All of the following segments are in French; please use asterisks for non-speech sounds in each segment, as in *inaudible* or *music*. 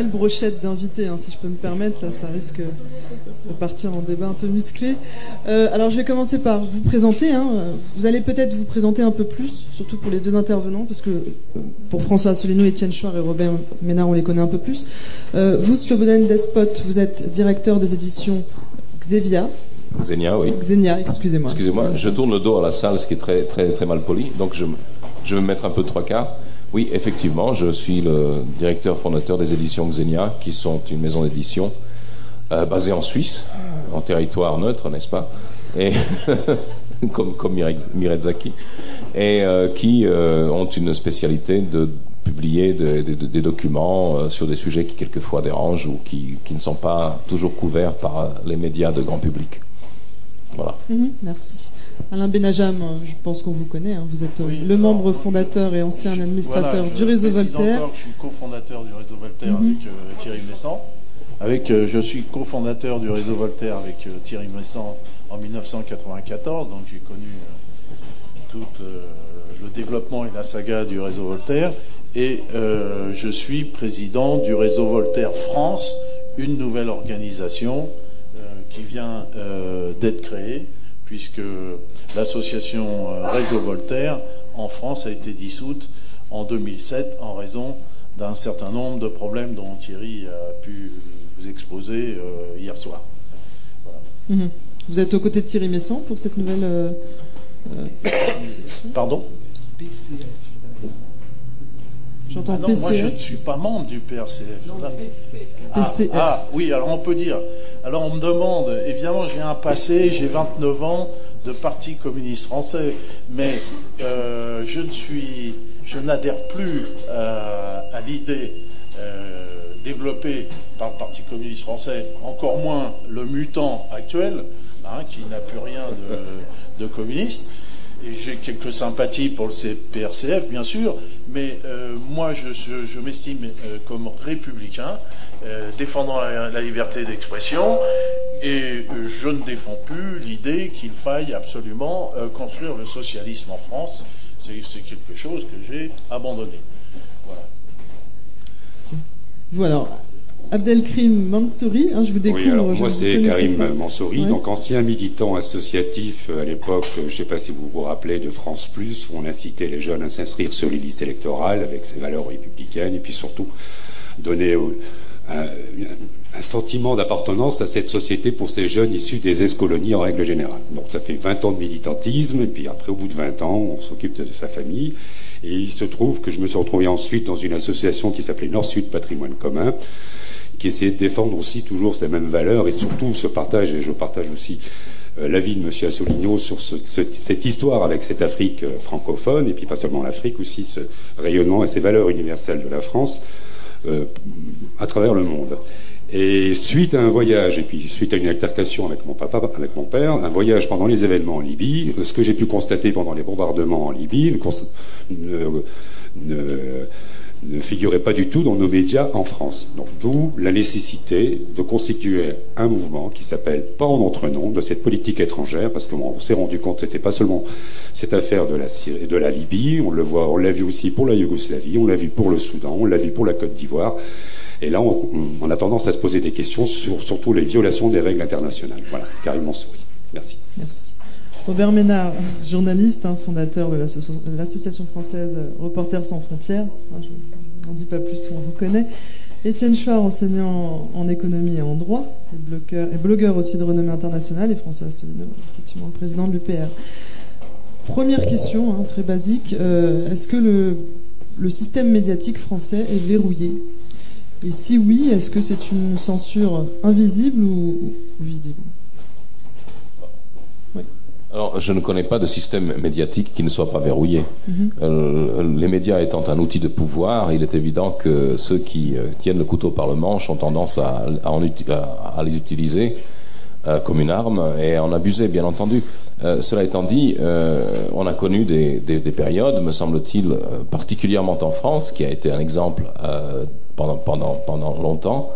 belle brochette d'invités, hein, si je peux me permettre. Là, ça risque de partir en débat un peu musclé. Euh, alors, je vais commencer par vous présenter. Hein. Vous allez peut-être vous présenter un peu plus, surtout pour les deux intervenants, parce que euh, pour François Asselineau, Étienne Chouard et Robert Ménard, on les connaît un peu plus. Euh, vous, Slobodan Despot, vous êtes directeur des éditions Xevia. Xenia, oui. Xenia, excusez-moi. Excusez-moi, je tourne le dos à la salle, ce qui est très, très, très mal poli, donc je, je vais me mettre un peu de trois quarts. Oui, effectivement, je suis le directeur fondateur des éditions Xenia, qui sont une maison d'édition euh, basée en Suisse, en territoire neutre, n'est-ce pas? Et *laughs* comme, comme Mirezaki, et euh, qui euh, ont une spécialité de publier des documents sur des sujets qui quelquefois dérangent ou qui, qui, ne sont pas toujours couverts par les médias de grand public. Voilà. Mhm, merci. Alain Benajam, je pense qu'on vous connaît. Hein. Vous êtes euh, le membre fondateur et ancien administrateur du réseau Voltaire. je suis cofondateur du réseau Voltaire mhm. avec euh, Thierry Messant. Avec, euh, je suis cofondateur du réseau Voltaire avec Thierry Messant en 1994, donc j'ai connu tout le développement et la saga du réseau Voltaire. Et je suis président du réseau Voltaire France, une nouvelle organisation qui vient d'être créée puisque l'association euh, Réseau Voltaire en France a été dissoute en 2007 en raison d'un certain nombre de problèmes dont Thierry a pu vous exposer euh, hier soir. Mhm. Vous êtes aux côtés de Thierry Messon pour cette nouvelle. Euh, Pardon? J'entends ah Moi, je ne suis pas membre du PRCF. Ah, ah, oui, alors on peut dire. Alors on me demande, évidemment, j'ai un passé, j'ai 29 ans de Parti communiste français, mais euh, je n'adhère plus euh, à l'idée euh, développée par le Parti communiste français, encore moins le mutant actuel, hein, qui n'a plus rien de, communiste. J'ai quelques sympathies pour le PRCF, bien sûr, mais moi, je, m'estime comme républicain, défendant la, liberté d'expression, et je ne défends plus l'idée qu'il faille absolument construire le socialisme en France. C'est quelque chose que j'ai abandonné. Voilà. Voilà. Abdelkrim Mansouri, hein, je vous découvre. moi, c'est Karim Mansouri, donc ancien militant associatif euh, à l'époque, euh, je ne sais pas si vous vous rappelez, de France Plus, où on incitait les jeunes à s'inscrire sur les listes électorales avec ses valeurs républicaines, et puis surtout donner un, sentiment d'appartenance à cette société pour ces jeunes issus des ex-colonies en règle générale. Donc ça fait 20 ans de militantisme, et puis après, au bout de 20 ans, on s'occupe de sa famille. Et il se trouve que je me suis retrouvé ensuite dans une association qui s'appelait Nord-Sud Patrimoine Commun, qui essayait de défendre aussi toujours ces mêmes valeurs et surtout ce partage, et je partage aussi euh, l'avis de M. Asselineau sur cette histoire avec cette Afrique euh, francophone, et puis pas seulement l'Afrique, aussi ce rayonnement et ces valeurs universelles de la France à travers le monde. Et suite à un voyage, et puis suite à une altercation avec mon papa, avec mon père, un voyage pendant les événements en Libye, ce que j'ai pu constater pendant les bombardements en Libye ne, ne figurait pas du tout dans nos médias en France. Donc d'où la nécessité de constituer un mouvement qui s'appelle Pas en notre nom de cette politique étrangère, parce qu'on s'est rendu compte que c'était pas seulement cette affaire de la Libye, on le voit, on l'a vu aussi pour la Yougoslavie, on l'a vu pour le Soudan, on l'a vu pour la Côte d'Ivoire. Et là, on, a tendance à se poser des questions sur surtout les violations des règles internationales. Voilà, carrément souris. Merci. Merci. Robert Ménard, journaliste, hein, fondateur de l'association française Reporters sans frontières. je n'en dis pas plus, on vous connaît. Étienne Chouard, enseignant en économie et en droit, et blogueur, aussi de renommée internationale, et François Asselineau, effectivement président de l'UPR. Première question, hein, très basique. Euh, est-ce que le système médiatique français est verrouillé? Et si oui, est-ce que c'est une censure invisible ou visible? Alors, je ne connais pas de système médiatique qui ne soit pas verrouillé. Mhm. Euh, les médias étant un outil de pouvoir, il est évident que ceux qui euh, tiennent le couteau par le manche ont tendance à, à, les utiliser euh, comme une arme et à en abuser, bien entendu. cela étant dit, on a connu des, des, des périodes, me semble-t-il, particulièrement en France, qui a été un exemple pendant, pendant, pendant longtemps,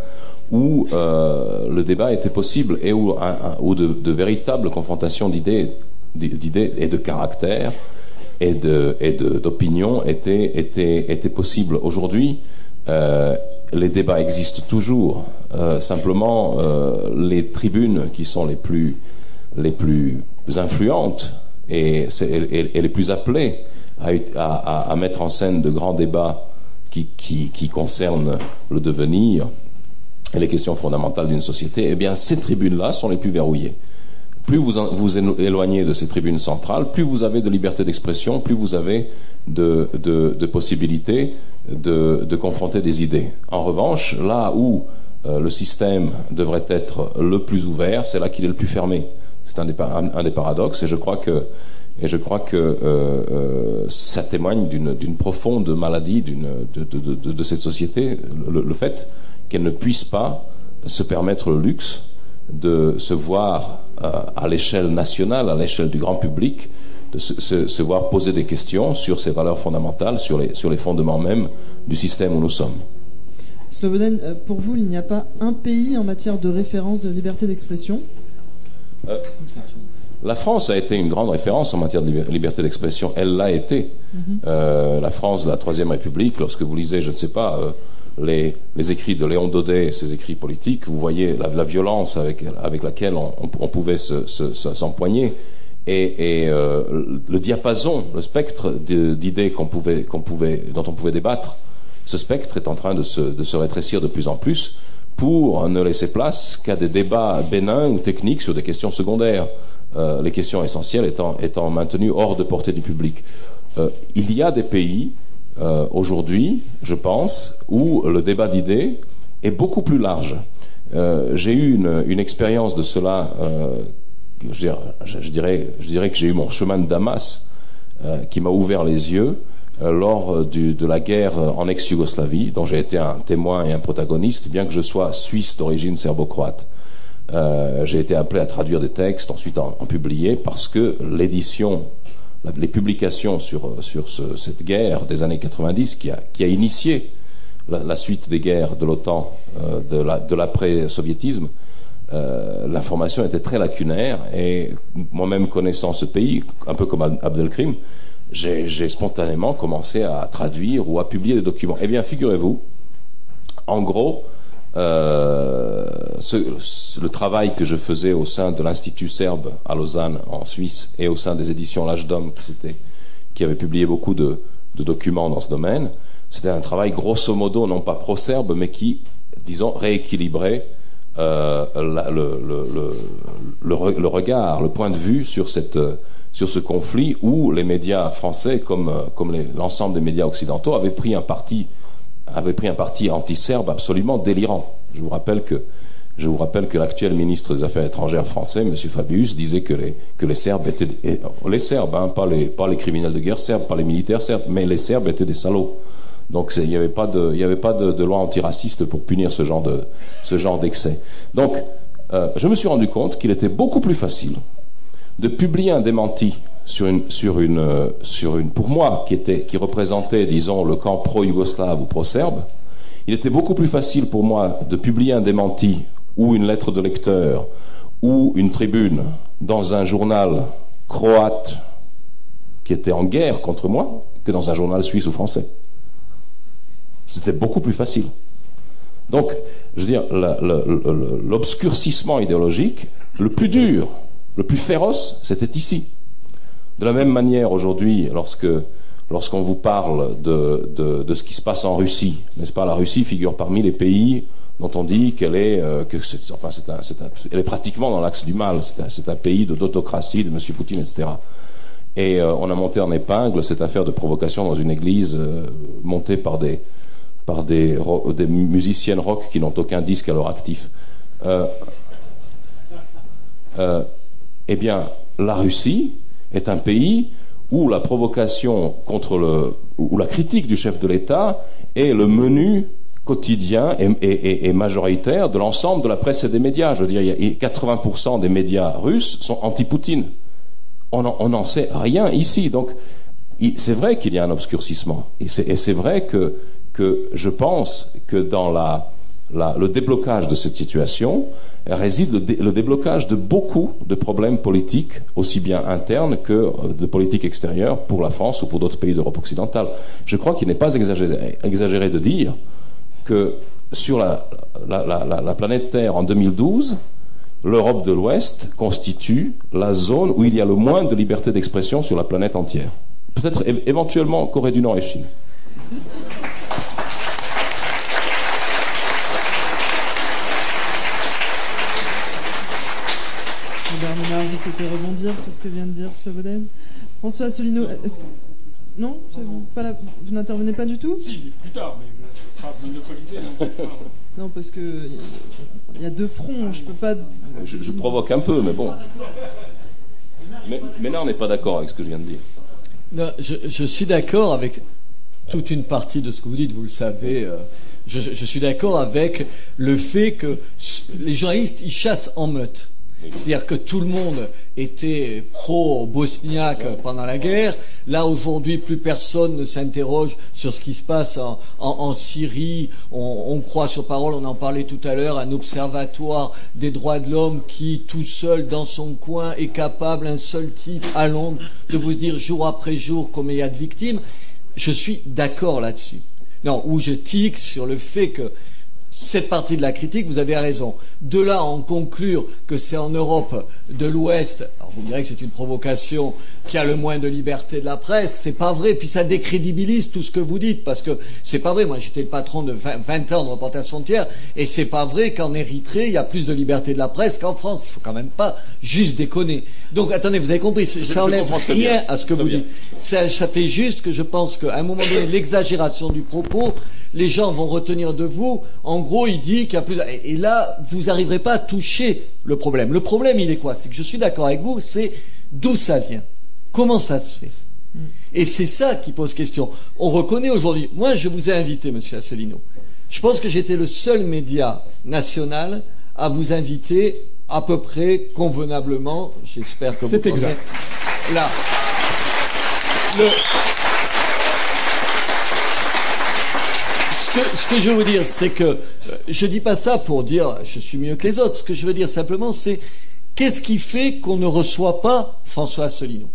où euh, le débat était possible et où, où de, de, véritables confrontations d'idées, d'idées et de caractères et de et d'opinions étaient possibles. Aujourd'hui, euh, les débats existent toujours. simplement, les tribunes qui sont les plus, les plus influentes et, les plus appelées à, mettre en scène de grands débats qui, qui concernent le devenir et les questions fondamentales d'une société, eh bien, ces tribunes-là sont les plus verrouillées plus vous vous éloignez de ces tribunes centrales, plus vous avez de liberté d'expression, plus vous avez de, possibilités de, confronter des idées. En revanche, là où euh, le système devrait être le plus ouvert, c'est là qu'il est le plus fermé. C'est un, des paradoxes, et je crois que, et je crois que euh, euh, ça témoigne d'une profonde maladie de, cette société, le fait qu'elle ne puisse pas se permettre le luxe de se voir euh, à l'échelle nationale, à l'échelle du grand public, de se, voir poser des questions sur ces valeurs fondamentales, sur les, sur les fondements même du système où nous sommes. Slobodan, euh, pour vous, il n'y a pas un pays en matière de référence de liberté d'expression? Euh, La France a été une grande référence en matière de liberté d'expression. Elle l'a été. Mhm. la France la Troisième République, lorsque vous lisez, je ne sais pas, les, écrits de Léon Daudet, ses écrits politiques, vous voyez la, violence avec, laquelle on, pouvait s'empoigner. et, euh, le diapason, le spectre d'idées qu'on pouvait, dont on pouvait débattre, ce spectre est en train de se, rétrécir de plus en plus pour ne laisser place qu'à des débats bénins ou techniques sur des questions secondaires, euh, les questions essentielles étant, maintenues hors de portée du public. Euh, il y a des pays euh, aujourd'hui, je pense, où le débat d'idées est beaucoup plus large. Euh, j'ai eu une, expérience de cela, euh, je, dirais, je, dirais, que j'ai eu mon chemin de Damas qui m'a ouvert les yeux lors de la guerre en ex-Yougoslavie, dont j'ai été un témoin et un protagoniste, bien que je sois suisse d'origine serbo-croate. j'ai été appelé à traduire des textes, ensuite en, en publier, parce que l'édition les publications sur, sur cette guerre des années 90 qui a, qui a initié la, suite des guerres de l'OTAN, euh, de l'après-soviétisme, euh, l'information était très lacunaire et moi-même connaissant ce pays, un peu comme Abdelkrim, j'ai spontanément commencé à traduire ou à publier des documents. Eh bien, figurez-vous, en gros, euh, le travail que je faisais au sein de l'Institut serbe à Lausanne, en Suisse, et au sein des éditions L'Âge d'Homme, qui, qui avait publié beaucoup de, documents dans ce domaine, c'était un travail grosso modo, non pas pro-serbe, mais qui, disons, rééquilibrait euh, le, regard, le point de vue sur, ce conflit où les médias français, comme l'ensemble des médias occidentaux, avaient pris un parti avait pris un parti anti-serbe absolument délirant. Je vous rappelle que, je vous rappelle que l'actuel ministre des Affaires étrangères français, M. Fabius, disait que les, que les Serbes étaient, les Serbes, hein, pas, les, pas les criminels de guerre serbes, pas les militaires serbes, mais les Serbes étaient des salauds. Donc il n'y avait pas de, y avait pas de, loi antiraciste pour punir ce genre de, ce genre d'excès. Donc euh, je me suis rendu compte qu'il était beaucoup plus facile de publier un démenti sur une, sur une, euh, sur une, pour moi, qui, était, qui représentait, disons, le camp pro-yougoslave ou pro-serbe, il était beaucoup plus facile pour moi de publier un démenti ou une lettre de lecteur ou une tribune dans un journal croate qui était en guerre contre moi que dans un journal suisse ou français. C'était beaucoup plus facile. Donc, je veux dire, l'obscurcissement idéologique, le plus dur, le plus féroce, c'était ici. De la même manière, aujourd'hui, lorsque lorsqu'on vous parle de, de, ce qui se passe en Russie, n'est-ce pas? La Russie figure parmi les pays dont on dit qu'elle est, euh, enfin, c'est un, elle est pratiquement dans l'axe du mal. C'est un, un, pays d'autocratie, de M. Poutine, etc. Et euh, on a monté en épingle cette affaire de provocation dans une église euh, montée par des par des musiciennes rock qui n'ont aucun disque à leur actif. Eh bien, la Russie est un pays où la provocation contre le, la critique du chef de l'État est le menu quotidien et, majoritaire de l'ensemble de la presse et des médias. Je veux dire, 80% des médias russes sont anti-Poutine. On n'en sait rien ici. Donc, c'est vrai qu'il y a un obscurcissement. Et c'est vrai que je pense que dans la, le déblocage de cette situation, réside le, déblocage de beaucoup de problèmes politiques, aussi bien internes que euh, de politique extérieure pour la France ou pour d'autres pays d'Europe occidentale. Je crois qu'il n'est pas exagéré, de dire que sur la, la, planète Terre en 2012, l'Europe de l'Ouest constitue la zone où il y a le moins de liberté d'expression sur la planète entière. Peut-être éventuellement Corée du Nord et Chine. Bernard, vous souhaitez rebondir sur ce que vient de dire Svoboden François Asselineau, est-ce que... Non Vous n'intervenez pas du tout Si, plus tard, mais pas monopoliser. Non, non parce que il y a deux fronts, je peux pas... Je, provoque un peu, mais bon. Mais, là, on n'est pas d'accord avec ce que je viens de dire. Non, je, suis d'accord avec toute une partie de ce que vous dites, vous le savez. Euh, je, je, suis d'accord avec le fait que les journalistes, ils chassent en meute. C'est-à-dire que tout le monde était pro-bosniaque pendant la guerre. Là, aujourd'hui, plus personne ne s'interroge sur ce qui se passe en, Syrie. On, croit sur parole, on en parlait tout à l'heure, un observatoire des droits de l'homme qui, tout seul, dans son coin, est capable, un seul type, à Londres, de vous dire jour après jour combien il y a de victimes. Je suis d'accord là-dessus. Non, où je tique sur le fait que cette partie de la critique, vous avez raison. De là en conclure que c'est en Europe de l'Ouest, alors vous direz que c'est une provocation qui a le moins de liberté de la presse, c'est pas vrai, puis ça décrédibilise tout ce que vous dites, parce que c'est pas vrai, moi j'étais le patron de 20, ans de Reporters Frontières, et c'est pas vrai qu'en Érythrée, il y a plus de liberté de la presse qu'en France, il faut quand même pas juste déconner. Donc attendez, vous avez compris, ça enlève rien à ce que vous dites. Ça, ça fait juste que je pense qu'à un moment donné, l'exagération du propos, les gens vont retenir de vous. En gros, il dit qu'il y a plus. Et là, vous n'arriverez pas à toucher le problème. Le problème, il est quoi? C'est que je suis d'accord avec vous, c'est d'où ça vient. Comment ça se fait? Mm. Et c'est ça qui pose question. On reconnaît aujourd'hui. Moi, je vous ai invité, monsieur Asselineau. Je pense que j'étais le seul média national à vous inviter à peu près convenablement. J'espère que vous C'est exact. Là. Le, ce que je veux dire, c'est que euh, je ne dis pas ça pour dire je suis mieux que les autres. Ce que je veux dire simplement, c'est qu'est-ce qui fait qu'on ne reçoit pas François Asselineau?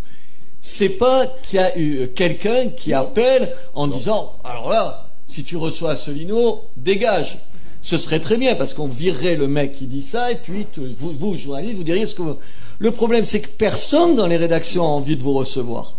C'est pas qu'il y a eu quelqu'un qui appelle en disant alors là, si tu reçois Asselineau, dégage. Ce serait très bien parce qu'on virerait le mec qui dit ça et puis vous, vous journaliste, vous diriez ce que vous. Le problème, c'est que personne dans les rédactions a envie de vous recevoir.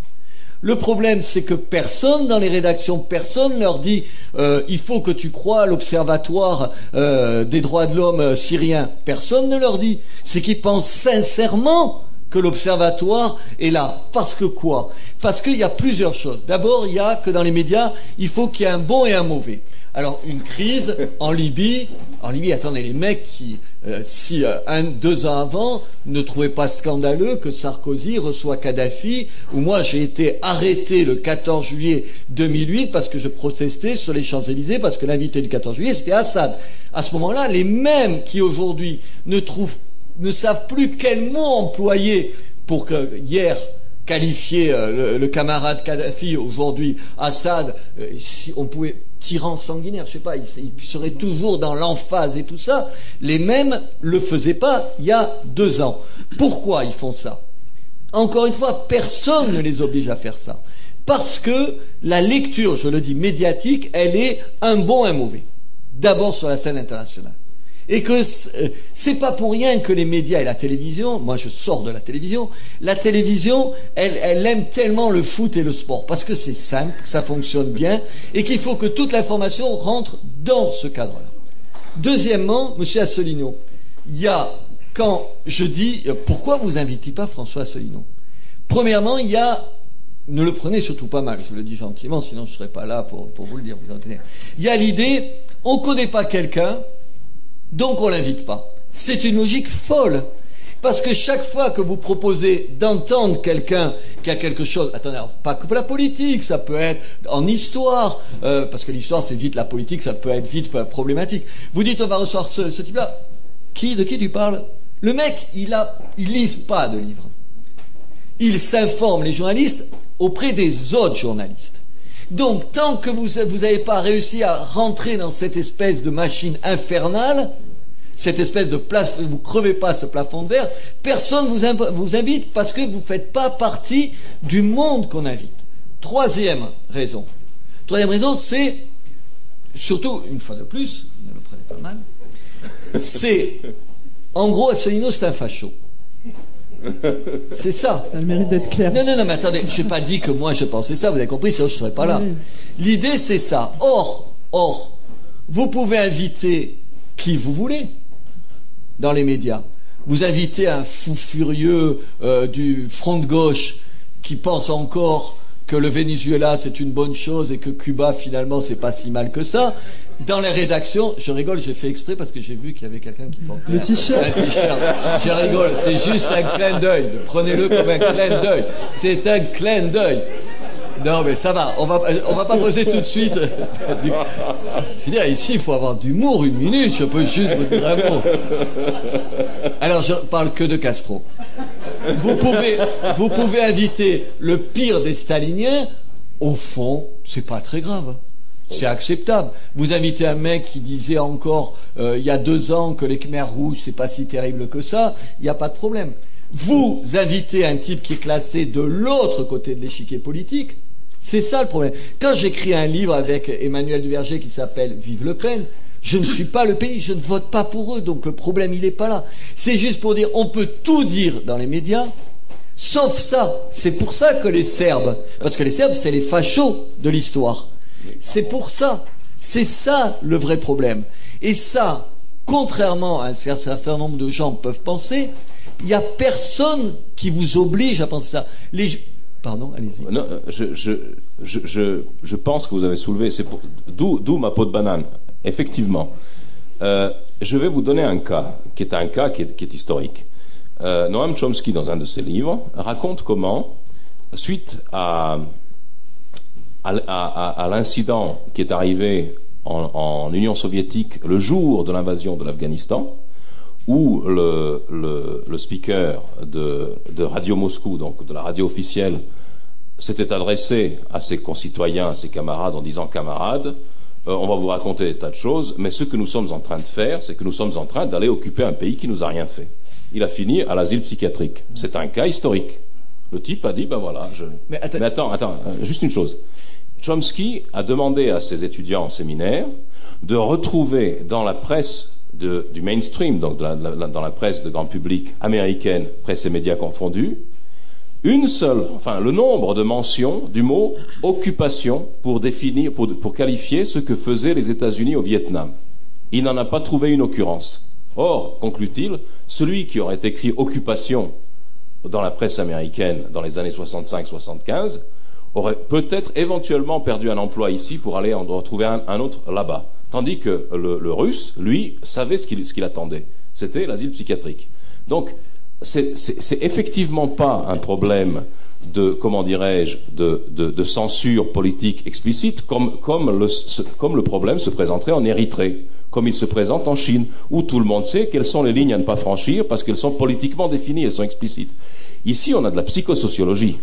Le problème, c'est que personne dans les rédactions, personne leur dit euh, il faut que tu crois à l'observatoire euh, des droits de l'homme euh, syrien. Personne ne leur dit. C'est qu'ils pensent sincèrement que l'observatoire est là. Parce que quoi? Parce qu'il y a plusieurs choses. D'abord, il y a que dans les médias, il faut qu'il y ait un bon et un mauvais. Alors, une crise en Libye. En Libye, attendez, les mecs qui, euh, si euh, un, deux ans avant, ne trouvaient pas scandaleux que Sarkozy reçoit Kadhafi, ou moi j'ai été arrêté le 14 juillet 2008 parce que je protestais sur les Champs-Élysées, parce que l'invité du 14 juillet c'était Assad. À ce moment-là, les mêmes qui aujourd'hui ne trouvent, ne savent plus quel mot employer pour que hier qualifier euh, le, camarade Kadhafi, aujourd'hui Assad, si on pouvait tyran sanguinaire, je sais pas, il, serait toujours dans l'emphase et tout ça. Les mêmes le faisaient pas il y a deux ans. Pourquoi ils font ça? Encore une fois, personne ne les oblige à faire ça. Parce que la lecture, je le dis, médiatique, elle est un bon, un mauvais. D'abord sur la scène internationale et que euh, c'est pas pour rien que les médias et la télévision, moi je sors de la télévision, la télévision, elle, aime tellement le foot et le sport parce que c'est simple, ça fonctionne bien et qu'il faut que toute l'information rentre dans ce cadre-là. Deuxièmement, Monsieur Asselineau, il y a quand je dis euh, pourquoi vous invitez pas François Asselineau? Premièrement, il y a ne le prenez surtout pas mal, je le dis gentiment, sinon je ne serais pas là pour, vous le dire. Vous il y a l'idée, on ne connaît pas quelqu'un, donc on ne l'invite pas. C'est une logique folle. Parce que chaque fois que vous proposez d'entendre quelqu'un qui a quelque chose, attendez, pas que pour la politique, ça peut être en histoire, euh, parce que l'histoire c'est vite la politique, ça peut être vite problématique. Vous dites on va recevoir ce, type-là. Qui, de qui tu parles? Le mec, il a, il lise pas de livres. Il s'informe les journalistes auprès des autres journalistes. Donc, tant que vous n'avez pas réussi à rentrer dans cette espèce de machine infernale, cette espèce de place, vous crevez pas ce plafond de verre, personne vous, vous invite parce que vous ne faites pas partie du monde qu'on invite. Troisième raison. Troisième raison, c'est surtout, une fois de plus, ne le prenez pas mal. C'est, en gros, Asselineau, c'est un facho. *laughs* C'est ça. Ça a le mérite d'être clair. Non, non, non, mais attendez, je n'ai pas dit que moi je pensais ça, vous avez compris, sinon je ne serais pas là. L'idée, c'est ça. Or, or, vous pouvez inviter qui vous voulez dans les médias. Vous invitez un fou furieux euh, du front de gauche qui pense encore que le Venezuela c'est une bonne chose et que Cuba finalement c'est pas si mal que ça. Dans les rédactions, je rigole, j'ai fait exprès parce que j'ai vu qu'il y avait quelqu'un qui portait le t-shirt. Un t-shirt. Je rigole, c'est juste un clin d'œil. Prenez-le comme un clin d'œil. C'est un clin d'œil. Non, mais ça va. On va, on va pas poser tout de suite. Je veux dire, ici, il faut avoir d'humour une minute. Je peux juste vous dire un mot. Alors, je parle que de Castro. Vous pouvez, inviter le pire des staliniens. Au fond, c'est pas très grave. C'est acceptable. Vous invitez un mec qui disait encore euh, il y a deux ans que les Khmers rouges c'est pas si terrible que ça, il n'y a pas de problème. Vous invitez un type qui est classé de l'autre côté de l'échiquier politique, c'est ça le problème. Quand j'écris un livre avec Emmanuel Duverger qui s'appelle Vive Le Pen, je ne suis pas le pays, je ne vote pas pour eux, donc le problème il n'est pas là. C'est juste pour dire, on peut tout dire dans les médias, sauf ça. C'est pour ça que les Serbes, parce que les Serbes c'est les fachos de l'histoire. C'est pour ça. C'est ça le vrai problème. Et ça, contrairement à un certain nombre de gens peuvent penser, il n'y a personne qui vous oblige à penser ça. Pardon, allez-y. Non, je, je, pense que vous avez soulevé, d'où ma peau de banane. Effectivement. Euh, je vais vous donner un cas, qui est un cas qui est, historique. Euh, Noam Chomsky, dans un de ses livres, raconte comment, suite à, à, l'incident qui est arrivé en, Union soviétique le jour de l'invasion de l'Afghanistan, où le, le, speaker de, de, Radio Moscou, donc de la radio officielle, s'était adressé à ses concitoyens, à ses camarades, en disant camarades, euh, on va vous raconter des tas de choses, mais ce que nous sommes en train de faire, c'est que nous sommes en train d'aller occuper un pays qui nous a rien fait. Il a fini à l'asile psychiatrique. C'est un cas historique. Le type a dit, ben voilà, je... Mais attends, attends, euh, juste une chose. Chomsky a demandé à ses étudiants en séminaire de retrouver dans la presse du mainstream, donc dans la presse de grand public américaine, presse et médias confondus, une seule, enfin le nombre de mentions du mot occupation pour définir, pour, pour qualifier ce que faisaient les États-Unis au Vietnam. Il n'en a pas trouvé une occurrence. Or, conclut-il, celui qui aurait écrit occupation dans la presse américaine dans les années 65-75 aurait peut-être éventuellement perdu un emploi ici pour aller en retrouver un autre là-bas. Tandis que le, russe, lui, savait ce qu'il attendait. C'était l'asile psychiatrique. Donc, c'est effectivement pas un problème de, comment dirais-je, de, censure politique explicite, comme, comme, le, comme le problème se présenterait en Érythrée, comme il se présente en Chine, où tout le monde sait quelles sont les lignes à ne pas franchir parce qu'elles sont politiquement définies, elles sont explicites. Ici, on a de la psychosociologie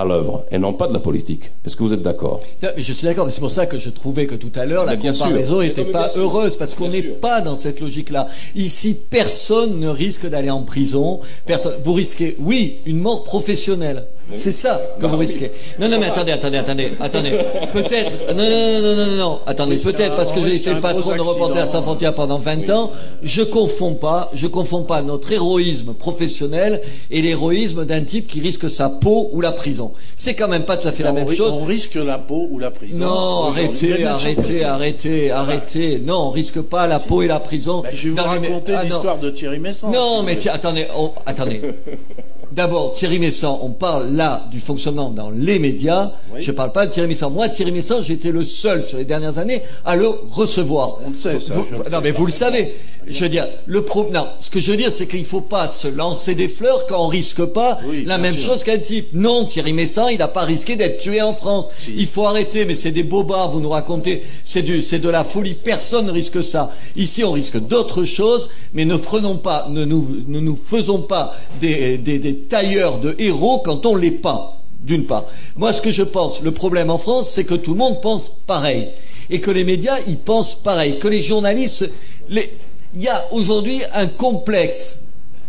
à l'œuvre et non pas de la politique. Est-ce que vous êtes d'accord? Je suis d'accord, mais c'est pour ça que je trouvais que tout à l'heure la comparaison n'était pas heureuse parce qu'on n'est pas dans cette logique-là. Ici, personne ne risque d'aller en prison. Personne. Vous risquez, oui, une mort professionnelle. C'est ça que vous risquez. Non, non, mais attendez, attendez, attendez, attendez. *laughs* Peut-être, non, non, non, non, non, attendez, peut-être parce que j'ai été le patron de Reporters sans frontières pendant 20 ans, je confonds pas, je confonds pas notre héroïsme professionnel et l'héroïsme d'un type qui risque sa peau ou la prison. C'est quand même pas tout à fait la même chose. On risque la peau ou la prison. Non, arrêtez, arrêtez, arrêtez, arrêtez. Non, on risque pas la peau et la prison. je vais vous raconter ah, l'histoire de Thierry Messant. Non, mais attendez, attendez. *laughs* D'abord, Thierry Messant, on parle là du fonctionnement dans les médias. Je ne parle pas de Thierry Messant. Moi, Thierry Messant, j'étais le seul sur les dernières années à le recevoir. On le sait, ça. non, mais vous le savez. Je veux dire, le pro... non, ce que je veux dire, c'est qu'il ne faut pas se lancer des fleurs quand on risque pas la même chose qu'un type. Non, Thierry Messant, il n'a pas risqué d'être tué en France. Il faut arrêter, mais c'est des bobards, vous nous racontez. C'est du, c'est de la folie. Personne ne risque ça. Ici, on risque d'autres choses, mais ne prenons pas, ne nous, ne nous faisons pas des, des, des tailleurs de héros quand on l'est pas. D'une part. Moi, ce que je pense, le problème en France, c'est que tout le monde pense pareil. Et que les médias, ils pensent pareil. Que les journalistes, les, il y a aujourd'hui un complexe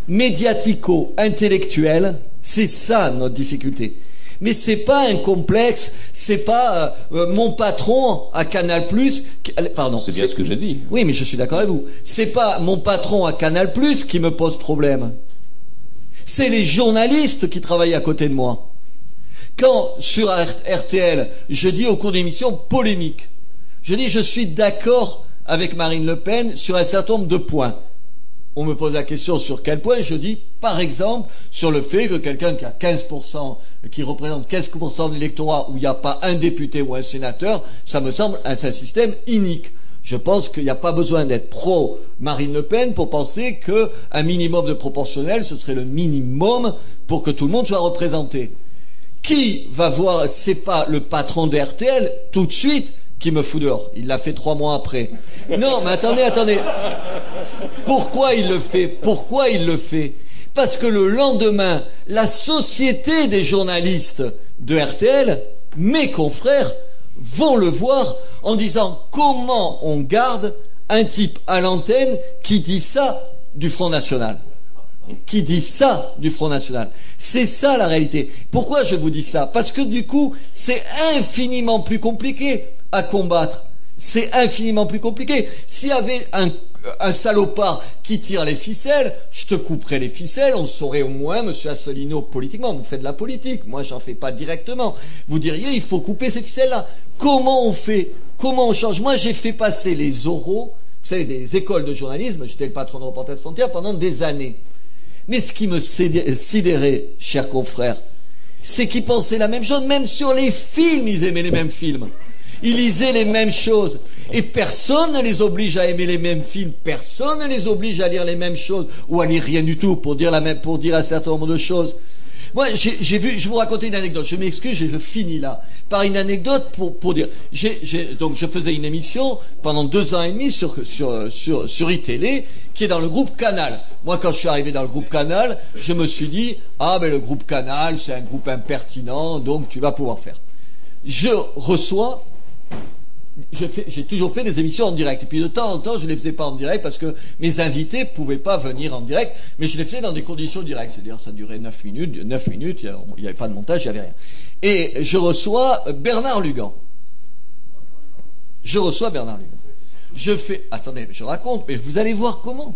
médiatico-intellectuel, c'est ça notre difficulté. Mais c'est pas un complexe, c'est pas euh, euh, mon patron à Canal Plus. Pardon. C'est bien ce que j'ai dit. Oui, mais je suis d'accord avec vous. C'est pas mon patron à Canal Plus qui me pose problème. C'est les journalistes qui travaillent à côté de moi. Quand sur RTL, je dis au cours d'émission polémique, je dis je suis d'accord avec Marine Le Pen sur un certain nombre de points. On me pose la question sur quel point, je dis par exemple sur le fait que quelqu'un qui a 15%, qui représente 15% de l'électorat où il n'y a pas un député ou un sénateur, ça me semble un, système inique. Je pense qu'il n'y a pas besoin d'être pro Marine Le Pen pour penser qu'un minimum de proportionnel, ce serait le minimum pour que tout le monde soit représenté. Qui va voir, c'est pas le patron d'RTL tout de suite qui me fout dehors. Il l'a fait trois mois après. Non, mais attendez, attendez. Pourquoi il le fait? Pourquoi il le fait? Parce que le lendemain, la société des journalistes de RTL, mes confrères, vont le voir en disant comment on garde un type à l'antenne qui dit ça du Front National. Qui dit ça du Front National. C'est ça la réalité. Pourquoi je vous dis ça? Parce que du coup, c'est infiniment plus compliqué à combattre. C'est infiniment plus compliqué. S'il y avait un, salopard qui tire les ficelles, je te couperais les ficelles, on saurait au moins, monsieur Assolino, politiquement, vous faites de la politique, moi j'en fais pas directement. Vous diriez, il faut couper ces ficelles-là. Comment on fait? Comment on change? Moi j'ai fait passer les oraux, vous savez, des écoles de journalisme, j'étais le patron de Reporters Frontières pendant des années. Mais ce qui me sidérait, chers confrères, c'est qu'ils pensaient la même chose, même sur les films, ils aimaient les mêmes films. Ils lisaient les mêmes choses. Et personne ne les oblige à aimer les mêmes films, personne ne les oblige à lire les mêmes choses, ou à lire rien du tout pour dire, pour dire un certain nombre de choses. Moi, j'ai vu, je vous raconter une anecdote. Je m'excuse, je finis là par une anecdote pour, pour dire. donc, je faisais une émission pendant deux ans et demi sur sur sur sur iTélé, qui est dans le groupe Canal. Moi, quand je suis arrivé dans le groupe Canal, je me suis dit ah ben le groupe Canal, c'est un groupe impertinent, donc tu vas pouvoir faire. Je reçois j'ai toujours fait des émissions en direct. Et puis de temps en temps, je ne les faisais pas en direct parce que mes invités ne pouvaient pas venir en direct, mais je les faisais dans des conditions directes. C'est-à-dire, ça durait 9 minutes, 9 minutes, il n'y avait pas de montage, il n'y avait rien. Et je reçois Bernard Lugan. Je reçois Bernard Lugan. Je fais, attendez, je raconte, mais vous allez voir comment.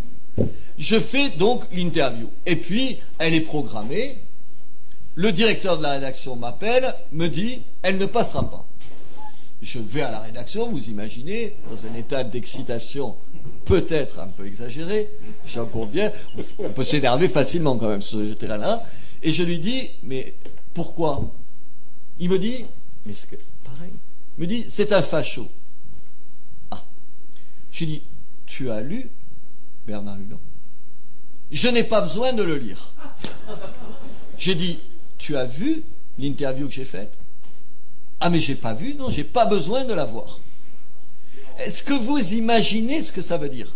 Je fais donc l'interview. Et puis, elle est programmée. Le directeur de la rédaction m'appelle, me dit, elle ne passera pas je vais à la rédaction, vous imaginez, dans un état d'excitation peut-être un peu exagéré, j'en conviens, on peut s'énerver facilement quand même sur ce terrain-là, et je lui dis, mais pourquoi? Il me dit, mais c'est pareil, il me dit, c'est un facho. Ah, je lui dis, tu as lu Bernard Lugan Je n'ai pas besoin de le lire. J'ai dit, tu as vu l'interview que j'ai faite? Ah mais j'ai pas vu, non, j'ai pas besoin de la voir. Est-ce que vous imaginez ce que ça veut dire?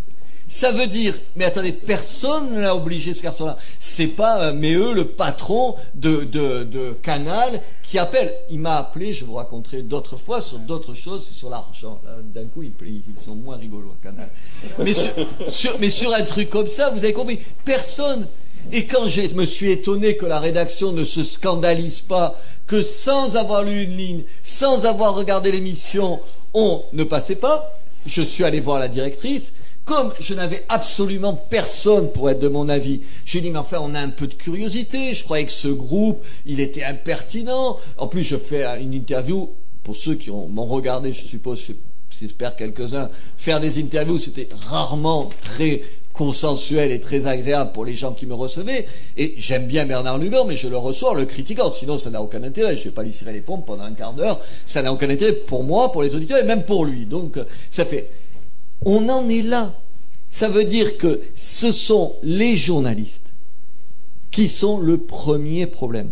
Ça veut dire, mais attendez, personne ne l'a obligé ce garçon-là. C'est pas euh, mais eux le patron de, de, Canal qui appelle. Il m'a appelé, je vous raconterai d'autres fois sur d'autres choses, sur l'argent. D'un coup, ils, sont moins rigolos à Canal. Mais sur, mais sur un truc comme ça, vous avez compris, personne. Et quand je me suis étonné que la rédaction ne se scandalise pas que sans avoir lu une ligne, sans avoir regardé l'émission, on ne passait pas. Je suis allé voir la directrice. Comme je n'avais absolument personne pour être de mon avis, j'ai dit, mais enfin, on a un peu de curiosité. Je croyais que ce groupe, il était impertinent. En plus, je fais une interview, pour ceux qui m'ont regardé, je suppose, j'espère quelques-uns, faire des interviews, c'était rarement très consensuel et très agréable pour les gens qui me recevaient. Et j'aime bien Bernard Lugan, mais je le reçois en le critiquant. Sinon, ça n'a aucun intérêt. Je ne vais pas lui tirer les pompes pendant un quart d'heure. Ça n'a aucun intérêt pour moi, pour les auditeurs et même pour lui. Donc, ça fait. On en est là. Ça veut dire que ce sont les journalistes qui sont le premier problème.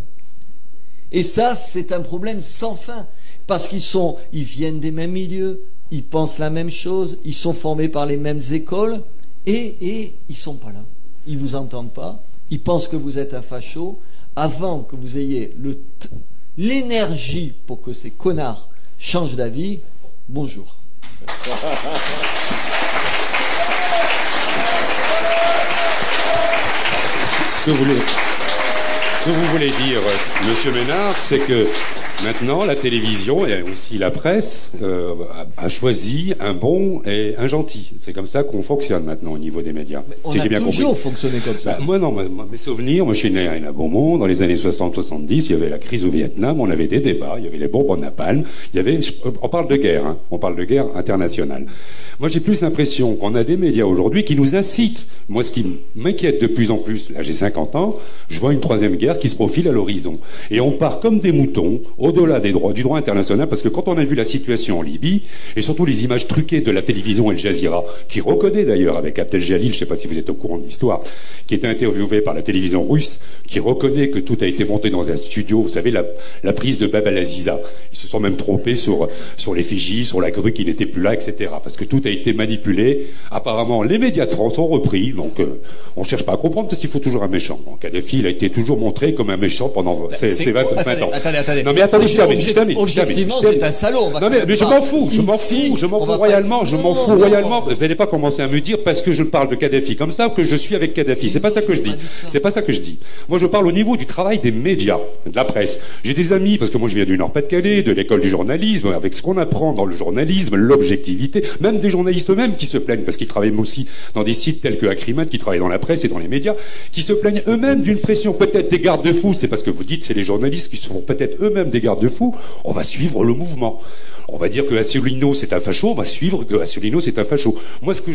Et ça, c'est un problème sans fin. Parce qu'ils sont, ils viennent des mêmes milieux, ils pensent la même chose, ils sont formés par les mêmes écoles, et, et ils sont pas là. Ils vous entendent pas. Ils pensent que vous êtes un facho. Avant que vous ayez l'énergie pour que ces connards changent d'avis, bonjour. Ce que, vous que vous voulez dire, Monsieur Ménard, c'est que maintenant la télévision et aussi la presse euh, a choisi un bon et un gentil. C'est comme ça qu'on fonctionne maintenant au niveau des médias. on a bien toujours fonctionné comme ça. Bah, moi non, mes souvenirs, moi je suis né à Beaumont, dans les années 60-70, il y avait la crise au Vietnam, on avait des débats, il y avait les bombes en napalm, il y avait, on parle de guerre, hein, on parle de guerre internationale. Moi j'ai plus l'impression qu'on a des médias aujourd'hui qui nous incitent. Moi ce qui m'inquiète de plus en plus, là j'ai 50 ans, je vois une troisième guerre qui se profile à l'horizon. Et on part comme des moutons, au-delà des droits, du droit international, parce que quand on a vu la situation en Libye, et surtout les images truquées de la télévision El Jazeera, qui reconnaît d'ailleurs avec Abdel Jalil, je ne sais pas si vous êtes au courant de l'histoire, qui est interviewé par la télévision russe, qui reconnaît que tout a été monté dans un studio, vous savez, la, prise de Bab al-Aziza. Ils se sont même trompés sur, sur l'effigie, sur la grue qui n'était plus là, etc. Parce que tout a été manipulé. Apparemment, les médias de France ont repris, donc euh, on ne cherche pas à comprendre parce qu'il faut toujours un méchant. Donc, Kadhafi, il a été toujours montré comme un méchant pendant ces, 20, ans. Attendez, attendez. Non mais attendez, je termine. Je termine. Objectivement, c'est un salaud. Non mais, je m'en fous, je m'en fous, je m'en fous royalement, je m'en fous royalement. Vous n'allez pas commencer à me dire parce que je parle de Kadhafi comme ça que je suis avec Kadhafi. C'est pas ça que je dis. C'est pas ça que je dis. Moi, je parle au niveau du travail des médias, de la presse. J'ai des amis parce que moi, je viens du Nord-Pas-de-Calais, de l'école du journalisme, avec ce qu'on apprend dans le journalisme, l'objectivité, même des journalistes eux-mêmes qui se plaignent parce qu'ils travaillent aussi dans des sites tels que Acrimat, qui travaillent dans la presse et dans les médias, qui se plaignent eux-mêmes d'une pression peut-être des garde-fous. C'est parce que vous dites c'est les journalistes qui se font peut-être eux-mêmes des garde-fous. On va suivre le mouvement. On va dire que Asselineau c'est un facho, on va suivre que Asselineau c'est un facho. Moi, ce que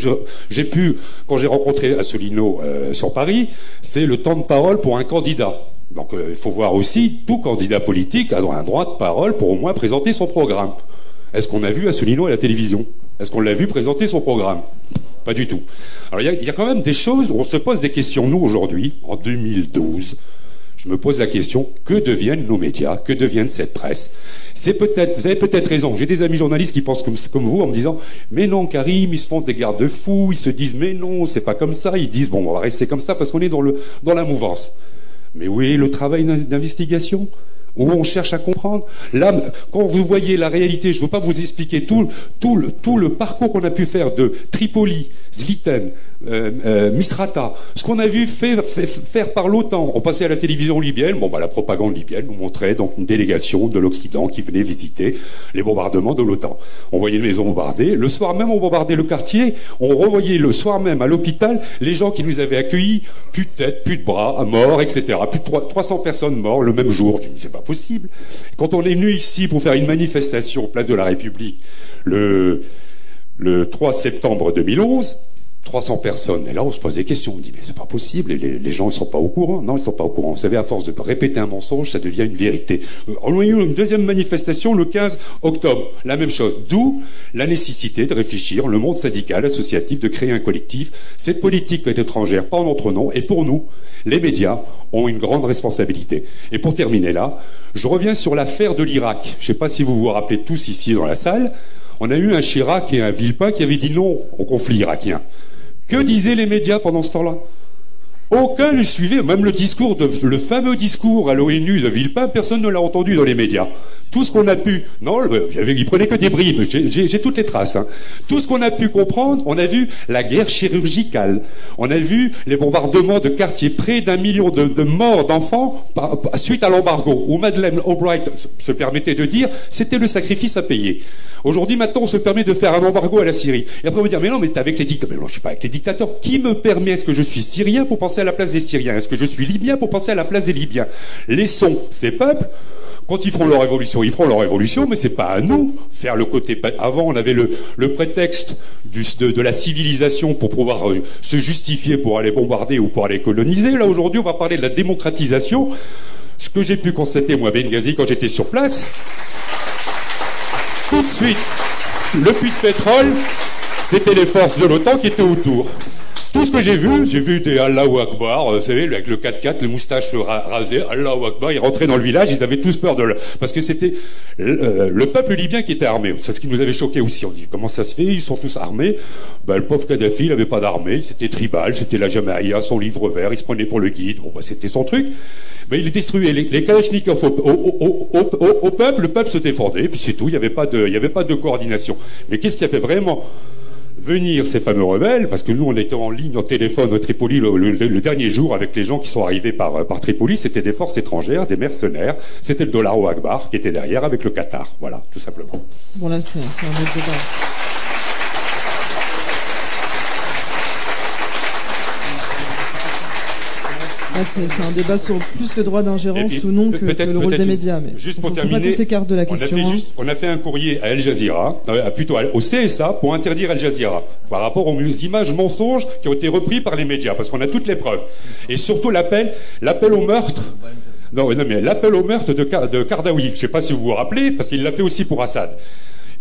j'ai pu, quand j'ai rencontré Asselineau euh, sur Paris, c'est le temps de parole pour un candidat. Donc euh, il faut voir aussi, tout candidat politique a un droit de parole pour au moins présenter son programme. Est-ce qu'on a vu Asselineau à la télévision? Est-ce qu'on l'a vu présenter son programme? Pas du tout. Alors il y, a quand même des choses où on se pose des questions, nous, aujourd'hui, en 2012 je me pose la question, que deviennent nos médias? Que deviennent cette presse? C'est peut-être, vous avez peut-être raison. J'ai des amis journalistes qui pensent comme, vous en me disant, mais non, Karim, ils se font des garde-fous, ils se disent, mais non, c'est pas comme ça. Ils disent, bon, on va rester comme ça parce qu'on est dans, dans la mouvance. Mais oui, le travail d'investigation? Où on cherche à comprendre. Là, quand vous voyez la réalité, je ne veux pas vous expliquer tout, le, tout le parcours qu'on a pu faire de Tripoli, Zliten, euh, euh, Misrata, ce qu'on a vu faire, faire par l'OTAN. On passait à la télévision libyenne, bon, bah, la propagande libyenne nous montrait donc une délégation de l'Occident qui venait visiter les bombardements de l'OTAN. On voyait une maison bombardée. Le soir même, on bombardait le quartier. On revoyait le soir même à l'hôpital les gens qui nous avaient accueillis, plus de tête, plus de bras, morts, etc. Plus de 300 personnes mortes le même jour. Je dis, c'est pas possible. Quand on est venu ici pour faire une manifestation place de la République le, le 3 septembre 2011, 300 personnes. Et là, on se pose des questions. On dit, mais c'est pas possible. les, gens, ils sont pas au courant. Non, ils sont pas au courant. Vous savez, à force de répéter un mensonge, ça devient une vérité. On a eu une deuxième manifestation le 15 octobre. La même chose. D'où la nécessité de réfléchir, le monde syndical, associatif, de créer un collectif. Cette politique est étrangère, pas en notre nom. Et pour nous, les médias ont une grande responsabilité. Et pour terminer là, je reviens sur l'affaire de l'Irak. Je sais pas si vous vous rappelez tous ici dans la salle. On a eu un Chirac et un Villepin qui avaient dit non au conflit irakien. Que disaient les médias pendant ce temps-là? Aucun ne suivait, même le discours, le fameux discours à l'ONU de Villepin, personne ne l'a entendu dans les médias. Tout ce qu'on a pu, non, il prenait que des bribes, j'ai toutes les traces. Hein. Tout ce qu'on a pu comprendre, on a vu la guerre chirurgicale, on a vu les bombardements de quartiers, près d'un million de, morts d'enfants suite à l'embargo, où Madeleine Albright se permettait de dire c'était le sacrifice à payer. Aujourd'hui, maintenant, on se permet de faire un embargo à la Syrie. Et après, on va dire, mais non, mais t'es avec les dictateurs. Mais non, je suis pas avec les dictateurs. Qui me permet Est-ce que je suis syrien pour penser à la place des Syriens Est-ce que je suis libyen pour penser à la place des Libyens? Laissons ces peuples quand ils feront leur révolution, ils feront leur révolution, mais c'est pas à nous faire le côté. Avant, on avait le, prétexte de, la civilisation pour pouvoir euh, se justifier pour aller bombarder ou pour aller coloniser. Là, aujourd'hui, on va parler de la démocratisation. Ce que j'ai pu constater, moi, Benghazi, quand j'étais sur place, tout de suite, le puits de pétrole, c'était les forces de l'OTAN qui étaient autour. Tout ce que j'ai vu, j'ai vu des Allahu Akbar, euh, vous savez, avec le 4x4, les moustaches rasées, Allahu Akbar, ils rentraient dans le village, ils avaient tous peur de le... Parce que c'était euh, le peuple libyen qui était armé. C'est ce qui nous avait choqué aussi. On dit, comment ça se fait? Ils sont tous armés. Ben, le pauvre Kadhafi, il n'avait pas d'armée, c'était tribal, c'était la Jamaïa, son livre vert, il se prenait pour le guide. Bon, ben, c'était son truc. Mais il détruisait les, les au, peuple, le peuple se défendait, puis c'est tout, il n'y avait, pas de, avait pas de coordination. Mais qu'est-ce qui a fait vraiment venir ces fameux rebelles, parce que nous, on était en ligne, en téléphone au Tripoli le, dernier jour avec les gens qui sont arrivés par, par Tripoli, c'était des forces étrangères, des mercenaires, c'était le dollar au Akbar qui était derrière avec le Qatar. Voilà, tout simplement. C'est un débat sur plus le droit d'ingérence ou non que, le rôle des médias. Mais juste pour terminer, de la. On a, fait hein. on a fait un courrier à Al Jazeera, euh, plutôt au CSA, pour interdire Al Jazeera par rapport aux images mensonges qui ont été reprises par les médias, parce qu'on a toutes les preuves. Et surtout l'appel, l'appel au meurtre. Non, non mais l'appel au meurtre de, de Kardawi, je ne sais pas si vous vous rappelez, parce qu'il l'a fait aussi pour Assad.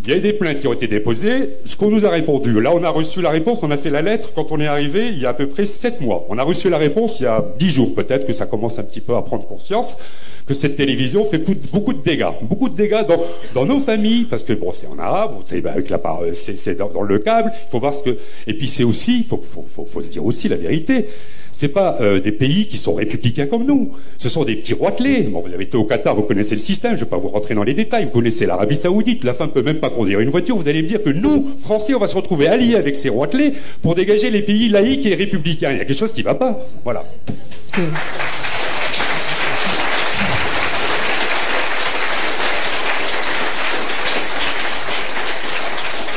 Il y a eu des plaintes qui ont été déposées. Ce qu'on nous a répondu, là, on a reçu la réponse, on a fait la lettre quand on est arrivé il y a à peu près sept mois. On a reçu la réponse il y a dix jours, peut-être que ça commence un petit peu à prendre conscience que cette télévision fait beaucoup de dégâts, beaucoup de dégâts dans, nos familles, parce que bon, c'est en arabe, vous savez, bah, avec la parole, c'est dans, le câble. Il faut voir ce que, et puis c'est aussi, il faut se dire aussi la vérité c'est pas euh, des pays qui sont républicains comme nous. Ce sont des petits roitelets. Bon, vous avez été au Qatar, vous connaissez le système. Je ne vais pas vous rentrer dans les détails. Vous connaissez l'Arabie Saoudite. La femme peut même pas conduire une voiture. Vous allez me dire que nous, Français, on va se retrouver alliés avec ces roitelets pour dégager les pays laïcs et républicains. Il y a quelque chose qui ne va pas. Voilà.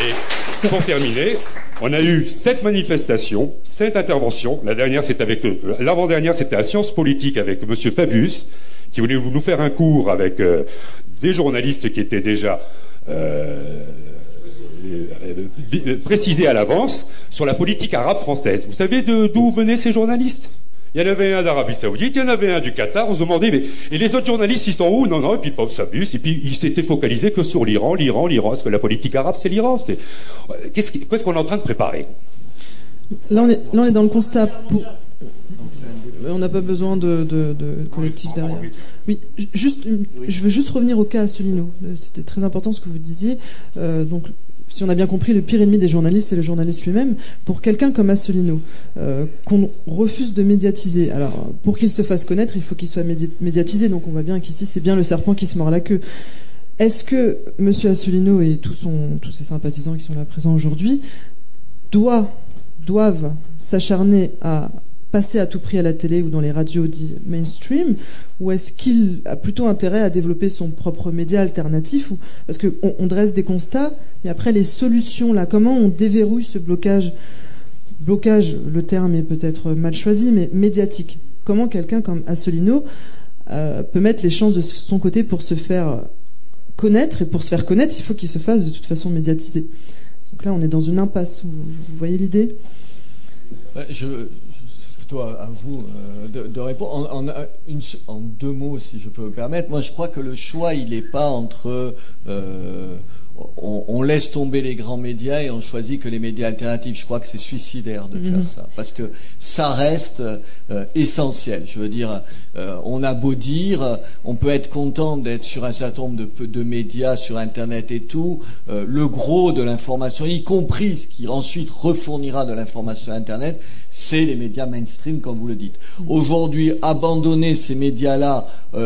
Et pour terminer, on a eu sept manifestations, sept interventions. La dernière, c'était avec euh, l'avant-dernière, c'était à Sciences Politiques avec M. Fabius, qui voulait nous faire un cours avec euh, des journalistes qui étaient déjà euh, précisés à l'avance sur la politique arabe française. Vous savez d'où venaient ces journalistes? Il y en avait un d'Arabie Saoudite, il y en avait un du Qatar. On se demandait, mais et les autres journalistes, ils sont où? Non, non. Et puis pauvre s'abuse. Et puis ils s'étaient focalisés que sur l'Iran, l'Iran, l'Iran. Parce que la politique arabe, c'est l'Iran? Qu'est-ce qu'on est en train de préparer? Là on, est, là, on est dans le constat. On n'a pas besoin de, collectif derrière. Oui, juste, je veux juste revenir au cas Asselineau. C'était très important ce que vous disiez. Euh, donc, si on a bien compris, le pire ennemi des journalistes, c'est le journaliste lui-même. Pour quelqu'un comme Asselineau, euh, qu'on refuse de médiatiser, alors pour qu'il se fasse connaître, il faut qu'il soit médiatisé. Donc on voit bien qu'ici, c'est bien le serpent qui se mord la queue. Est-ce que M. Asselineau et tous ses sympathisants qui sont là présents aujourd'hui doivent s'acharner à passer à tout prix à la télé ou dans les radios dits mainstream Ou est-ce qu'il a plutôt intérêt à développer son propre média alternatif. Parce qu'on on dresse des constats, mais après les solutions, là, comment on déverrouille ce blocage? Blocage, le terme est peut-être mal choisi, mais médiatique. Comment quelqu'un comme Asselineau euh, peut mettre les chances de son côté pour se faire connaître? Et pour se faire connaître, il faut qu'il se fasse de toute façon médiatiser. Donc là, on est dans une impasse. Vous, voyez l'idée? Je, plutôt à, vous euh, de, répondre. En, en, deux mots, si je peux me permettre, moi je crois que le choix, il n'est pas entre euh, on, laisse tomber les grands médias et on choisit que les médias alternatifs. Je crois que c'est suicidaire de faire mhm. ça, parce que ça reste euh, essentiel. Je veux dire, euh, on a beau dire, on peut être content d'être sur un certain nombre de, de médias, sur Internet et tout. Euh, le gros de l'information, y compris ce qui ensuite refournira de l'information Internet, c'est les médias mainstream, comme vous le dites. Aujourd'hui, abandonner ces médias-là,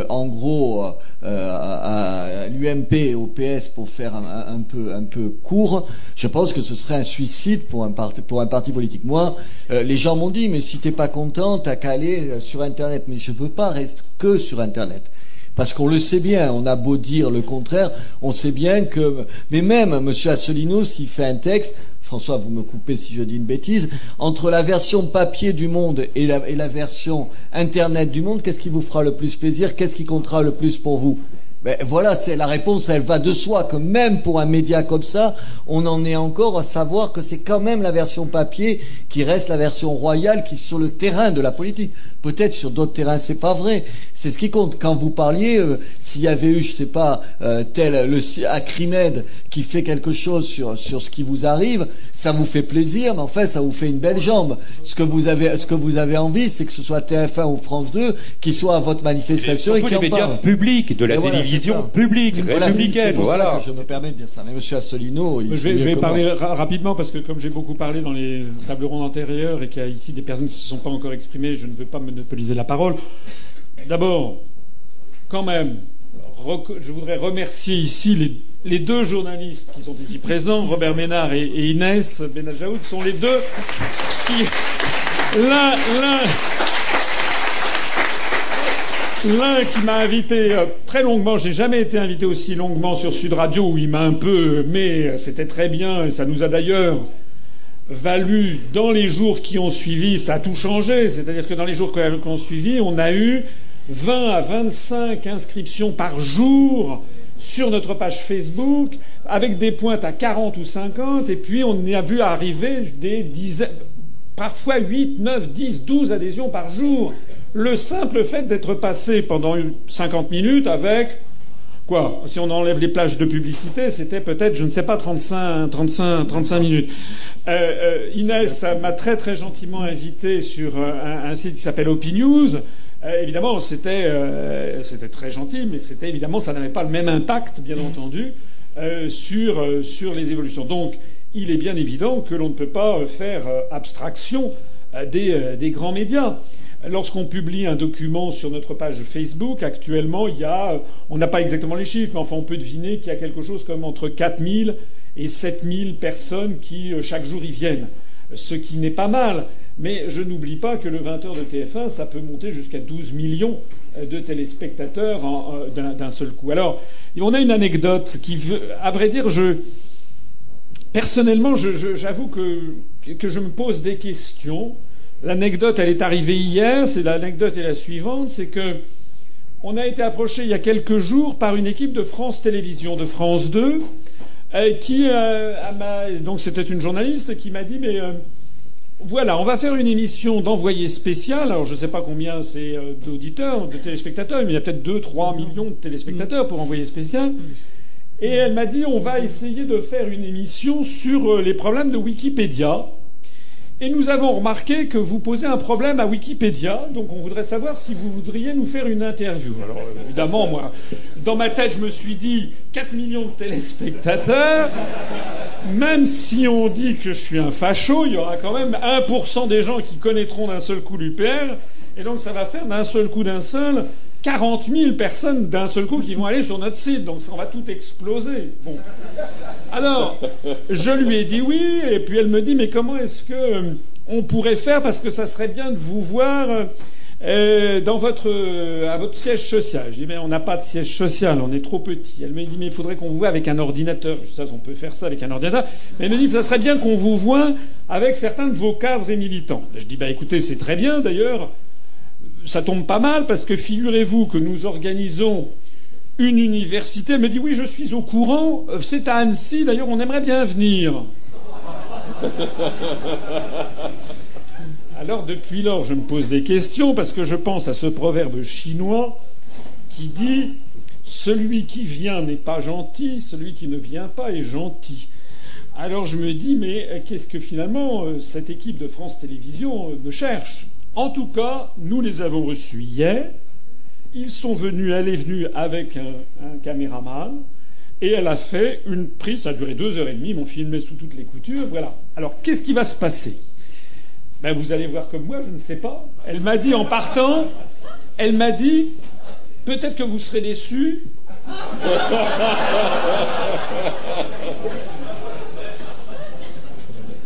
en gros euh, à, l'UMP et au PS pour faire un, peu, un peu court, je pense que ce serait un suicide pour un parti, pour un parti politique. Moi, euh, les gens m'ont dit, mais si t'es pas content, t'as qu'à aller euh, sur Internet. Mais je veux pas rester que sur Internet. Parce qu'on le sait bien, on a beau dire le contraire, on sait bien que, mais même M. Asselineau, s'il fait un texte, François, vous me coupez si je dis une bêtise, entre la version papier du monde et la, version Internet du monde, qu'est-ce qui vous fera le plus plaisir? Qu'est-ce qui comptera le plus pour vous? Ben, voilà, c'est la réponse, elle va de soi que même pour un média comme ça, on en est encore à savoir que c'est quand même la version papier qui reste la version royale qui sur le terrain de la politique. Peut-être sur d'autres terrains, c'est pas vrai. C'est ce qui compte. Quand vous parliez, euh, s'il y avait eu, je sais pas, euh, tel le Acrimed qui fait quelque chose sur sur ce qui vous arrive, ça vous fait plaisir, mais en fait, ça vous fait une belle jambe. Ce que vous avez, ce que vous avez envie, c'est que ce soit TF1 ou France 2 qui soit à votre manifestation et, et qui les médias publics de la télévision publique, républicaine. Voilà. je me permets de dire ça. Mais Monsieur Asselineau, je vais, je vais parler rapidement parce que comme j'ai beaucoup parlé dans les tables rondes antérieures et qu'il y a ici des personnes qui ne se sont pas encore exprimées, je ne veux pas monopoliser la parole. D'abord, quand même, je voudrais remercier ici les les deux journalistes qui sont ici présents, Robert Ménard et, Inès Benajaoud, sont les deux qui. L'un, l'un, L'un qui m'a invité euh, très longuement, j'ai jamais été invité aussi longuement sur Sud Radio où il m'a un peu, mais c'était très bien et ça nous a d'ailleurs valu dans les jours qui ont suivi, ça a tout changé. C'est-à-dire que dans les jours qui ont suivi, on a eu 20 à 25 inscriptions par jour sur notre page Facebook, avec des pointes à 40 ou 50, et puis on a vu arriver des dizaines, parfois 8, 9, 10, 12 adhésions par jour. Le simple fait d'être passé pendant 50 minutes avec quoi Si on enlève les plages de publicité, c'était peut-être, je ne sais pas, 35, 35, 35 minutes. Euh, euh, Inès m'a très très gentiment invité sur euh, un, site qui s'appelle OpiNews. évidemment, c'était c'était très gentil, mais c'était évidemment, ça n'avait pas le même impact, bien entendu, sur sur les évolutions. Donc, il est bien évident que l'on ne peut pas faire abstraction des, des grands médias. Lorsqu'on publie un document sur notre page Facebook, actuellement, il y a, on n'a pas exactement les chiffres, mais enfin, on peut deviner qu'il y a quelque chose comme entre 4000 et 7000 personnes qui, euh, chaque jour, y viennent. Ce qui n'est pas mal. Mais je n'oublie pas que le 20h de TF1, ça peut monter jusqu'à 12 millions euh, de téléspectateurs euh, d'un seul coup. Alors, on a une anecdote qui, à vrai dire, je, personnellement, j'avoue que, que je me pose des questions L'anecdote, elle est arrivée hier. C'est l'anecdote est la suivante, c'est que on a été approché il y a quelques jours par une équipe de France Télévisions, de France 2, euh, qui euh, donc c'était une journaliste qui m'a dit mais euh, voilà, on va faire une émission d'envoyé spécial. Alors je ne sais pas combien c'est d'auditeurs, de téléspectateurs, mais il y a peut-être 2-3 millions de téléspectateurs pour envoyer spécial. Et elle m'a dit on va essayer de faire une émission sur les problèmes de Wikipédia. Et nous avons remarqué que vous posez un problème à Wikipédia, donc on voudrait savoir si vous voudriez nous faire une interview. Alors évidemment, moi, dans ma tête, je me suis dit 4 millions de téléspectateurs. Même si on dit que je suis un facho, il y aura quand même 1% des gens qui connaîtront d'un seul coup l'UPR. Et donc ça va faire d'un seul coup d'un seul 40 000 personnes d'un seul coup qui vont aller sur notre site, donc ça va tout exploser. Bon. Alors, je lui ai dit oui, et puis elle me dit mais comment est-ce que euh, on pourrait faire? Parce que ça serait bien de vous voir euh, dans votre à votre siège social. Je dis mais on n'a pas de siège social, on est trop petit. Elle me dit mais il faudrait qu'on vous voit avec un ordinateur. Je dis ça on peut faire ça avec un ordinateur. Mais elle me dit ça serait bien qu'on vous voit avec certains de vos cadres et militants. Je dis bah écoutez c'est très bien d'ailleurs ça tombe pas mal parce que figurez-vous que nous organisons une université. Elle me dit oui, je suis au courant. C'est à Annecy. D'ailleurs, on aimerait bien venir. *laughs* Alors depuis lors, je me pose des questions parce que je pense à ce proverbe chinois qui dit celui qui vient n'est pas gentil, celui qui ne vient pas est gentil. Alors je me dis mais qu'est-ce que finalement euh, cette équipe de France Télévisions euh, me cherche? En tout cas, nous les avons reçus hier. Ils sont venus, elle est venue avec un, caméraman. Et elle a fait une prise, ça a duré deux heures et demie, ils m'ont filmé sous toutes les coutures, voilà. Alors, qu'est-ce qui va se passer? Ben, Vous allez voir comme moi, je ne sais pas. Elle m'a dit en partant, elle m'a dit, peut-être que vous serez déçus. *laughs*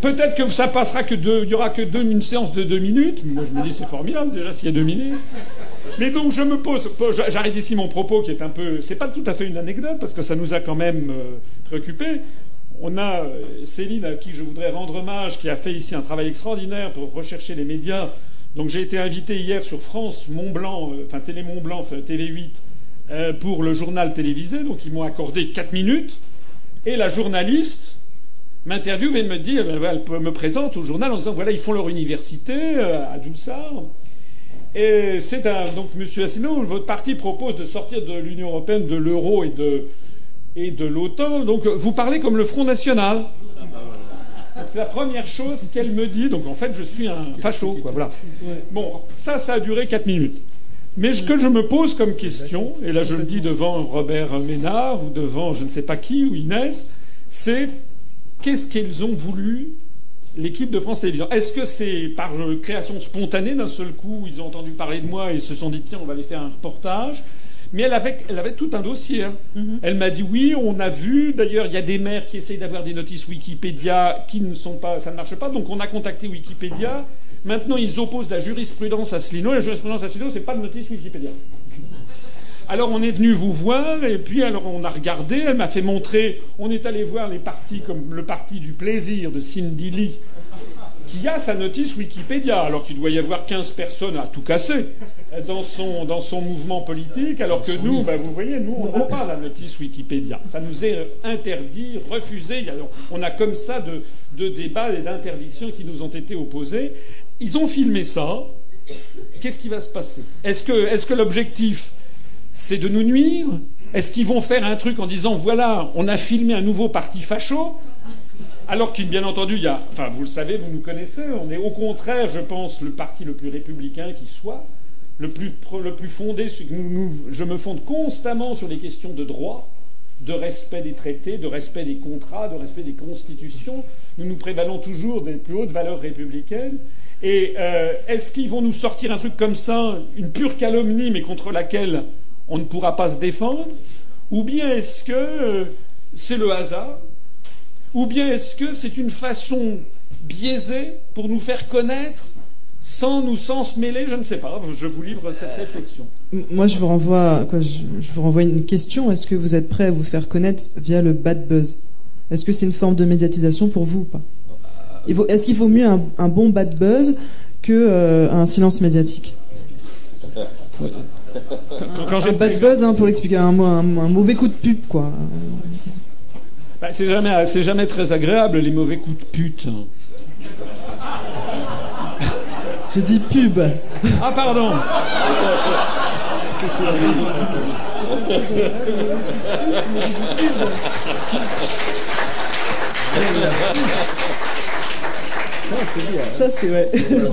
Peut-être que ça passera que deux, il y aura que deux, une séance de deux minutes. Moi, je me dis c'est formidable déjà s'il y a deux minutes. Mais donc je me pose, j'arrête ici mon propos qui est un peu, c'est pas tout à fait une anecdote parce que ça nous a quand même euh, préoccupés. On a euh, Céline à qui je voudrais rendre hommage, qui a fait ici un travail extraordinaire pour rechercher les médias. Donc j'ai été invité hier sur France Mont Blanc, euh, enfin Télé Mont Blanc, enfin, TV8, pour le journal télévisé. Donc ils m'ont accordé quatre minutes. Et la journaliste m'interviewe et me dit, elle me présente au journal en disant voilà, ils font leur université euh, à Doulsard. Et c'est un. Donc, Monsieur Asselineau, votre parti propose de sortir de l'Union européenne, de l'euro et de, et de l'OTAN. Donc, vous parlez comme le Front National. C'est la première chose qu'elle me dit. Donc, en fait, je suis un facho, quoi. Voilà. Bon, ça, ça a duré 4 minutes. Mais ce que je me pose comme question, et là je le dis devant Robert Ménard ou devant je ne sais pas qui ou Inès, c'est Qu'est-ce qu'ils ont voulu, l'équipe de France Télévisions? Est-ce que c'est par création spontanée d'un seul coup, ils ont entendu parler de moi et se sont dit tiens, on va aller faire un reportage? Mais elle avait, elle avait tout un dossier. Hein. Mm-hmm. Elle m'a dit oui, on a vu. D'ailleurs, il y a des maires qui essayent d'avoir des notices Wikipédia qui ne sont pas, ça ne marche pas. Donc on a contacté Wikipédia. Maintenant, ils opposent la jurisprudence à Slino. La jurisprudence à Slino, c'est pas de notice Wikipédia. Alors on est venu vous voir et puis alors on a regardé, elle m'a fait montrer, on est allé voir les partis comme le parti du plaisir de Cindy Lee qui a sa notice Wikipédia, alors qu'il doit y avoir 15 personnes à tout casser dans son, dans mouvement politique, alors que nous, bah, vous voyez, nous, on n'a pas la notice Wikipédia. Ça nous est interdit, refusé. On a comme ça de, débats et d'interdictions qui nous ont été opposés. Ils ont filmé ça. Qu'est-ce qui va se passer? Est-ce que, est -ce que l'objectif, c'est de nous nuire Est-ce qu'ils vont faire un truc en disant voilà, on a filmé un nouveau parti facho? Alors qu'il, bien entendu, il y a. Enfin, vous le savez, vous nous connaissez, on est au contraire, je pense, le parti le plus républicain qui soit, le plus, le plus fondé. je me fonde constamment sur les questions de droit, de respect des traités, de respect des contrats, de respect des constitutions. Nous nous prévalons toujours des plus hautes valeurs républicaines. Et euh, est-ce qu'ils vont nous sortir un truc comme ça, une pure calomnie, mais contre laquelle on ne pourra pas se défendre Ou bien est-ce que euh, c'est le hasard Ou bien est-ce que c'est une façon biaisée pour nous faire connaître sans nous sans se mêler, je ne sais pas. Je vous livre cette réflexion. Moi, je vous renvoie, quoi, je, vous renvoie une question. Est-ce que vous êtes prêt à vous faire connaître via le bad buzz? Est-ce que c'est une forme de médiatisation pour vous ou pas? Est-ce qu'il vaut mieux un, bon bad buzz que euh, un silence médiatique? *laughs* quand, un bad buzz, hein, pour l'expliquer, un, un, mauvais coup de pub, quoi. Bah, c'est jamais, c'est jamais très agréable les mauvais coups de pute. J'ai dit pub. Ah pardon. Ça c'est ouais.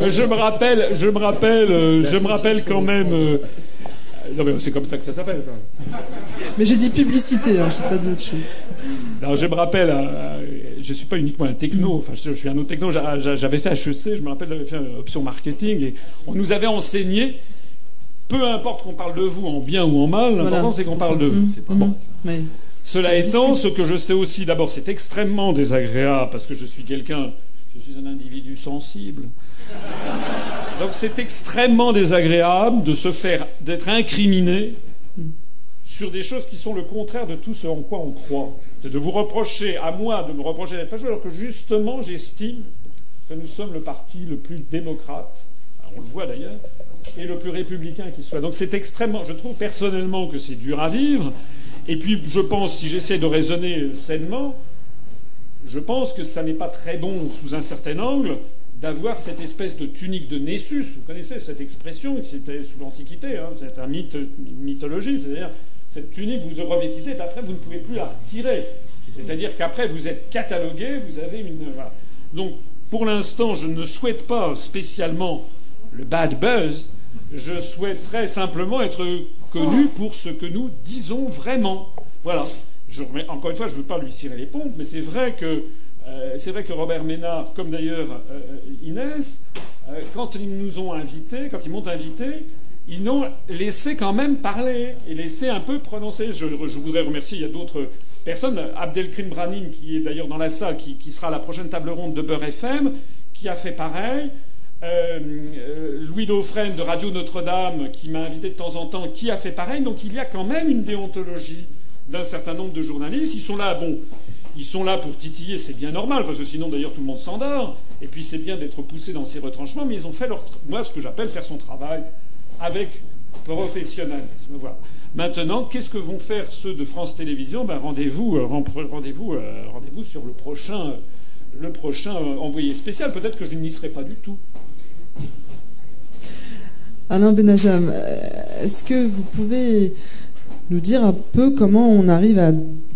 Je me rappelle, je me rappelle, euh, je me rappelle quand même. Euh, non mais c'est comme ça que ça s'appelle. Mais j'ai dit publicité, hein, je sais pas d'autre chose. Alors je me rappelle, euh, je suis pas uniquement un techno, enfin je, suis un autre techno. J'avais fait HEC, je me rappelle, j'avais fait option marketing et on nous avait enseigné. Peu importe qu'on parle de vous en bien ou en mal, l'important c'est qu'on parle de vous. C'est pas bon. Cela étant, ce que je sais aussi, d'abord, c'est extrêmement désagréable parce que je suis quelqu'un je suis un individu sensible. Donc c'est extrêmement désagréable de se faire, d'être incriminé sur des choses qui sont le contraire de tout ce en quoi on croit. C'est de vous reprocher, à moi, de me reprocher d'être fâcheux, alors que justement j'estime que nous sommes le parti le plus démocrate, on le voit d'ailleurs, et le plus républicain qui soit. Donc c'est extrêmement, je trouve personnellement que c'est dur à vivre, et puis je pense, si j'essaie de raisonner sainement, je pense que ça n'est pas très bon sous un certain angle d'avoir cette espèce de tunique de Nessus. Vous connaissez cette expression, c'était sous l'Antiquité, hein, c'est un mythe, une mythologie, c'est-à-dire cette tunique, vous revêtissez, et après vous ne pouvez plus la retirer. C'est-à-dire qu'après vous êtes catalogué, vous avez une. Donc pour l'instant, je ne souhaite pas spécialement le bad buzz, je souhaiterais simplement être connu pour ce que nous disons vraiment. Voilà encore une fois, je ne veux pas lui cirer les pompes, mais c'est vrai que euh, c'est vrai que Robert Ménard, comme d'ailleurs euh, Inès, euh, quand ils nous ont invités, quand ils m'ont invité, ils ont laissé quand même parler et laissé un peu prononcer. Je, voudrais remercier, il y a d'autres personnes, Abdelkrim Branin, qui est d'ailleurs dans la salle, qui, qui, sera la prochaine table ronde de Beurre FM, qui a fait pareil. Louis Dauphren de Radio Notre-Dame, qui m'a invité de temps en temps, qui a fait pareil. Donc il y a quand même une déontologie d'un certain nombre de journalistes. Ils sont là, bon, ils sont là pour titiller, c'est bien normal, parce que sinon d'ailleurs tout le monde s'endort. Et puis c'est bien d'être poussé dans ces retranchements, mais ils ont fait leur, moi ce que j'appelle faire son travail avec professionnalisme. Voilà. Maintenant, qu'est-ce que vont faire ceux de France Télévisions? Ben, Rendez-vous, euh, rendez-vous, euh, rendez-vous sur le prochain, le prochain euh, envoyé spécial. Peut-être que je n'y serai pas du tout. Alain Benajam, est-ce que vous pouvez nous dire un peu comment on arrive à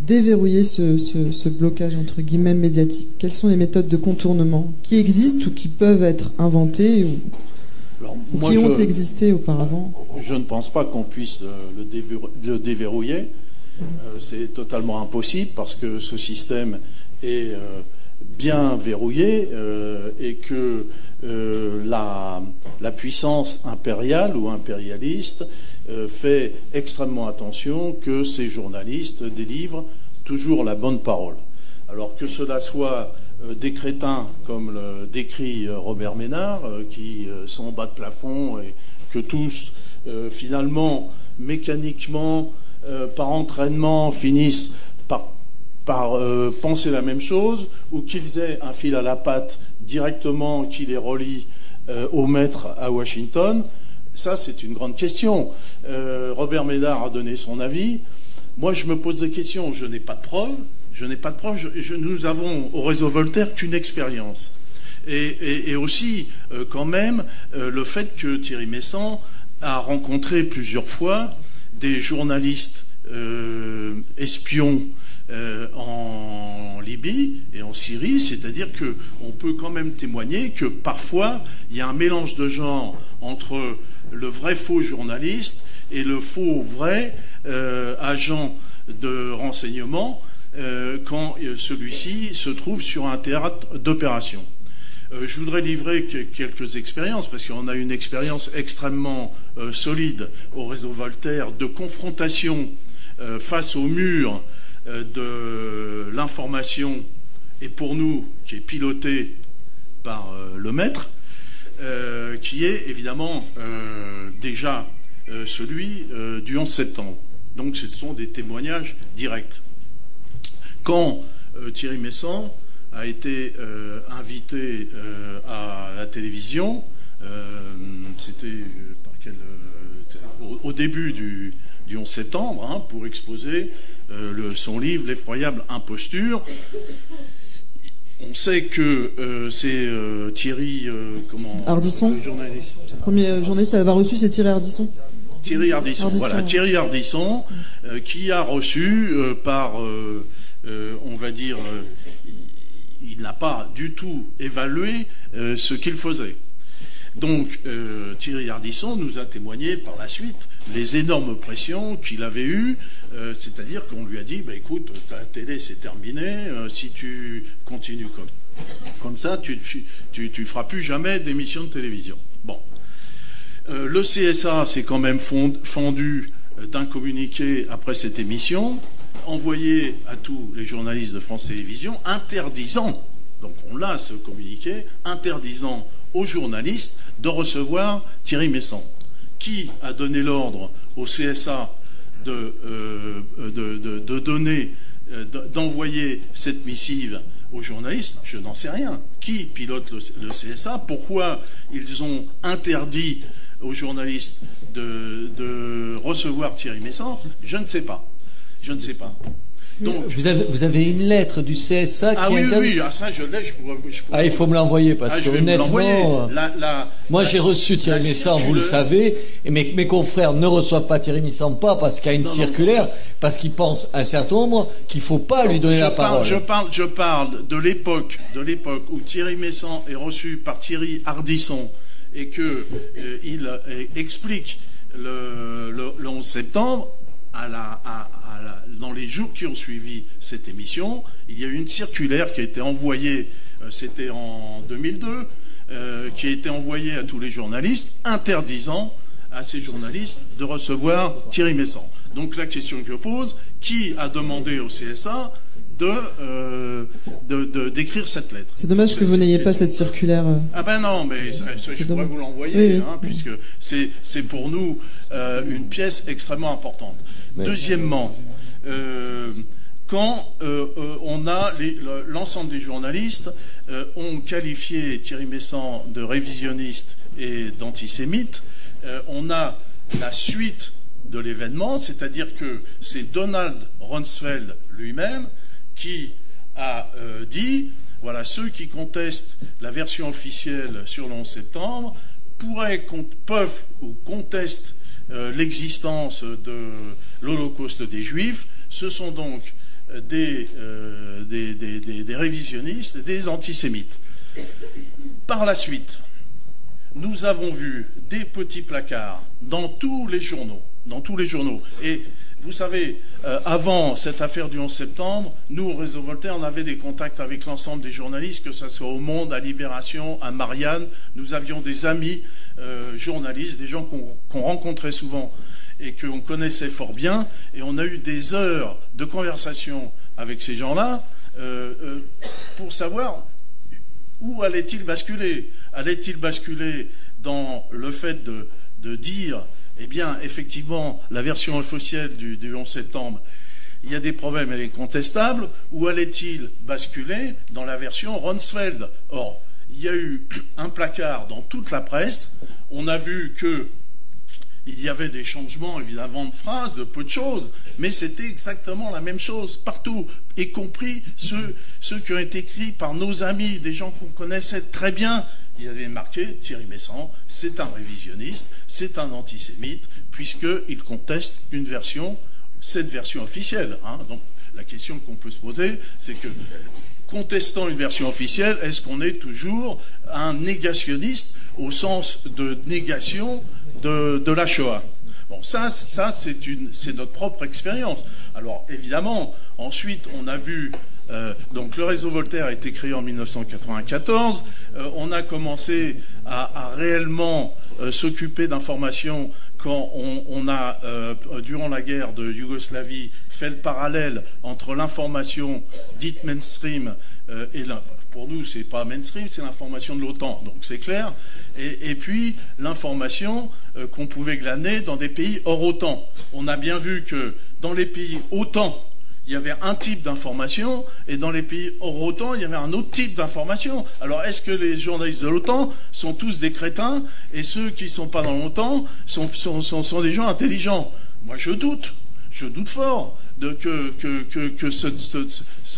déverrouiller ce, blocage entre guillemets médiatique? Quelles sont les méthodes de contournement qui existent ou qui peuvent être inventées ou, qui ont existé auparavant? Je ne pense pas qu'on puisse euh, le, déverrouiller. Euh, c'est totalement impossible parce que ce système est euh, bien verrouillé et que la, la puissance impériale ou impérialiste fait extrêmement attention que ces journalistes délivrent toujours la bonne parole. Alors que cela soit des crétins, comme le décrit Robert Ménard, qui sont en bas de plafond et que tous, finalement, mécaniquement, par entraînement, finissent par euh, penser la même chose ou qu'ils aient un fil à la patte directement qui les relie euh, au maître à Washington Ça, c'est une grande question. Euh, Robert Médard a donné son avis. Moi, je me pose des questions. Je n'ai pas de preuves. Je n'ai pas de preuves. nous avons au réseau Voltaire qu'une expérience. Et, aussi, quand même, le fait que Thierry Messant a rencontré plusieurs fois des journalistes espions euh, en Libye et en Syrie, c'est-à-dire qu'on peut quand même témoigner que parfois il y a un mélange de genre entre le vrai faux journaliste et le faux vrai euh, agent de renseignement euh, quand celui-ci se trouve sur un théâtre d'opération. je voudrais livrer quelques expériences, parce qu'on a une expérience extrêmement solide au réseau Voltaire de confrontation face au mur euh, de l'information et pour nous qui est piloté par euh, le maître, euh, qui est évidemment déjà celui du 11 septembre. Donc ce sont des témoignages directs. Quand Thierry Messant a été invité à la télévision, c'était au, début du, 11 septembre, hein, pour exposer euh, son livre L'effroyable imposture. On sait que euh, c'est euh, Thierry comment Ardisson. journaliste. Le premier journaliste à l'avoir reçu, c'est Thierry Ardisson. Thierry Ardisson, voilà, Thierry Ardisson, qui a reçu par, on va dire, il n'a pas du tout évalué ce qu'il faisait. Donc Thierry Ardisson nous a témoigné par la suite les énormes pressions qu'il avait eues, euh, c'est-à-dire qu'on lui a dit, bah, écoute, ta télé c'est terminé, euh, si tu continues comme, comme ça, tu ne feras plus jamais d'émission de télévision. Bon. Euh, le CSA s'est quand même fendu d'un communiqué après cette émission, envoyé à tous les journalistes de France Télévisions, interdisant, donc on l'a ce communiqué, interdisant aux journalistes de recevoir Thierry Messant qui a donné l'ordre au CSA de, euh, de, donner, euh, d'envoyer cette missive aux journalistes Je n'en sais rien. Qui pilote le, CSA Pourquoi ils ont interdit aux journalistes de, recevoir Thierry Messant? Je ne sais pas. Je ne sais pas. Donc, vous, avez, vous avez une lettre du CSA ah qui oui, oui, ah, ça je l'ai, je pourrais, Ah, il faut me l'envoyer parce ah, que honnêtement, moi j'ai reçu Thierry Messant, vous le savez, et mes, mes, confrères ne reçoivent pas Thierry Messant pas parce qu'il y a une circulaire, parce qu'ils pensent un certain nombre qu'il ne faut pas lui donner la parole. Je parle, je parle de l'époque, de l'époque où Thierry Messant est reçu par Thierry Hardisson et que euh, il euh, explique le, le, 11 septembre dans les jours qui ont suivi cette émission, il y a eu une circulaire qui a été envoyée, euh, c'était en 2002, euh, qui a été envoyée à tous les journalistes, interdisant à ces journalistes de recevoir Thierry Messant. Donc la question que je pose, qui a demandé au CSA euh, de, d'écrire cette lettre. C'est dommage que vous n'ayez pas cette circulaire. Ah ben non, mais je pourrais vous l'envoyer, hein, puisque c'est, c'est pour nous une pièce extrêmement importante. Deuxièmement, euh, quand euh, euh, on a l'ensemble des journalistes ont qualifié Thierry Messant de révisionniste et d'antisémite, on a la suite de l'événement, c'est-à-dire que c'est Donald Rumsfeld lui-même qui a dit voilà, ceux qui contestent la version officielle sur le 11 septembre pourraient, peuvent ou contestent l'existence de l'Holocauste des Juifs ce sont donc euh, euh, des, des, révisionnistes, des antisémites. Par la suite, nous avons vu des petits placards dans tous les journaux, dans tous les journaux. Et vous savez, euh, avant cette affaire du 11 septembre, nous, au Réseau Voltaire, on avait des contacts avec l'ensemble des journalistes, que ce soit au Monde, à Libération, à Marianne. Nous avions des amis journalistes, des gens qu'on rencontrait souvent et qu'on connaissait fort bien, et on a eu des heures de conversation avec ces gens-là euh, euh, pour savoir où allait-il basculer. Allait-il basculer dans le fait de, dire, eh bien, effectivement, la version officielle du, du 11 septembre, il y a des problèmes, elle est contestable, ou allait-il basculer dans la version Ronsfeld Or, il y a eu *clears throat* un placard dans toute la presse. On a vu que il y avait des changements, évidemment, de phrases, de peu de choses, mais c'était exactement la même chose partout, y compris ceux, ceux qui ont été écrits par nos amis, des gens qu'on connaissait très bien. Il avait marqué Thierry Messant, c'est un révisionniste, c'est un antisémite, puisqu'il conteste une version, cette version officielle. Hein. Donc la question qu'on peut se poser, c'est que contestant une version officielle, est-ce qu'on est toujours un négationniste au sens de négation de, la Shoah? Bon, ça, ça c'est notre propre expérience. Alors, évidemment, ensuite, on a vu euh, donc le réseau Voltaire a été créé en 1994. Euh, on a commencé à, réellement euh, s'occuper d'informations quand on, a, durant la guerre de Yougoslavie, fait le parallèle entre l'information dite mainstream et pour nous, c'est pas mainstream, c'est l'information de l'OTAN, donc c'est clair. Et, puis l'information qu'on pouvait glaner dans des pays hors OTAN. On a bien vu que dans les pays OTAN, il y avait un type d'information, et dans les pays hors OTAN, il y avait un autre type d'information. Alors, est-ce que les journalistes de l'OTAN sont tous des crétins, et ceux qui ne sont pas dans l'OTAN sont, des gens intelligents? Moi, je doute. Je doute fort que,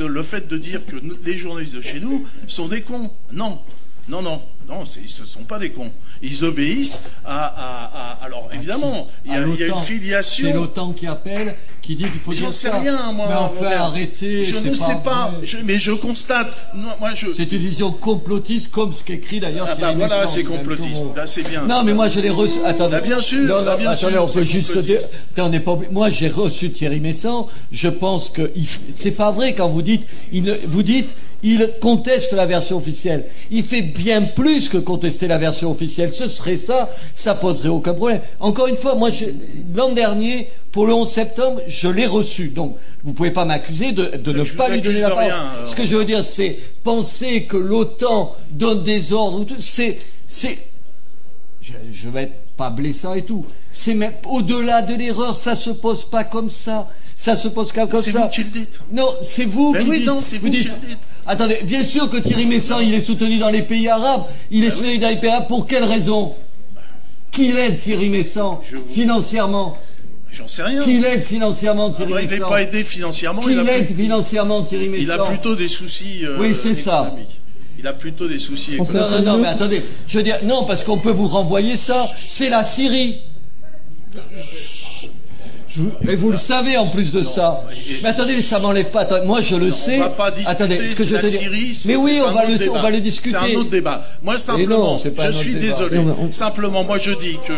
le fait de dire que les journalistes de chez nous sont des cons. Non, non, non. Non, ce ne sont pas des cons. Ils obéissent à. alors, évidemment, il y, a, une filiation. C'est l'OTAN qui appelle, qui dit qu'il faut dire ça. sais rien, moi. Mais enfin, arrêtez. Je ne sais pas. mais je constate. moi, je... C'est une vision complotiste, comme ce qu'écrit d'ailleurs ah, bah, Voilà, c'est complotiste. Là, c'est bien. Non, mais moi, je l'ai reçu. Attendez. Bah, bien sûr. Non, bah, bien attendez, sûr, on peut juste dire. Attendez, pas... Moi, j'ai reçu Thierry Messant. Je pense que c'est pas vrai quand vous dites. Il... Vous dites il conteste la version officielle. Il fait bien plus que contester la version officielle. Ce serait ça, ça poserait aucun problème. Encore une fois, moi, l'an dernier, pour le 11 septembre, je l'ai reçu. Donc, vous ne pouvez pas m'accuser de, ne pas lui donner la parole. Ce que je veux dire, c'est penser que l'OTAN donne des ordres. C'est, c'est, je, je vais être pas blessant et tout. C'est même au-delà de l'erreur, ça se pose pas comme ça. Ça se pose pas comme ça. C'est vous qui le dites. Non, c'est vous ben qui oui, Non, c'est vous, qui le dites. Attendez, bien sûr que Thierry Messant, il est soutenu dans les pays arabes. Il est ben soutenu dans les pays arabes. Pour quelle raison Qui l'aide Thierry Messant financièrement J'en sais rien. Qui l'aide financièrement Thierry ah bah, Il n'est pas aidé financièrement. Qui l'aide financièrement Thierry Messant Il a plutôt des soucis. Euh, oui, c'est ça. Il a plutôt des soucis économiques. Non, non, non, mais attendez. Je veux dire, non, parce qu'on peut vous renvoyer ça. C'est la Syrie. Mais vous le savez en plus de ça. Mais attendez, ça m'enlève pas. moi, je le sais. On va pas attendez, ce que je te dire. Mais oui, on va, le, on va le discuter. C'est un autre débat. Moi, simplement, je suis désolé. Simplement, moi, je dis que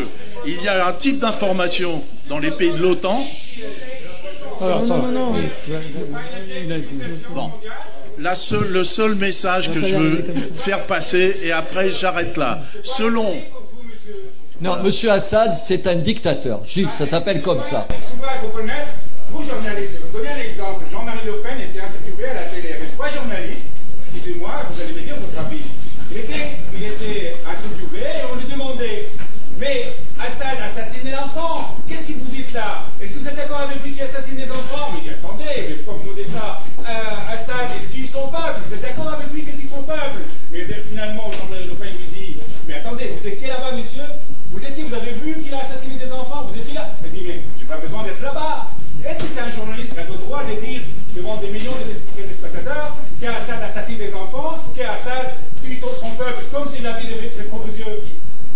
il y a un type d'information dans les pays de l'OTAN. Alors, non, non, non. Bon. La seule, le seul message que je veux faire passer, et après j'arrête là. Selon non, Monsieur Assad, c'est un dictateur. Juste, ça s'appelle comme ça. Souvent, il faut connaître, vous journalistes, je vais vous donner un exemple. Jean-Marie Le Pen était interviewé à la télé avec trois journalistes. Excusez-moi, vous allez me dire votre avis. Il était, il était interviewé et on lui demandait Mais Assad assassiné l'enfant, qu'est-ce que vous dites là? Est-ce que vous êtes d'accord avec lui qui assassine des enfants? Mais il dit Attendez, mais pourquoi vous demandez ça euh, Assad, il tue son peuple, vous êtes d'accord avec lui qu'il tue son peuple? Mais finalement, Jean-Marie Le Pen lui dit Mais attendez, vous étiez là-bas, monsieur vous étiez, vous avez vu qu'il a assassiné des enfants, vous étiez là. Elle dit, mais j'ai pas besoin d'être là-bas. Est-ce que c'est un journaliste qui a le droit de dire devant des millions de téléspectateurs qu'Assad assassine des enfants, qu'Assad tue son peuple comme s'il avait de ses propres yeux?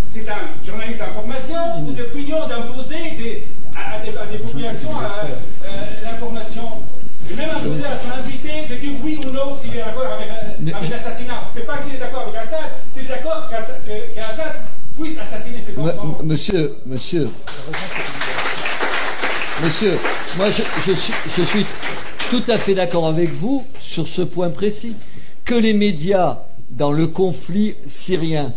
C'est un journaliste d'information ou d'opinion d'imposer des, à, des, populations euh, l'information et même imposer à son invité de dire oui ou non s'il est d'accord avec, avec l'assassinat. C'est pas qu'il est d'accord avec Assad, c'est d'accord qu'Assad puisse assassiner ses enfants. Monsieur, monsieur. Monsieur, moi je, suis, je suis tout à fait d'accord avec vous sur ce point précis. Que les médias, dans le conflit syrien,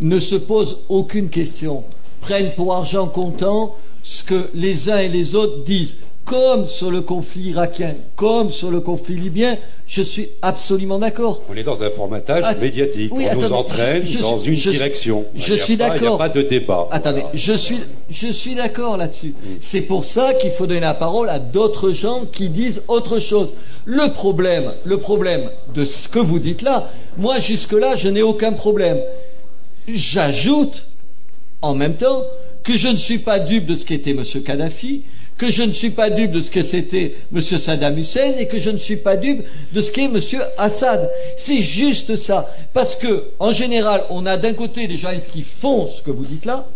ne se posent aucune question, prennent pour argent comptant ce que les uns et les autres disent comme sur le conflit irakien, comme sur le conflit libyen, je suis absolument d'accord. On est dans un formatage médiatique. on nous entraîne dans une direction. Je suis d'accord. Il n'y a pas de débat. Attendez, je suis, je suis d'accord là-dessus. Mm. C'est pour ça qu'il faut donner la parole à d'autres gens qui disent autre chose. Le problème, le problème de ce que vous dites là, moi jusque-là, je n'ai aucun problème. J'ajoute, en même temps, que je ne suis pas dupe de ce qu'était M. Kadhafi, que je ne suis pas dupe de ce que c'était M. Saddam Hussein et que je ne suis pas dupe de ce qu'est M. Assad. C'est juste ça. Parce que, en général, on a d'un côté des gens qui font ce que vous dites là,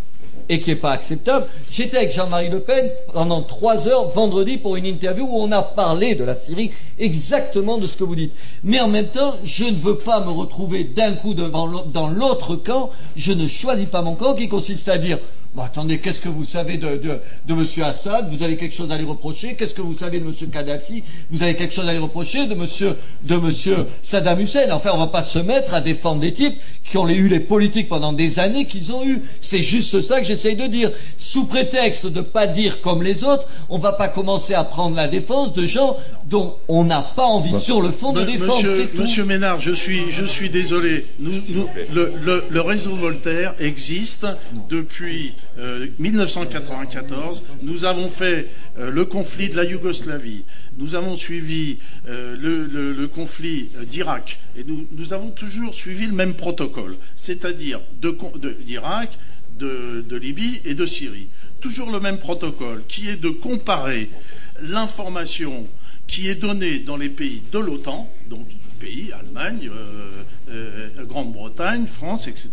et qui n'est pas acceptable. J'étais avec Jean-Marie Le Pen pendant trois heures vendredi pour une interview où on a parlé de la Syrie, exactement de ce que vous dites. Mais en même temps, je ne veux pas me retrouver d'un coup dans l'autre camp. Je ne choisis pas mon camp qui consiste à dire attendez, qu'est-ce que vous savez de, de, de M. Assad? Vous avez quelque chose à lui reprocher? Qu'est-ce que vous savez de M. Kadhafi? Vous avez quelque chose à lui reprocher de M. De monsieur Saddam Hussein? Enfin, on ne va pas se mettre à défendre des types qui ont eu les politiques pendant des années qu'ils ont eu. C'est juste ça que j'essaye de dire. Sous prétexte de ne pas dire comme les autres, on ne va pas commencer à prendre la défense de gens dont on n'a pas envie sur le fond de défendre. Monsieur, monsieur Ménard, je suis, je suis désolé. Nous, le, le, le, réseau Voltaire existe depuis 1994. Euh, nous avons fait euh, le conflit de la Yougoslavie. Nous avons suivi euh, le, conflit d'Irak. Et nous, nous, avons toujours suivi le même protocole, c'est-à-dire d'Irak, de, de Libye et de Syrie. Toujours le même protocole, qui est de comparer l'information qui est donnée dans les pays de l'OTAN, donc pays, Allemagne, euh, Grande-Bretagne, France, etc.,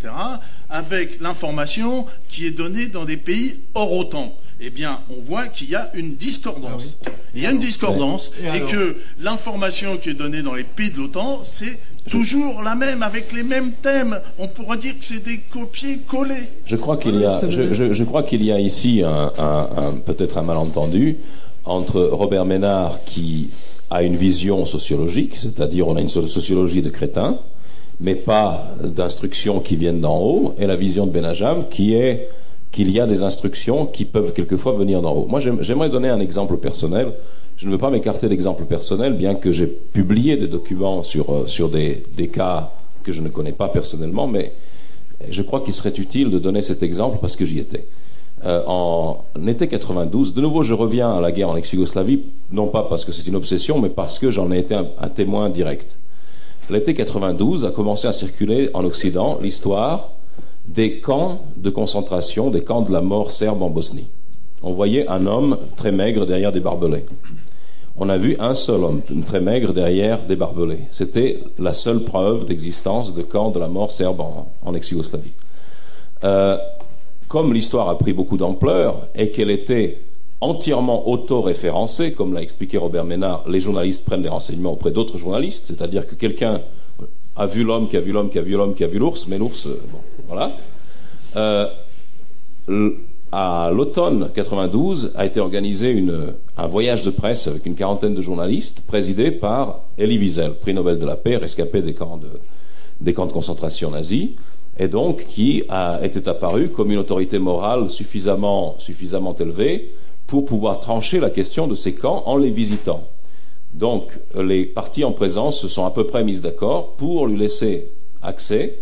avec l'information qui est donnée dans des pays hors OTAN eh bien, on voit qu'il y a une discordance. Ah Il y a une discordance et, que l'information qui est donnée dans les pays de l'OTAN, c'est toujours la même, avec les mêmes thèmes. On pourrait dire que c'est des copier-coller. Je crois qu'il y a, je, crois qu'il y a ici un, peut-être un malentendu entre Robert Ménard qui a une vision sociologique, c'est-à-dire on a une sociologie de crétins, mais pas d'instructions qui viennent d'en haut, et la vision de Benajam qui est qu'il y a des instructions qui peuvent quelquefois venir d'en haut. Moi, j'aimerais donner un exemple personnel. Je ne veux pas m'écarter d'exemples personnels, bien que j'ai publié des documents sur, euh, sur des, des, cas que je ne connais pas personnellement, mais je crois qu'il serait utile de donner cet exemple parce que j'y étais. Euh, en été 92, de nouveau, je reviens à la guerre en ex-Yougoslavie, non pas parce que c'est une obsession, mais parce que j'en ai été un témoin direct. L'été 92 a commencé à circuler en Occident l'histoire des camps de concentration, des camps de la mort serbe en Bosnie. On voyait un homme très maigre derrière des barbelés. On a vu un seul homme très maigre derrière des barbelés. C'était la seule preuve d'existence de camps de la mort serbe en, ex-Yougoslavie. Euh, comme l'histoire a pris beaucoup d'ampleur et qu'elle était entièrement auto-référencée, comme l'a expliqué Robert Ménard, les journalistes prennent des renseignements auprès d'autres journalistes, c'est-à-dire que quelqu'un a vu l'homme, qui a vu l'homme, qui a vu l'homme, qui a vu l'ours, mais l'ours, euh, bon, voilà. Euh, à l'automne 92 a été organisé un voyage de presse avec une quarantaine de journalistes, présidé par Elie Wiesel, prix Nobel de la paix, rescapé des camps de, des camps de concentration nazis, et donc qui était apparu comme une autorité morale suffisamment, suffisamment élevée pour pouvoir trancher la question de ces camps en les visitant. Donc les partis en présence se sont à peu près mis d'accord pour lui laisser accès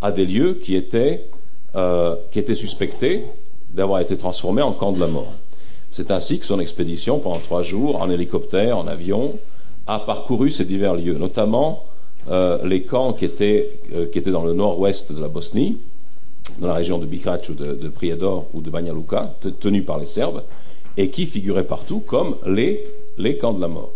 à des lieux qui étaient, euh, qui étaient suspectés d'avoir été transformés en camps de la mort. C'est ainsi que son expédition, pendant trois jours, en hélicoptère, en avion, a parcouru ces divers lieux, notamment les camps qui étaient, euh, qui étaient dans le nord-ouest de la Bosnie, dans la région de Bikrac ou de, de ou de Banja Luka, tenus par les Serbes, et qui figuraient partout comme les, les camps de la mort.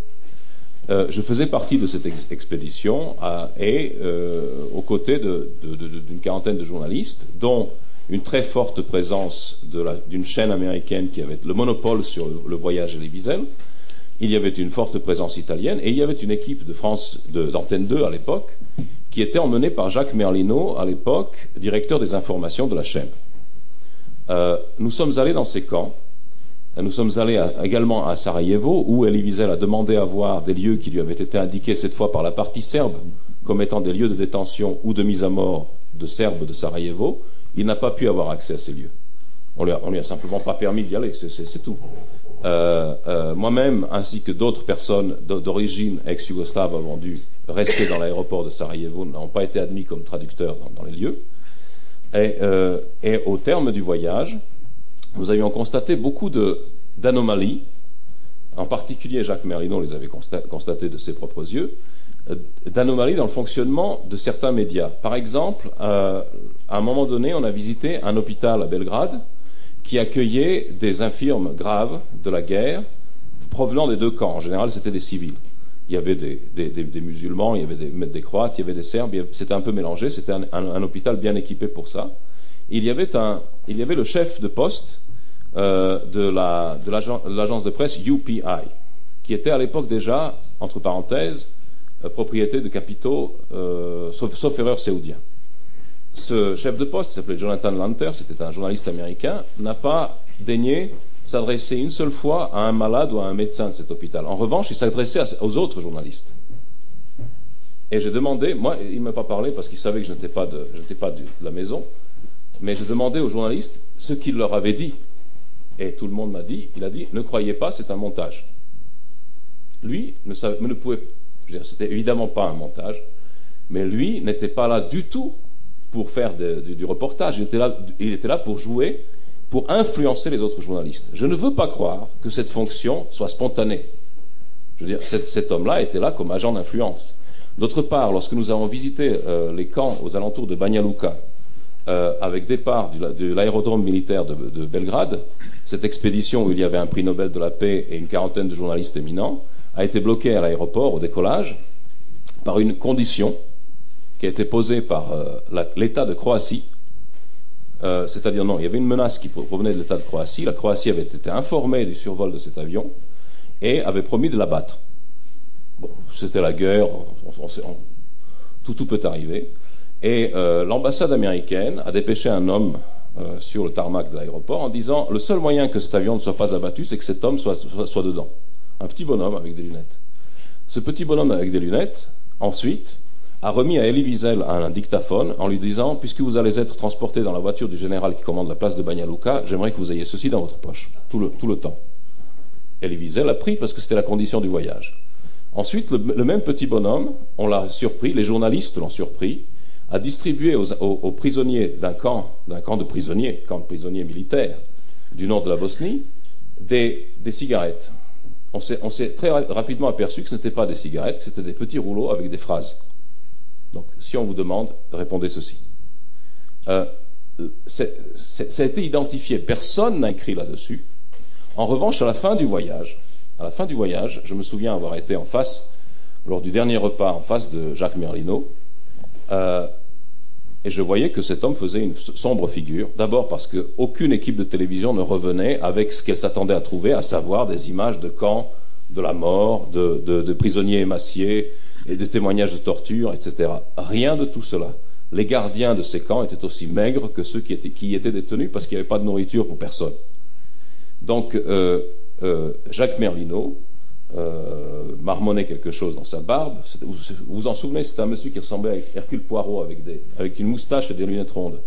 Euh, je faisais partie de cette expédition et euh, aux côtés d'une quarantaine de journalistes, dont une très forte présence d'une chaîne américaine qui avait le monopole sur le, voyage et les Wiesel. Il y avait une forte présence italienne et il y avait une équipe de France d'Antenne 2 à l'époque qui était emmenée par Jacques Merlino, à l'époque directeur des informations de la chaîne. Euh, nous sommes allés dans ces camps nous sommes allés également à Sarajevo, où Elie Wiesel a demandé à voir des lieux qui lui avaient été indiqués cette fois par la partie serbe comme étant des lieux de détention ou de mise à mort de Serbes de Sarajevo. Il n'a pas pu avoir accès à ces lieux. On a, lui a simplement pas permis d'y aller, c'est tout. Euh, euh, moi-même, ainsi que d'autres personnes d'origine ex-yougoslave avons dû rester dans l'aéroport de Sarajevo, n'ont pas été admis comme traducteurs dans, les lieux. Et, euh, et, au terme du voyage, nous avions constaté beaucoup d'anomalies. En particulier, Jacques Merlino les avait constatées de ses propres yeux, d'anomalies dans le fonctionnement de certains médias. Par exemple, à un moment donné, on a visité un hôpital à Belgrade qui accueillait des infirmes graves de la guerre provenant des deux camps. En général, c'était des civils. Il y avait des, musulmans, il y avait des, croates, il y avait des serbes, c'était un peu mélangé, c'était un, hôpital bien équipé pour ça. Il y avait, le chef de poste euh, de l'agence de, presse UPI, qui était à l'époque déjà, entre parenthèses, euh, propriété de capitaux, euh, sauf, sauf erreur ce chef de poste, qui s'appelait Jonathan Lanter, c'était un journaliste américain, n'a pas daigné s'adresser une seule fois à un malade ou à un médecin de cet hôpital. En revanche, il s'adressait aux autres journalistes. Et j'ai demandé, moi, il ne m'a pas parlé parce qu'il savait que je n'étais pas, de, la maison, mais j'ai demandé aux journalistes ce qu'il leur avait dit. Et tout le monde m'a dit, il a dit, ne croyez pas, c'est un montage. Lui ne, savait, ne pouvait, c'était évidemment pas un montage, mais lui n'était pas là du tout pour faire du reportage, il était, là, pour jouer, pour influencer les autres journalistes. Je ne veux pas croire que cette fonction soit spontanée. Je veux dire, cet, homme-là était là comme agent d'influence. D'autre part, lorsque nous avons visité euh, les camps aux alentours de Banja Luka, euh, avec départ de l'aérodrome militaire de, Belgrade, cette expédition où il y avait un prix Nobel de la paix et une quarantaine de journalistes éminents a été bloquée à l'aéroport au décollage par une condition qui a été posée par euh, l'État de Croatie. Euh, c'est-à-dire, non, il y avait une menace qui provenait de l'État de Croatie. La Croatie avait été informée du survol de cet avion et avait promis de l'abattre. Bon, c'était la guerre, tout, tout, peut arriver. Et euh, l'ambassade américaine a dépêché un homme sur le tarmac de l'aéroport en disant le seul moyen que cet avion ne soit pas abattu, c'est que cet homme soit, soit, dedans. Un petit bonhomme avec des lunettes. Ce petit bonhomme avec des lunettes, ensuite, a remis à Elie Wiesel un dictaphone en lui disant Puisque vous allez être transporté dans la voiture du général qui commande la place de Bagnaluca, j'aimerais que vous ayez ceci dans votre poche, tout le, temps. Elie Wiesel a pris parce que c'était la condition du voyage. Ensuite, le, même petit bonhomme, on l'a surpris, les journalistes l'ont surpris, a distribué aux, prisonniers d'un camp, d'un camp de prisonniers, camp de prisonniers militaires du nord de la Bosnie, des, des cigarettes. On s'est très rapidement aperçu que ce n'étaient pas des cigarettes, que c'était des petits rouleaux avec des phrases. Donc, si on vous demande, répondez ceci. Euh, ça a été identifié, personne n'a écrit là-dessus. En revanche, à la fin du voyage, je me souviens avoir été en face, lors du dernier repas, en face de Jacques Merlino, euh, et je voyais que cet homme faisait une sombre figure. D'abord parce qu'aucune équipe de télévision ne revenait avec ce qu'elle s'attendait à trouver, à savoir des images de camps, de la mort, de prisonniers émaciés, et des témoignages de torture, etc. Rien de tout cela. Les gardiens de ces camps étaient aussi maigres que ceux qui, étaient, y étaient détenus parce qu'il n'y avait pas de nourriture pour personne. Donc, euh, euh, Jacques Merlino euh, marmonnait quelque chose dans sa barbe. Vous vous en souvenez, c'était un monsieur qui ressemblait à Hercule Poirot avec, avec une moustache et des lunettes rondes.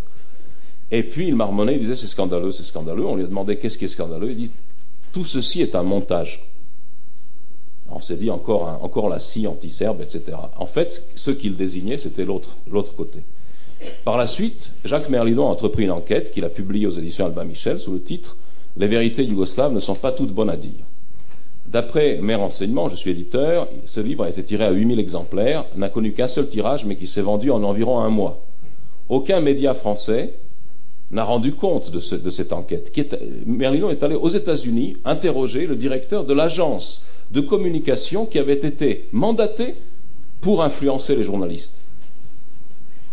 Et puis il marmonnait, il disait c'est scandaleux, c'est scandaleux. On lui a demandé qu'est-ce qui est scandaleux? Il dit tout ceci est un montage. On s'est dit encore, la scie anti-serbe, etc. En fait, ce qu'il désignait, c'était l'autre, côté. Par la suite, Jacques Merlino a entrepris une enquête qu'il a publiée aux éditions Albin Michel sous le titre Les vérités yougoslaves ne sont pas toutes bonnes à dire. D'après mes renseignements, je suis éditeur, ce livre a été tiré à 8000 exemplaires, n'a connu qu'un seul tirage, mais qui s'est vendu en environ un mois. Aucun média français n'a rendu compte de, cette enquête. Merlino est allé aux États-Unis interroger le directeur de l'agence de communication qui avait été mandaté pour influencer les journalistes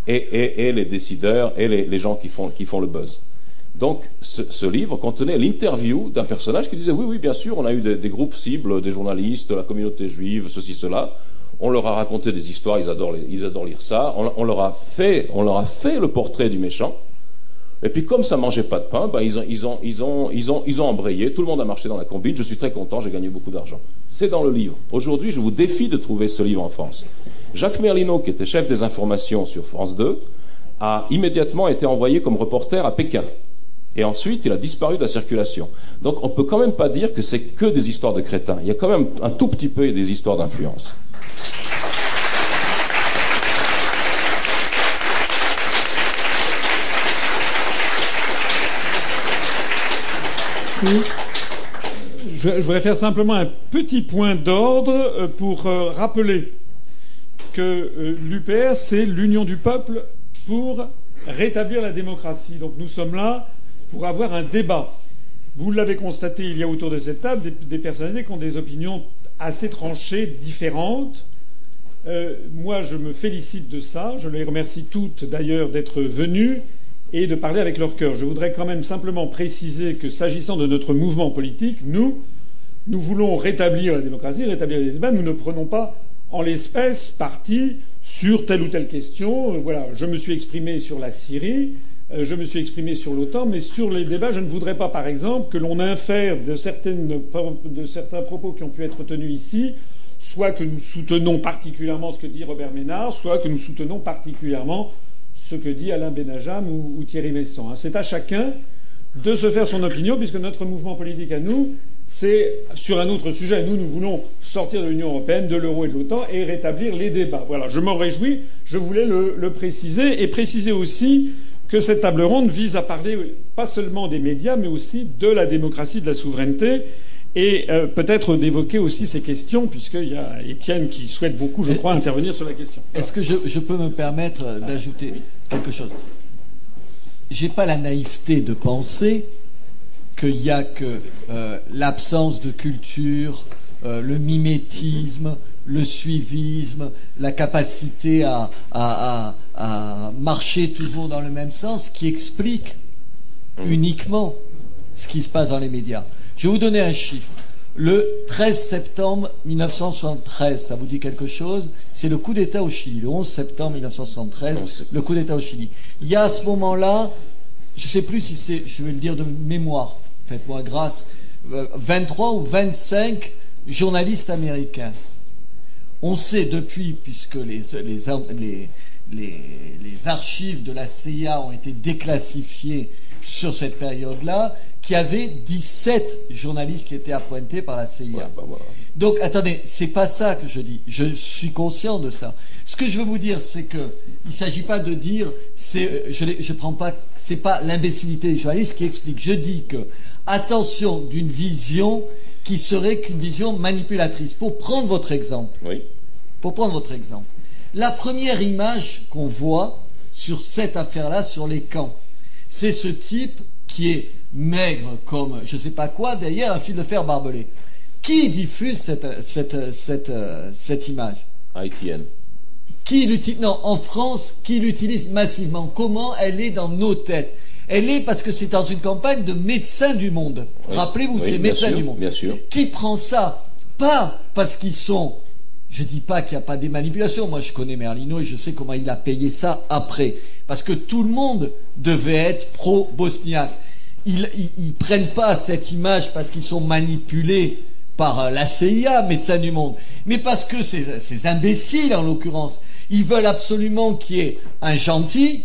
et, les décideurs et les, gens qui font, le buzz. Donc, ce, livre contenait l'interview d'un personnage qui disait Oui, oui, bien sûr, on a eu des, groupes cibles, des journalistes, la communauté juive, ceci, cela. On leur a raconté des histoires, ils adorent, ils adorent lire ça. On, leur a fait, on leur a fait le portrait du méchant. Et puis comme ça mangeait pas de pain, ben, ils, ont, ils ont embrayé, tout le monde a marché dans la combine, je suis très content, j'ai gagné beaucoup d'argent. C'est dans le livre. Aujourd'hui, je vous défie de trouver ce livre en France. Jacques Merlino, qui était chef des informations sur France 2, a immédiatement été envoyé comme reporter à Pékin. Et ensuite, il a disparu de la circulation. Donc on ne peut quand même pas dire que c'est que des histoires de crétins. Il y a quand même un tout petit peu des histoires d'influence. Je, voudrais faire simplement un petit point d'ordre euh, pour euh, rappeler que euh, l'UPR, c'est l'union du peuple pour rétablir la démocratie. Donc nous sommes là pour avoir un débat. Vous l'avez constaté, il y a autour de cette table des, des personnalités qui ont des opinions assez tranchées, différentes. moi, je me félicite de ça. Je les remercie toutes d'ailleurs d'être venues et de parler avec leur cœur. Je voudrais quand même simplement préciser que s'agissant de notre mouvement politique, nous, nous voulons rétablir la démocratie, rétablir les débats. Nous ne prenons pas en l'espèce parti sur telle ou telle question. Euh, voilà, je me suis exprimé sur la Syrie, euh, je me suis exprimé sur l'OTAN, mais sur les débats, je ne voudrais pas, par exemple, que l'on infère de, certains propos qui ont pu être tenus ici, soit que nous soutenons particulièrement ce que dit Robert Ménard, soit que nous soutenons particulièrement ce que dit Alain Benajam ou, Thierry Messon. Hein. C'est à chacun de se faire son opinion, puisque notre mouvement politique à nous, c'est sur un autre sujet. Nous, nous voulons sortir de l'Union européenne, de l'euro et de l'OTAN et rétablir les débats. Voilà, je m'en réjouis, je voulais le, le, préciser et préciser aussi que cette table ronde vise à parler pas seulement des médias, mais aussi de la démocratie, de la souveraineté et euh, peut-être d'évoquer aussi ces questions, puisqu'il y a Étienne qui souhaite beaucoup, je crois, intervenir sur la question. Est-ce que je, peux me permettre d'ajouter quelque chose J'ai pas la naïveté de penser qu'il n'y a que euh, l'absence de culture, euh, le mimétisme, le suivisme, la capacité à, à, marcher toujours dans le même sens qui explique mmh. uniquement ce qui se passe dans les médias. Je vais vous donner un chiffre. Le 13 septembre 1973, ça vous dit quelque chose? C'est le coup d'État au Chili. Le 11 septembre 1973, le coup d'État au Chili. Il y a à ce moment-là, je ne sais plus si c'est, je vais le dire de mémoire, faites-moi grâce, 23 euh, ou 25 journalistes américains. On sait depuis, puisque les, les, les archives de la CIA ont été déclassifiées sur cette période-là, qu'il y avait 17 journalistes qui étaient appointés par la CIA. Bah Donc, attendez, c'est pas ça que je dis. Je suis conscient de ça. Ce que je veux vous dire, c'est que il ne s'agit pas de dire, c'est, je, je prends pas, c'est pas l'imbécilité des journalistes qui explique. Je dis que attention d'une vision qui serait qu'une vision manipulatrice. Pour prendre votre exemple, oui. pour prendre votre exemple, la première image qu'on voit sur cette affaire-là, sur les camps, c'est ce type qui est maigre comme je ne sais pas quoi, derrière un fil de fer barbelé. Qui diffuse cette, cette, cette, cette image? ITN. Qui l'utilise Non, en France, qui l'utilise massivement? Comment elle est dans nos têtes? Elle est parce que c'est dans une campagne de médecins du monde. Rappelez-vous, c'est médecins du monde. Bien sûr. Qui prend ça? Pas parce qu'ils sont je ne dis pas qu'il n'y a pas des manipulations. Moi, je connais Merlino et je sais comment il a payé ça après. Parce que tout le monde devait être pro-bosniaque ils, ils, prennent pas cette image parce qu'ils sont manipulés par euh, la CIA, Médecins du Monde, mais parce que ces, ces imbéciles, en l'occurrence, ils veulent absolument qu'il y ait un gentil,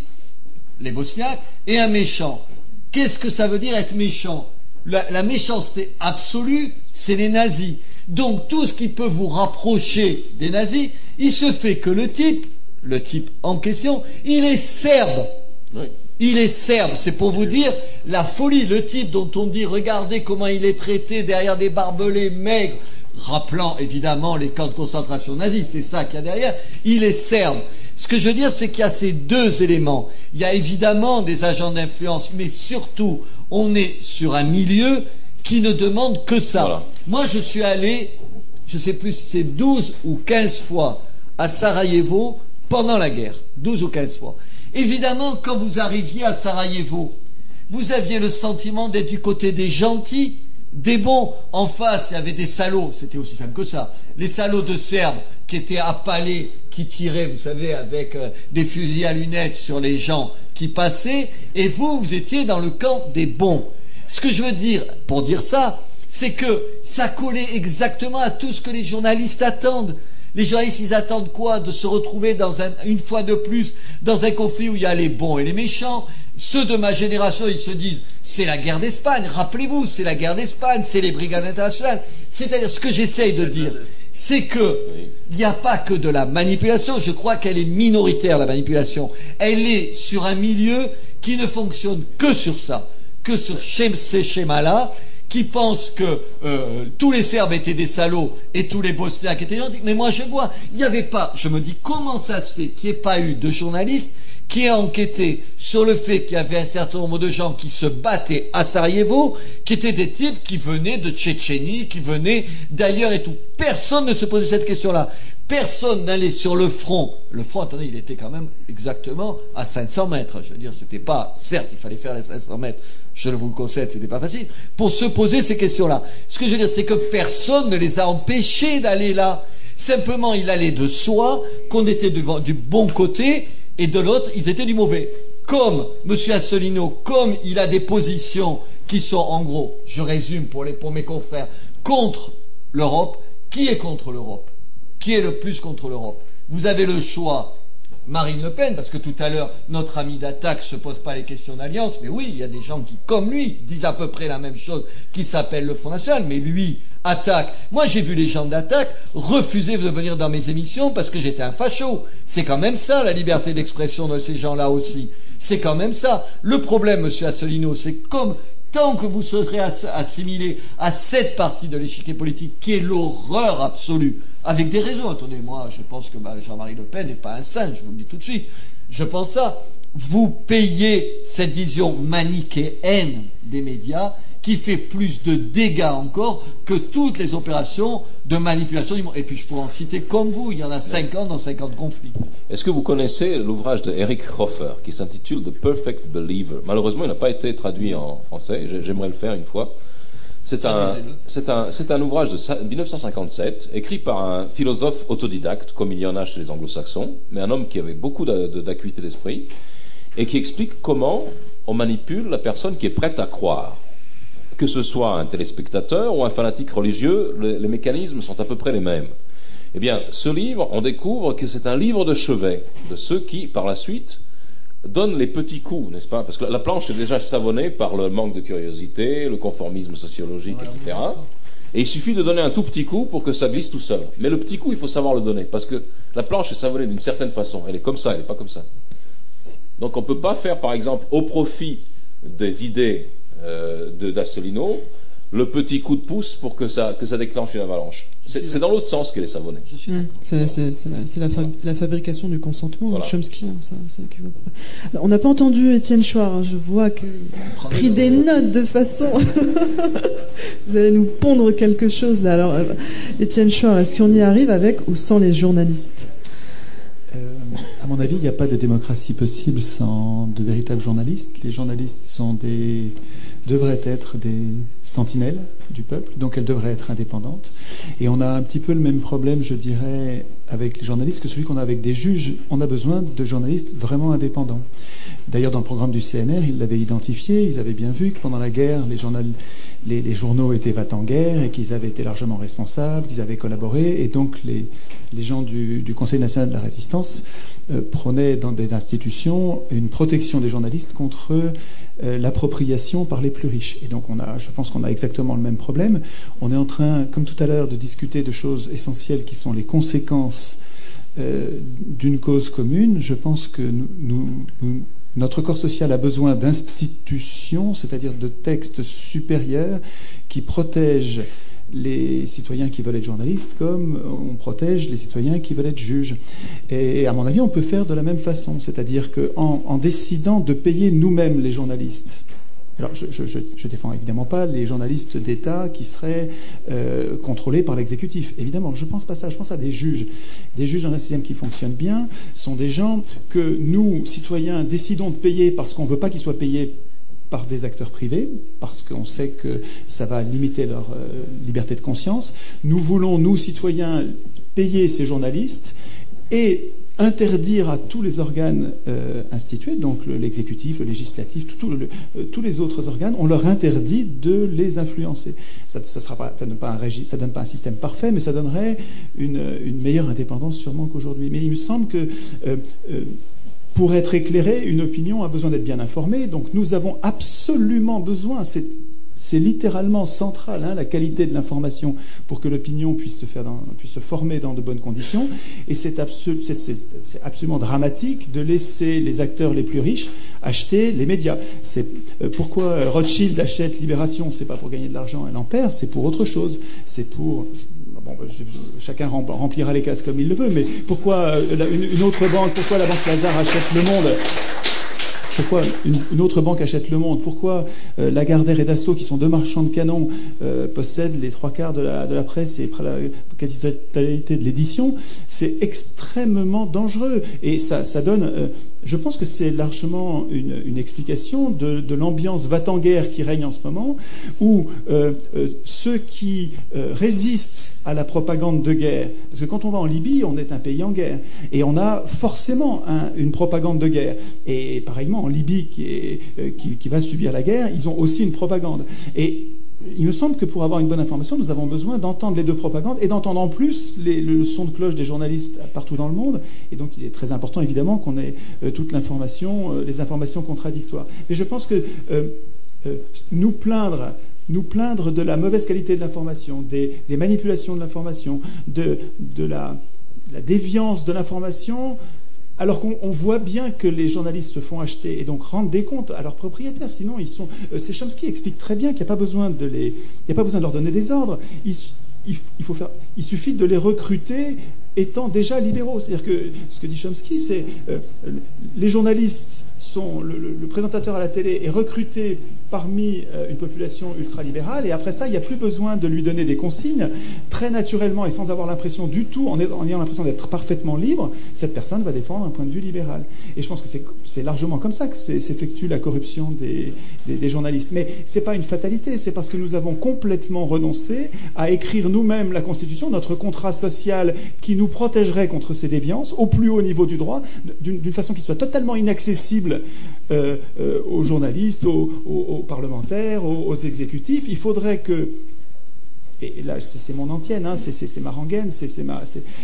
les Bosniaques, et un méchant. Qu'est-ce que ça veut dire être méchant? La, la méchanceté absolue, c'est les nazis. Donc tout ce qui peut vous rapprocher des nazis, il se fait que le type, le type en question, il est serbe. Oui. Il est serbe, c'est pour vous dire la folie, le type dont on dit regardez comment il est traité derrière des barbelés maigres, rappelant évidemment les camps de concentration nazis, c'est ça qu'il y a derrière, il est serbe. Ce que je veux dire, c'est qu'il y a ces deux éléments. Il y a évidemment des agents d'influence, mais surtout, on est sur un milieu qui ne demande que ça. Moi, je suis allé, je sais plus si c'est 12 ou 15 fois à Sarajevo pendant la guerre. 12 ou 15 fois. Évidemment, quand vous arriviez à Sarajevo, vous aviez le sentiment d'être du côté des gentils, des bons. En face, il y avait des salauds, c'était aussi simple que ça. Les salauds de Serbes qui étaient appalés, qui tiraient, vous savez, avec euh, des fusils à lunettes sur les gens qui passaient, et vous, vous étiez dans le camp des bons. Ce que je veux dire, pour dire ça, c'est que ça collait exactement à tout ce que les journalistes attendent. Les journalistes, ils attendent quoi De se retrouver dans un, une fois de plus dans un conflit où il y a les bons et les méchants? ceux de ma génération, ils se disent, c'est la guerre d'Espagne, rappelez-vous, c'est la guerre d'Espagne, c'est les brigades internationales. C'est-à-dire, ce que j'essaye de dire, c'est que il n'y a pas que de la manipulation, je crois qu'elle est minoritaire, la manipulation. Elle est sur un milieu qui ne fonctionne que sur ça, que sur ces schémas-là, qui pense que euh, tous les Serbes étaient des salauds et tous les Bosniaques étaient gentils. Mais moi, je vois, il n'y avait pas. Je me dis, comment ça se fait qu'il n'y ait pas eu de journalistes qui aient enquêté sur le fait qu'il y avait un certain nombre de gens qui se battaient à Sarajevo, qui étaient des types qui venaient de Tchétchénie, qui venaient d'ailleurs et tout. Personne ne se posait cette question-là. Personne n'allait sur le front. Le front, attendez, il était quand même exactement à 500 mètres. Je veux dire, c'était pas, certes, il fallait faire les 500 mètres je vous le concède, c'était pas facile, pour se poser ces questions-là. Ce que je veux dire, c'est que personne ne les a empêchés d'aller là. Simplement, il allait de soi qu'on était du bon côté et de l'autre, ils étaient du mauvais. Comme M. Asselineau, comme il a des positions qui sont en gros, je résume pour mes confrères, contre l'Europe, qui est contre l'Europe? Qui est le plus contre l'Europe Vous avez le choix Marine Le Pen, parce que tout à l'heure, notre ami d'attaque ne se pose pas les questions d'alliance, mais oui, il y a des gens qui, comme lui, disent à peu près la même chose, qui s'appelle le Front National, mais lui attaque. Moi, j'ai vu les gens d'attaque refuser de venir dans mes émissions parce que j'étais un facho. C'est quand même ça, la liberté d'expression de ces gens-là aussi. C'est quand même ça. Le problème, monsieur Asselineau, c'est comme tant que vous serez assimilé à cette partie de l'échiquier politique qui est l'horreur absolue avec des raisons. Attendez, moi, je pense que Jean-Marie Le Pen n'est pas un saint, je vous le dis tout de suite. Je pense ça. Vous payez cette vision manichéenne des médias qui fait plus de dégâts encore que toutes les opérations de manipulation du monde. Et puis je pourrais en citer comme vous, il y en a 50 dans 50 conflits. Est-ce que vous connaissez l'ouvrage de Eric Hoffer qui s'intitule The Perfect Believer? Malheureusement, il n'a pas été traduit en français, j'aimerais le faire une fois. C'est un, un, un, ouvrage de 1957, écrit par un philosophe autodidacte, comme il y en a chez les anglo-saxons, mais un homme qui avait beaucoup d'acuité d'esprit, et qui explique comment on manipule la personne qui est prête à croire. Que ce soit un téléspectateur ou un fanatique religieux, les, mécanismes sont à peu près les mêmes. Eh bien, ce livre, on découvre que c'est un livre de chevet de ceux qui, par la suite, donne les petits coups, n'est-ce pas? Parce que la planche est déjà savonnée par le manque de curiosité, le conformisme sociologique, etc. Et il suffit de donner un tout petit coup pour que ça glisse tout seul. Mais le petit coup, il faut savoir le donner, parce que la planche est savonnée d'une certaine façon. Elle est comme ça, elle n'est pas comme ça. Donc on ne peut pas faire, par exemple, au profit des idées euh, d'Assolino, le petit coup de pouce pour que ça, que ça déclenche une avalanche. C'est dans l'autre sens qu'elle est savonnée. Mmh. C'est la, la, fabrication du consentement, voilà. Chomsky. Hein, ça, on n'a pas entendu Étienne Chouard, hein, je vois que vous avez pris des notes de façon. *laughs* vous allez nous pondre quelque chose là. Alors, euh, Étienne Chouard, est-ce qu'on y arrive avec ou sans les journalistes? Euh, à mon avis, il n'y a pas de démocratie possible sans de véritables journalistes. Les journalistes sont des, devraient être des sentinelles du peuple, donc elles devraient être indépendantes. Et on a un petit peu le même problème, je dirais, avec les journalistes que celui qu'on a avec des juges. On a besoin de journalistes vraiment indépendants. D'ailleurs, dans le programme du CNR, ils l'avaient identifié, ils avaient bien vu que pendant la guerre, les, journaux étaient va en guerre et qu'ils avaient été largement responsables, qu'ils avaient collaboré, et donc les, gens du, Conseil national de la résistance euh, prenaient dans des institutions une protection des journalistes contre euh, l'appropriation par les plus riches. Et donc, on a, je pense qu'on a exactement le même On est en train, comme tout à l'heure, de discuter de choses essentielles qui sont les conséquences euh, d'une cause commune. Je pense que notre corps social a besoin d'institutions, c'est-à-dire de textes supérieurs qui protègent les citoyens qui veulent être journalistes comme on protège les citoyens qui veulent être juges. Et à mon avis, on peut faire de la même façon, c'est-à-dire qu'en en décidant de payer nous-mêmes les journalistes, alors, je ne défends évidemment pas les journalistes d'État qui seraient euh, contrôlés par l'exécutif. Évidemment, je ne pense pas ça. Je pense à des juges. Des juges dans un système qui fonctionne bien sont des gens que nous, citoyens, décidons de payer parce qu'on ne veut pas qu'ils soient payés par des acteurs privés, parce qu'on sait que ça va limiter leur euh, liberté de conscience. Nous voulons, nous, citoyens, payer ces journalistes et interdire à tous les organes euh, institués, donc l'exécutif, le, législatif, euh, tous les autres organes, on leur interdit de les influencer. Ça ne donne, pas un donne pas un système parfait, mais ça donnerait une, meilleure indépendance sûrement qu'aujourd'hui. Mais il me semble que pour être éclairé, une opinion a besoin d'être bien informée. Donc nous avons absolument besoin, c'est littéralement central, hein, la qualité de l'information pour que l'opinion puisse se, faire puisse se former dans de bonnes conditions. Et c'est absolument dramatique de laisser les acteurs les plus riches acheter les médias. C'est euh, pourquoi Rothschild achète Libération, c'est pas pour gagner de l'argent et en perd, c'est pour autre chose. C'est pour Bon, ben, chacun remplira les cases comme il le veut, mais pourquoi euh, une, autre banque, pourquoi la banque Lazare achète Le Monde? Pourquoi une, autre banque achète Le Monde Pourquoi euh, Lagardère et Dassault, qui sont deux marchands de canons, euh, possèdent les trois quarts de la, presse et la quasi-totalité de l'édition? C'est extrêmement dangereux. Et ça, ça donne... Je pense que c'est largement une, explication de, l'ambiance va-t-en-guerre qui règne en ce moment, où euh, euh, ceux qui euh, résistent à la propagande de guerre, parce que quand on va en Libye, on est un pays en guerre, et on a forcément une propagande de guerre. Et pareillement, en Libye, qui, qui, va subir la guerre, ils ont aussi une propagande. Et il me semble que pour avoir une bonne information, nous avons besoin d'entendre les deux propagandes et d'entendre en plus le son de cloche des journalistes partout dans le monde. Et donc, il est très important, évidemment, qu'on ait euh, toute l'information, euh, les informations contradictoires. Mais je pense que euh, nous plaindre nous plaindre de la mauvaise qualité de l'information, des, manipulations de l'information, de, la, déviance de l'information, alors qu'on voit bien que les journalistes se font acheter et donc rendent des comptes à leurs propriétaires. Sinon, ils sont. Euh, c'est Chomsky explique très bien qu'il n'y a pas besoin de les, leur donner des ordres. Il suffit de les recruter étant déjà libéraux. C'est-à-dire que ce que dit Chomsky, c'est euh, les journalistes le, présentateur à la télé est recruté parmi euh, une population ultralibérale, et après ça, il n'y a plus besoin de lui donner des consignes. Très naturellement et sans avoir l'impression du tout, en, ayant l'impression d'être parfaitement libre, cette personne va défendre un point de vue libéral. Et je pense que c'est largement comme ça que s'effectue la corruption des, des, journalistes. Mais ce n'est pas une fatalité, c'est parce que nous avons complètement renoncé à écrire nous-mêmes la Constitution, notre contrat social qui nous protégerait contre ces déviances au plus haut niveau du droit, d'une façon qui soit totalement inaccessible euh, euh, aux journalistes, aux, parlementaires, aux, exécutifs. Il faudrait que et là c'est mon antienne, hein, c'est ma rengaine, c'est ma.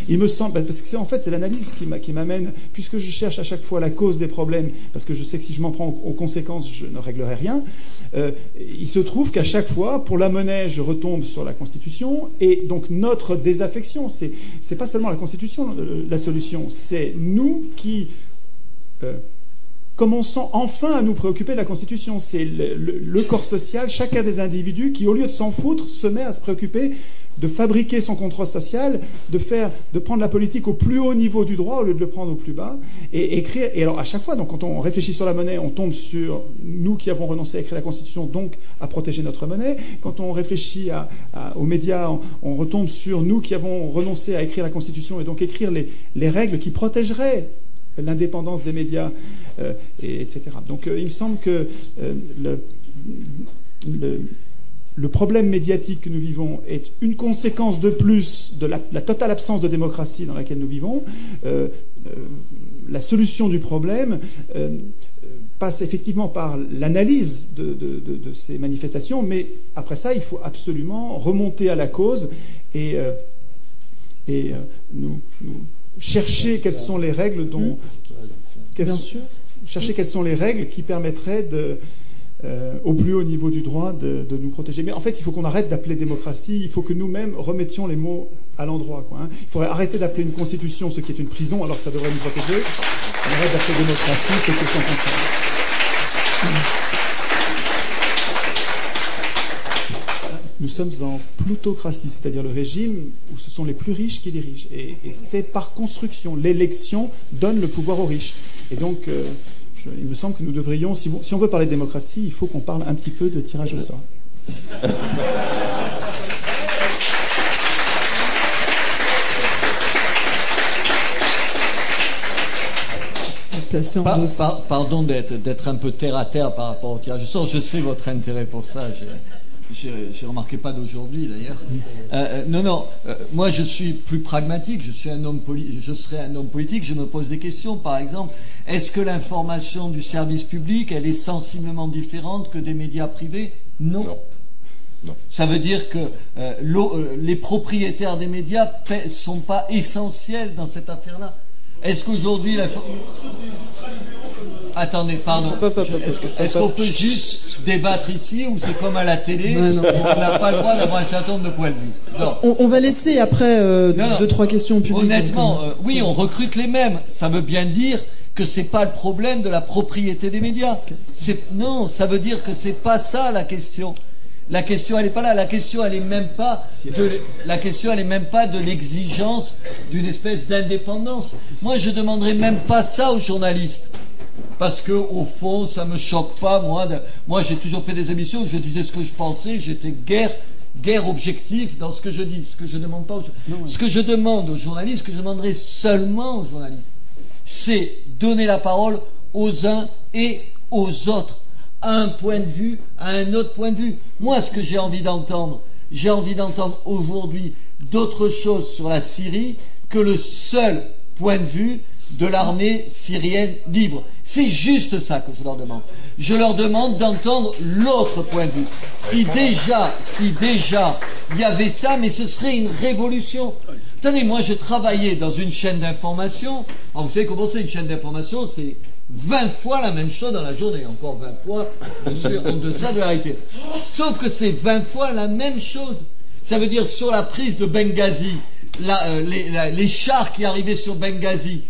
Il me semble parce que en fait c'est l'analyse qui m'amène, puisque je cherche à chaque fois la cause des problèmes, parce que je sais que si je m'en prends aux conséquences, je ne réglerai rien. Euh, il se trouve qu'à chaque fois, pour la monnaie, je retombe sur la Constitution, et donc notre désaffection, c'est pas seulement la Constitution la solution, c'est nous qui commençons enfin à nous préoccuper de la Constitution. C'est le, corps social, chacun des individus qui, au lieu de s'en foutre, se met à se préoccuper de fabriquer son contrôle social, de faire, de prendre la politique au plus haut niveau du droit au lieu de le prendre au plus bas, et écrire. Et alors à chaque fois, donc quand on réfléchit sur la monnaie, on tombe sur nous qui avons renoncé à écrire la Constitution, donc à protéger notre monnaie. Quand on réfléchit aux médias, on, retombe sur nous qui avons renoncé à écrire la Constitution et donc écrire les règles qui protégeraient l'indépendance des médias, euh, et, etc. Donc euh, il me semble que euh, le, problème médiatique que nous vivons est une conséquence de plus de la, totale absence de démocratie dans laquelle nous vivons. la solution du problème passe effectivement par l'analyse de, ces manifestations, mais après ça, il faut absolument remonter à la cause et, et nous chercher quelles sont les règles dont. Bien sûr. Chercher quelles sont les règles qui permettraient de, euh, au plus haut niveau du droit de, nous protéger. Mais en fait, il faut qu'on arrête d'appeler démocratie, il faut que nous-mêmes remettions les mots à l'endroit. Hein. Il faudrait arrêter d'appeler une constitution ce qui est une prison alors que ça devrait nous protéger. On arrête d'appeler démocratie ce qui est son contraire nous sommes en plutocratie, c'est-à-dire le régime où ce sont les plus riches qui dirigent. Et, c'est par construction. L'élection donne le pouvoir aux riches. Et donc, euh, il me semble que nous devrions, si, si, on veut parler de démocratie, il faut qu'on parle un petit peu de tirage au sort. pardon d'être un peu terre à terre par rapport au tirage au sort. Je sais votre intérêt pour ça. J'ai remarqué pas d'aujourd'hui d'ailleurs. Euh, euh, non, non, euh, moi je suis plus pragmatique, je, suis un homme je serai un homme politique, je me pose des questions. Par exemple, est-ce que l'information du service public, elle est sensiblement différente que des médias privés? Non. non. Ça veut dire que les propriétaires des médias ne sont pas essentiels dans cette affaire-là. Est-ce qu'aujourd'hui... La... attendez, pardon. Est-ce qu'on peut juste débattre ici ou c'est comme à la télé On n'a pas le droit d'avoir un certain nombre de points de vue. On, va laisser après euh, deux, trois questions publiques. Honnêtement, euh, oui, on recrute les mêmes. Ça veut bien dire que c'est pas le problème de la propriété des médias. Non, ça veut dire que c'est pas ça la question. La question, elle n'est pas là. La question, elle est même pas de, la question, elle est même pas de l'exigence d'une espèce d'indépendance. Moi, je demanderais même pas ça aux journalistes. Parce que, au fond, ça me choque pas, moi. moi, j'ai toujours fait des émissions où je disais ce que je pensais, j'étais guère, guère objectif dans ce que je dis. Ce que je demande pas aux, Ce que je demande aux journalistes, ce que je demanderais seulement aux journalistes, c'est donner la parole aux uns et aux autres un point de vue à un autre point de vue. Moi, ce que j'ai envie d'entendre, j'ai envie d'entendre aujourd'hui d'autres choses sur la Syrie que le seul point de vue de l'armée syrienne libre. C'est juste ça que je leur demande. Je leur demande d'entendre l'autre point de vue. Si déjà, si déjà il y avait ça, mais ce serait une révolution. Attendez, moi je travaillais dans une chaîne d'information. Vous savez comment c'est une chaîne d'information? C'est 20 fois la même chose dans la journée, encore 20 fois en deçà de la réalité. Sauf que c'est 20 fois la même chose. Ça veut dire sur la prise de Benghazi, euh, les, chars qui arrivaient sur Benghazi,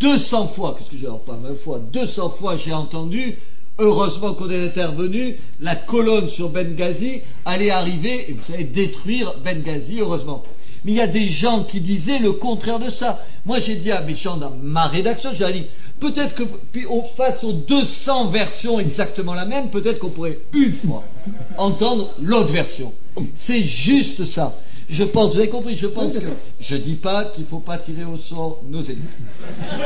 200 fois, qu'est-ce que j'ai pas 20 fois, 200 fois j'ai entendu, heureusement qu'on est intervenu, la colonne sur Benghazi allait arriver, et vous savez, détruire Benghazi, heureusement. Mais il y a des gens qui disaient le contraire de ça. Moi, j'ai dit à mes gens dans ma rédaction, j'ai dit, Peut-être que, puis face aux 200 versions exactement la même, peut-être qu'on pourrait une fois entendre l'autre version. C'est juste ça. Je pense, vous avez compris, je pense que je dis pas qu'il ne faut pas tirer au sort nos ennemis.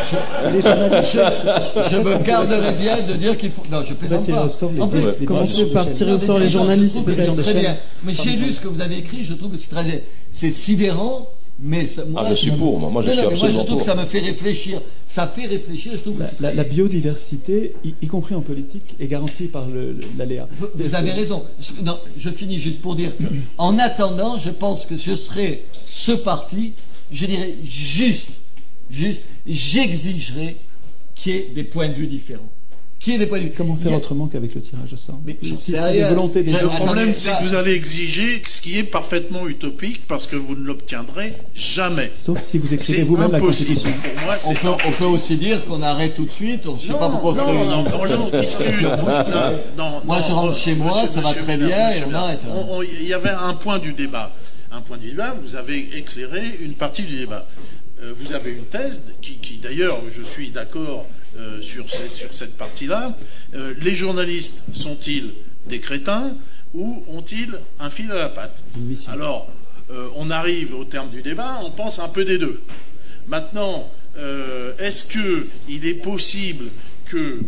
Je, me garderai bien de dire qu'il faut. Non, je plaisante pas. En fait, commencez par tirer au sort les journalistes. Très bien. Mais j'ai lu ce que vous avez écrit, je trouve que c'est très. C'est sidérant mais moi, ah, je suis pour, moi, je suis absolument moi, je trouve que ça me fait réfléchir. Ça fait réfléchir. Je trouve la, la, biodiversité, y, compris en politique, est garantie par l'aléa. Vous, vous avez raison. Non, je finis juste pour dire que, *clears throat* en attendant, je pense que je serai ce parti, je dirais juste, juste, j'exigerai qu'il y ait des points de vue différents. Comment faire autrement qu'avec le tirage au sort Mais si, volonté Le problème, c'est que vous allez exiger ce qui est parfaitement utopique parce que vous ne l'obtiendrez jamais. Sauf si vous écrivez vous-même la Constitution. on, peut, on, peut, aussi dire qu'on arrête tout de suite. On ne sait pas pourquoi on non, non, on discute. *laughs* moi, je rentre chez moi, ça va très bien et on arrête. Il y avait un point du débat. Un point du débat, vous avez éclairé une partie du débat. Euh, vous avez une thèse qui, qui d'ailleurs, je suis d'accord euh, sur, sur, cette partie-là. Euh, les journalistes sont-ils des crétins ou ont-ils un fil à la patte Alors, euh, on arrive au terme du débat, on pense un peu des deux. Maintenant, est-ce qu'il est possible que,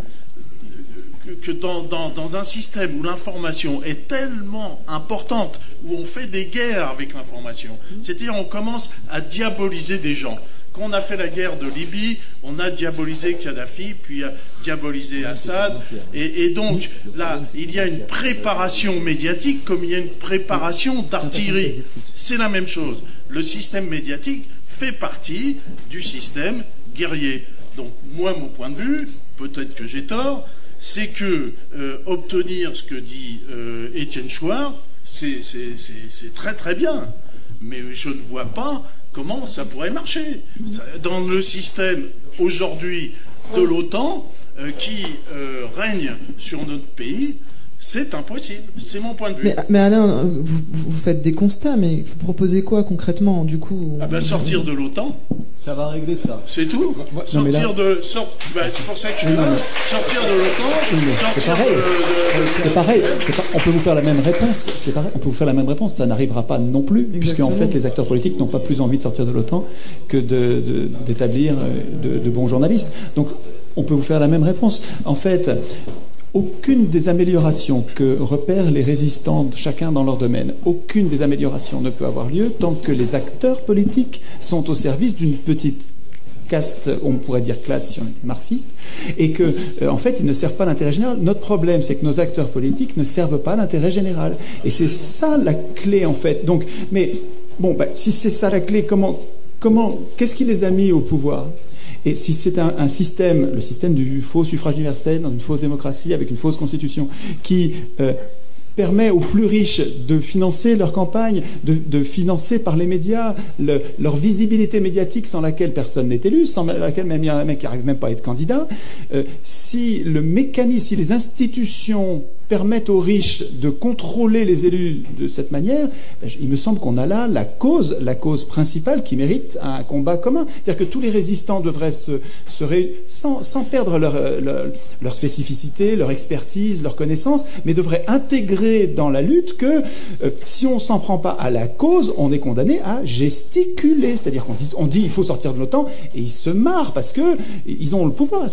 que, dans, dans, un système où l'information est tellement importante, où on fait des guerres avec l'information, c'est-à-dire on commence à diaboliser des gens, on a fait la guerre de Libye, on a diabolisé Kadhafi, puis diabolisé Assad. Et, donc, là, il y a une préparation médiatique comme il y a une préparation d'artillerie. C'est la même chose. Le système médiatique fait partie du système guerrier. Donc, moi, mon point de vue, peut-être que j'ai tort, c'est que euh, obtenir ce que dit euh, Étienne Chouard, c'est très très bien. Mais je ne vois pas comment ça pourrait marcher. Dans le système aujourd'hui de l'OTAN euh, qui euh, règne sur notre pays, c'est impossible. C'est mon point de vue. Mais, Alain, vous, faites des constats, mais vous proposez quoi concrètement du coup ah ben, Sortir de l'OTAN. Ça va régler ça. C'est tout. sortir de. Ben, c'est pour ça que je suis là. Sortir de l'OTAN. C'est pareil. C'est pareil. On peut vous faire la même réponse. C'est pareil. On peut vous faire la même réponse. Ça n'arrivera pas non plus, puisque en fait, les acteurs politiques n'ont pas plus envie de sortir de l'OTAN que d'établir de, de, de bons journalistes. Donc, on peut vous faire la même réponse. En fait, aucune des améliorations que repèrent les résistants, chacun dans leur domaine, aucune des améliorations ne peut avoir lieu tant que les acteurs politiques sont au service d'une petite caste, on pourrait dire classe si on était marxiste, et que, euh, en fait, ils ne servent pas l'intérêt général. Notre problème, c'est que nos acteurs politiques ne servent pas l'intérêt général. Et c'est ça la clé, en fait. Donc, mais, bon, bah, si c'est ça la clé, comment, comment, qu'est-ce qui les a mis au pouvoir? Et si c'est un, système, le système du faux suffrage universel, dans une fausse démocratie, avec une fausse constitution, qui euh, permet aux plus riches de financer leur campagne, de, financer par les médias leur visibilité médiatique sans laquelle personne n'est élu, sans laquelle même il y a un mec qui n'arrive même pas à être candidat. Euh, si le mécanisme, si les institutions permettent aux riches de contrôler les élus de cette manière, ben, il me semble qu'on a là la cause, la cause principale qui mérite un combat commun. C'est-à-dire que tous les résistants devraient se, sans, sans, perdre leur, leur, spécificité, leur expertise, leur connaissance, mais devraient intégrer dans la lutte que euh, si on s'en prend pas à la cause, on est condamné à gesticuler. C'est-à-dire qu'on dit, on dit il faut sortir de l'OTAN et ils se marrent parce que ils ont le pouvoir.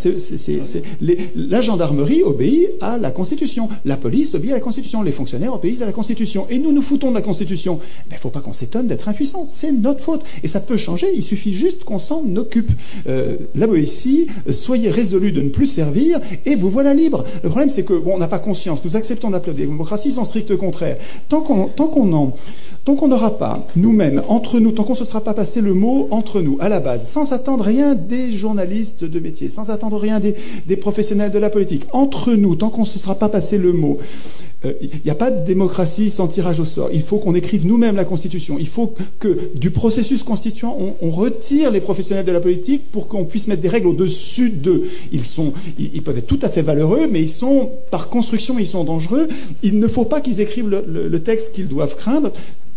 la gendarmerie obéit à la Constitution. La police obéit à la Constitution, les fonctionnaires obéissent à la Constitution. Et nous nous foutons de la Constitution. Il ne faut pas qu'on s'étonne d'être impuissant. C'est notre faute. Et ça peut changer, il suffit juste qu'on s'en occupe. Euh, la Boétie, soyez résolus de ne plus servir et vous voilà libre. Le problème, c'est que bon, on n'a pas conscience. Nous acceptons d'appeler des démocraties son strict contraire. Tant qu'on n'aura pas, nous-mêmes, entre nous, tant qu'on ne se sera pas passé le mot entre nous, à la base, sans attendre rien des journalistes de métier, sans attendre rien des, des professionnels de la politique, entre nous, tant qu'on ne se sera pas passé le mot, il euh, n'y a pas de démocratie sans tirage au sort. Il faut qu'on écrive nous-mêmes la Constitution. Il faut que du processus constituant, on, retire les professionnels de la politique pour qu'on puisse mettre des règles au-dessus d'eux. Ils, sont, peuvent être tout à fait valeureux, mais ils sont, par construction, ils sont dangereux. Il ne faut pas qu'ils écrivent le texte qu'ils doivent craindre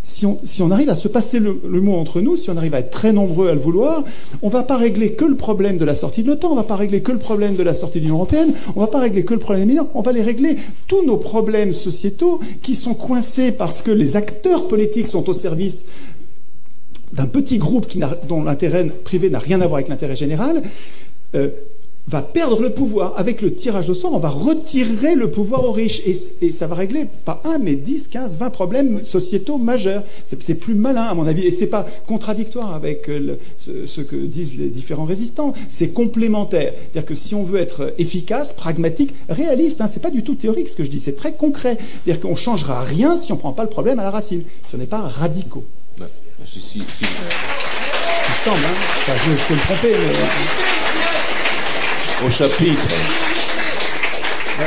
si on, arrive à se passer le, mot entre nous, si on arrive à être très nombreux à le vouloir, on ne va pas régler que le problème de la sortie de l'OTAN, on ne va pas régler que le problème de la sortie de l'Union européenne, on ne va pas régler que le problème des mineurs, on va les régler tous nos problèmes sociétaux qui sont coincés parce que les acteurs politiques sont au service d'un petit groupe dont l'intérêt privé n'a rien à voir avec l'intérêt général. Euh, va perdre le pouvoir. Avec le tirage au sort, on va retirer le pouvoir aux riches. Et, ça va régler pas un, mais 10, 15, 20 problèmes sociétaux majeurs. C'est plus malin, à mon avis. Et c'est pas contradictoire avec euh, ce, que disent les différents résistants. C'est complémentaire. C'est-à-dire que si on veut être efficace, pragmatique, réaliste, hein, c'est pas du tout théorique ce que je dis, c'est très concret. C'est-à-dire qu'on changera rien si on prend pas le problème à la racine, si on n'est pas radicaux. Ouais. Si, si, si. semble, hein. je, je peux me tromper, mais au chapitre.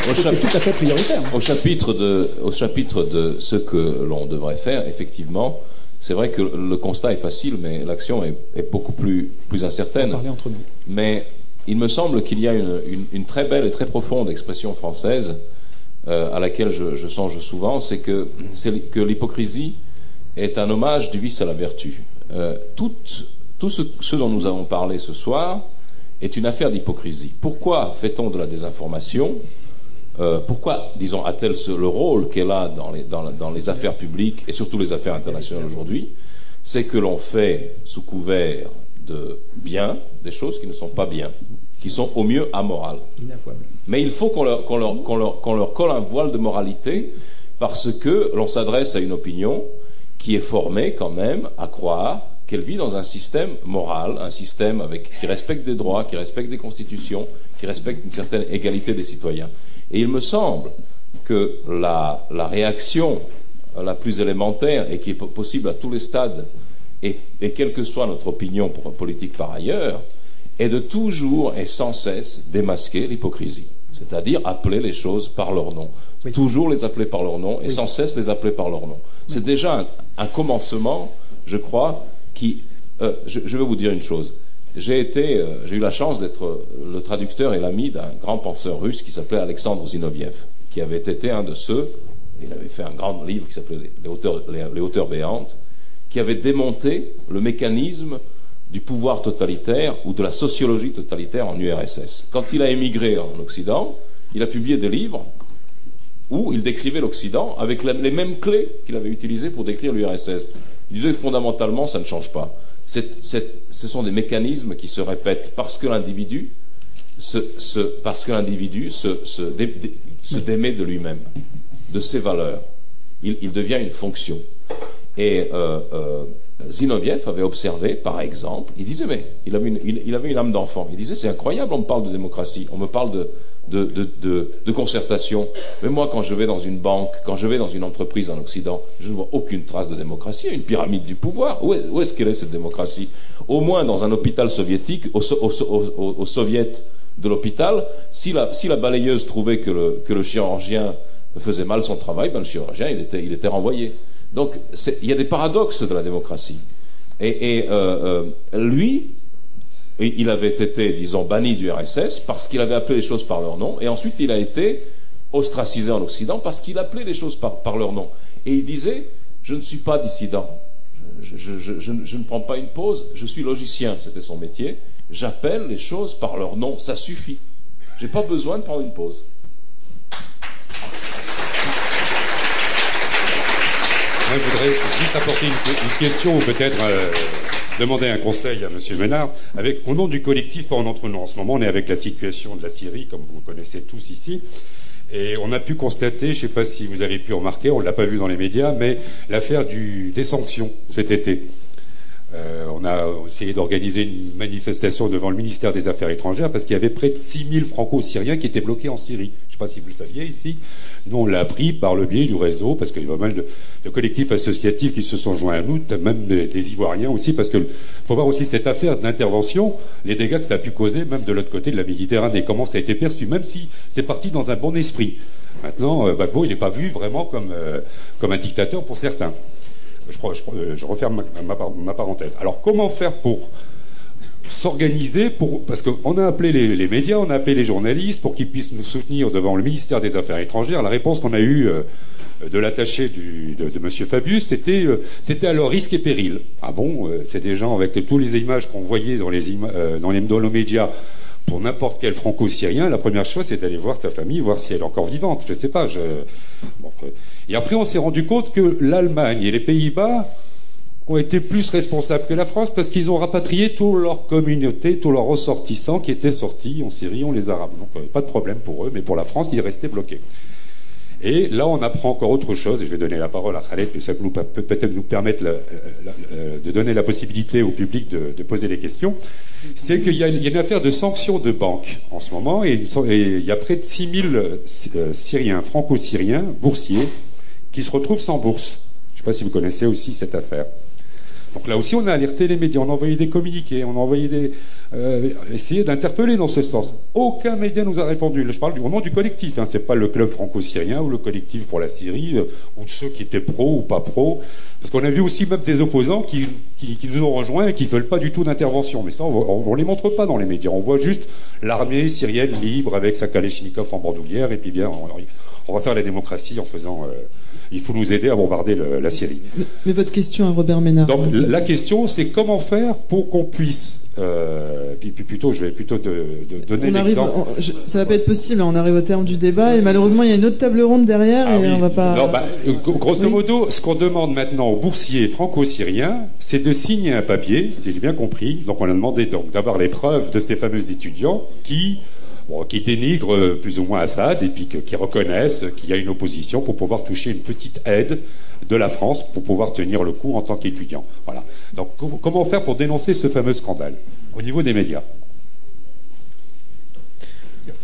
Au tout à fait prioritaire. Au chapitre de, au chapitre de ce que l'on devrait faire, effectivement, c'est vrai que le constat est facile, mais l'action est, beaucoup plus, plus incertaine. entre nous. Mais il me semble qu'il y a une, très belle et très profonde expression française euh, à laquelle je, songe souvent, c'est que, que l'hypocrisie est un hommage du vice à la vertu. Euh, tout, tout ce dont nous avons parlé ce soir, est une affaire d'hypocrisie. Pourquoi fait-on de la désinformation euh, Pourquoi, disons, a-t-elle le rôle qu'elle a dans les, dans, les affaires publiques et surtout les affaires internationales aujourd'hui? C'est que l'on fait sous couvert de bien des choses qui ne sont pas bien, qui sont au mieux amorales. Mais il faut qu'on leur, leur, leur colle un voile de moralité parce que l'on s'adresse à une opinion qui est formée quand même à croire qu'elle vit dans un système moral, un système avec, qui respecte des droits, qui respecte des constitutions, qui respecte une certaine égalité des citoyens. Et il me semble que la, réaction la plus élémentaire et qui est possible à tous les stades, et, quelle que soit notre opinion politique par ailleurs, est de toujours et sans cesse démasquer l'hypocrisie. C'est-à-dire appeler les choses par leur nom. Toujours les appeler par leur nom et sans cesse les appeler par leur nom. C'est déjà un, commencement, je crois, euh, je, vais vous dire une chose. J'ai euh, eu la chance d'être le traducteur et l'ami d'un grand penseur russe qui s'appelait Alexandre Zinoviev, qui avait été un de ceux, il avait fait un grand livre qui s'appelait les hauteurs, les hauteurs béantes, qui avait démonté le mécanisme du pouvoir totalitaire ou de la sociologie totalitaire en URSS. Quand il a émigré en Occident, il a publié des livres où il décrivait l'Occident avec les mêmes clés qu'il avait utilisées pour décrire l'URSS. Il disait fondamentalement, ça ne change pas. ce sont des mécanismes qui se répètent parce que l'individu se, parce que l'individu se, démet de lui-même, de ses valeurs. Il, devient une fonction. Et euh, euh, Zinoviev avait observé, par exemple, il disait, mais il avait une, il, avait une âme d'enfant. Il disait, c'est incroyable, on me parle de démocratie, on me parle de, de, concertation. Mais moi, quand je vais dans une banque, quand je vais dans une entreprise en Occident, je ne vois aucune trace de démocratie. Une pyramide du pouvoir. Où, est, ce qu'elle est cette démocratie? Au moins dans un hôpital soviétique, au, au, soviet de l'hôpital, si la, si la, balayeuse trouvait que le, que le, chirurgien faisait mal son travail, ben le chirurgien, il était, il était renvoyé. Donc, il y a des paradoxes de la démocratie. Et, euh, euh, lui, il avait été, disons, banni du RSS parce qu'il avait appelé les choses par leur nom, et ensuite il a été ostracisé en Occident parce qu'il appelait les choses par, leur nom. Et il disait, je ne suis pas dissident, je, ne prends pas une pause, je suis logicien, c'était son métier, j'appelle les choses par leur nom, ça suffit. Je n'ai pas besoin de prendre une pause. Je voudrais juste apporter une, question, peut-être euh, demander un conseil à M. Ménard. Avec, au nom du collectif Pas en entre nous, en ce moment, on est avec la situation de la Syrie, comme vous connaissez tous ici. Et on a pu constater, je ne sais pas si vous avez pu remarquer, on ne l'a pas vu dans les médias, mais l'affaire des sanctions cet été. Euh, on a essayé d'organiser une manifestation devant le ministère des Affaires étrangères parce qu'il y avait près de 6000 franco-syriens qui étaient bloqués en Syrie. Je ne sais pas si vous le saviez ici. Nous, on l'a appris par le biais du réseau parce qu'il y a pas mal de, collectifs associatifs qui se sont joints à nous, même des, Ivoiriens aussi, parce qu'il faut voir aussi cette affaire d'intervention, les dégâts que ça a pu causer même de l'autre côté de la Méditerranée, comment ça a été perçu, même si c'est parti dans un bon esprit. Maintenant, euh, il n'est pas vu vraiment comme, euh, comme un dictateur pour certains je, referme ma, parenthèse. Alors, comment faire pour s'organiser pour parce qu'on a appelé les, médias, on a appelé les journalistes pour qu'ils puissent nous soutenir devant le ministère des Affaires étrangères. La réponse qu'on a eue euh, de l'attaché de, de M. Fabius, c'était euh, c'était leur risque et péril. Ah bon, euh, c'est des gens avec toutes les images qu'on voyait dans les dans les, médias pour n'importe quel franco-syrien, la première chose, c'est d'aller voir sa famille, voir si elle est encore vivante. Je ne sais pas. Je... et après, on s'est rendu compte que l'Allemagne et les Pays-Bas ont été plus responsables que la France parce qu'ils ont rapatrié toute leur communauté, tous leurs ressortissants qui étaient sortis en Syrie, on les Arabes. Donc, euh, pas de problème pour eux, mais pour la France, ils restaient bloqués. Et là, on apprend encore autre chose, et je vais donner la parole à Khaled, puis ça peut peut-être nous permettre euh, de donner la possibilité au public de, poser des questions. C'est qu'il y, a une affaire de sanctions de banque en ce moment, et, il y a près de 6000 euh, Syriens, franco-syriens, boursiers, qui se retrouvent sans bourse. Je ne sais pas si vous connaissez aussi cette affaire. Donc là aussi, on a alerté les médias, on a envoyé des communiqués, on a envoyé des, euh, essayé d'interpeller dans ce sens. Aucun média nous a répondu. Je parle du, nom du collectif, hein, c'est pas le club franco-syrien ou le collectif pour la Syrie euh, ou ceux qui étaient pro ou pas pro, parce qu'on a vu aussi même des opposants qui, qui, nous ont rejoints et qui veulent pas du tout d'intervention. Mais ça, on, ne les montre pas dans les médias. On voit juste l'armée syrienne libre avec sa Kalachnikov en bandoulière et puis bien, on, on va faire la démocratie en faisant. Euh, il faut nous aider à bombarder la Syrie. Mais, votre question à Robert Ménard. Donc la question, c'est comment faire pour qu'on puisse. Euh, puis, plutôt, je vais plutôt de, donner l'exemple. Ça va pas être possible. On arrive au terme du débat et malheureusement, il y a une autre table ronde derrière ah et on va pas. bah, grosso modo, ce qu'on demande maintenant aux boursiers franco-syriens, c'est de signer un papier, si j'ai bien compris. Donc on a demandé donc d'avoir les preuves de ces fameux étudiants qui qui dénigrent plus ou moins Assad et puis qui reconnaissent qu'il y a une opposition pour pouvoir toucher une petite aide de la France pour pouvoir tenir le coup en tant qu'étudiant. Voilà. Donc comment faire pour dénoncer ce fameux scandale au niveau des médias?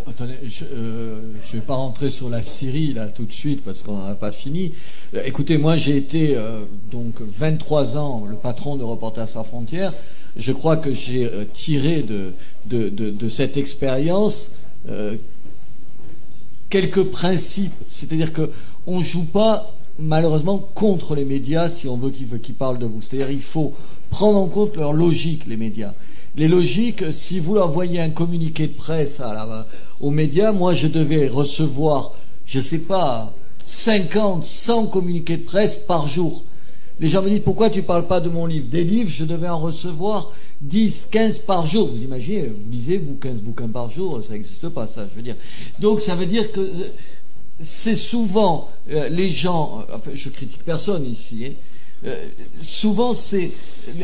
Attendez, je ne euh, vais pas rentrer sur la Syrie là tout de suite parce qu'on n'en a pas fini. Euh, écoutez, moi j'ai été euh, donc 23 ans le patron de Reporters sans frontières je crois que j'ai euh, tiré de, cette expérience euh, quelques principes. C'est-à-dire qu'on ne joue pas malheureusement contre les médias si on veut qu'ils parlent de vous. C'est-à-dire qu'il faut prendre en compte leur logique, les médias. Les logiques, si vous envoyez un communiqué de presse aux médias, moi je devais recevoir, je ne sais pas, 50, 100 communiqués de presse par jour. Les gens me disent pourquoi tu ne parles pas de mon livre? Des livres, je devais en recevoir 10, 15 par jour. Vous imaginez, vous lisez vous 15 bouquins par jour, ça n'existe pas, ça, je veux dire. Donc ça veut dire que c'est souvent euh, les gens, euh, enfin je critique personne ici, hein, euh, souvent c'est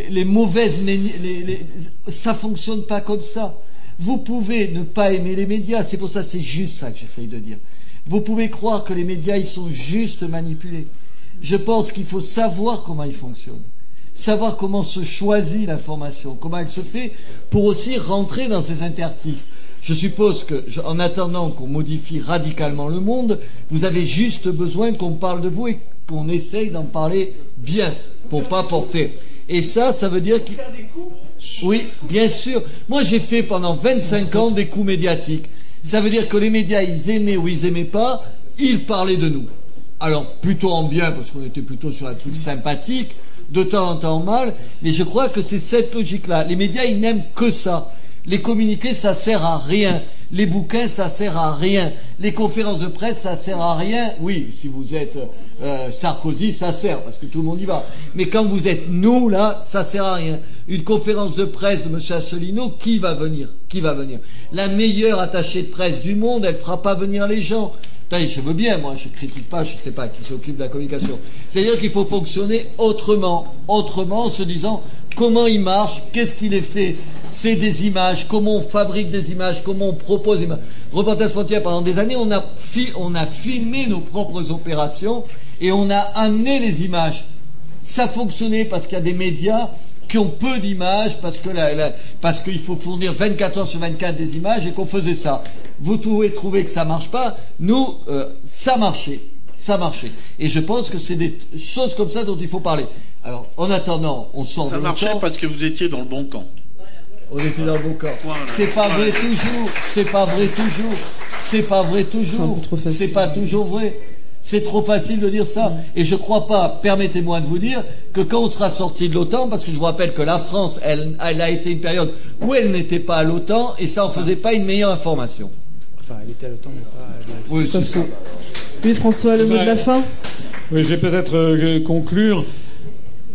les, mauvaises, les, ça fonctionne pas comme ça. Vous pouvez ne pas aimer les médias, c'est pour ça c'est juste ça que j'essaye de dire. Vous pouvez croire que les médias ils sont juste manipulés. Je pense qu'il faut savoir comment ils fonctionnent. Savoir comment se choisit l'information, comment elle se fait, pour aussi rentrer dans ces interstices. Je suppose que, en attendant qu'on modifie radicalement le monde, vous avez juste besoin qu'on parle de vous et qu'on essaye d'en parler bien, pour pas porter. Et ça, ça veut dire qu'il... Oui, bien sûr. Moi, j'ai fait pendant 25 ans des coups médiatiques. Ça veut dire que les médias, ils aimaient ou ils aimaient pas, ils parlaient de nous. Alors, plutôt en bien, parce qu'on était plutôt sur un truc sympathique, de temps en temps mal, mais je crois que c'est cette logique-là. Les médias, ils n'aiment que ça. Les communiqués, ça sert à rien. Les bouquins, ça sert à rien. Les conférences de presse, ça sert à rien. Oui, si vous êtes euh, Sarkozy, ça sert, parce que tout le monde y va. Mais quand vous êtes nous, là, ça sert à rien. Une conférence de presse de M. Asselineau, qui va venir? Qui va venir? La meilleure attachée de presse du monde, elle fera pas venir les gens je veux bien, moi, je critique pas, je sais pas qui s'occupe de la communication. C'est-à-dire qu'il faut fonctionner autrement, autrement en se disant comment il marche, qu'est-ce qu'il est fait, c'est des images, comment on fabrique des images, comment on propose des images. Reportage Frontière, pendant des années, on a, on a filmé nos propres opérations et on a amené les images. Ça fonctionnait parce qu'il y a des médias qui ont peu d'images parce que parce qu'il faut fournir 24 heures sur 24 des images et qu'on faisait ça. Vous pouvez trouver que ça marche pas. Nous, euh, ça marchait, ça marchait. Et je pense que c'est des choses comme ça dont il faut parler. Alors, en attendant, on sort ça marchait parce que vous étiez dans le bon camp. On était dans le bon camp. C'est pas vrai toujours. C'est pas vrai toujours. C'est pas vrai toujours. C'est pas toujours vrai. C'est trop facile de dire ça. Et je ne crois pas, permettez-moi de vous dire, que quand on sera sorti de l'OTAN, parce que je vous rappelle que la France, elle, a été une période où elle n'était pas à l'OTAN, et ça en faisait pas une meilleure information. Enfin, elle était à l'OTAN, mais pas à Oui, c'est ça. Oui, François, le mot de la fin? Oui, je vais peut-être euh, conclure.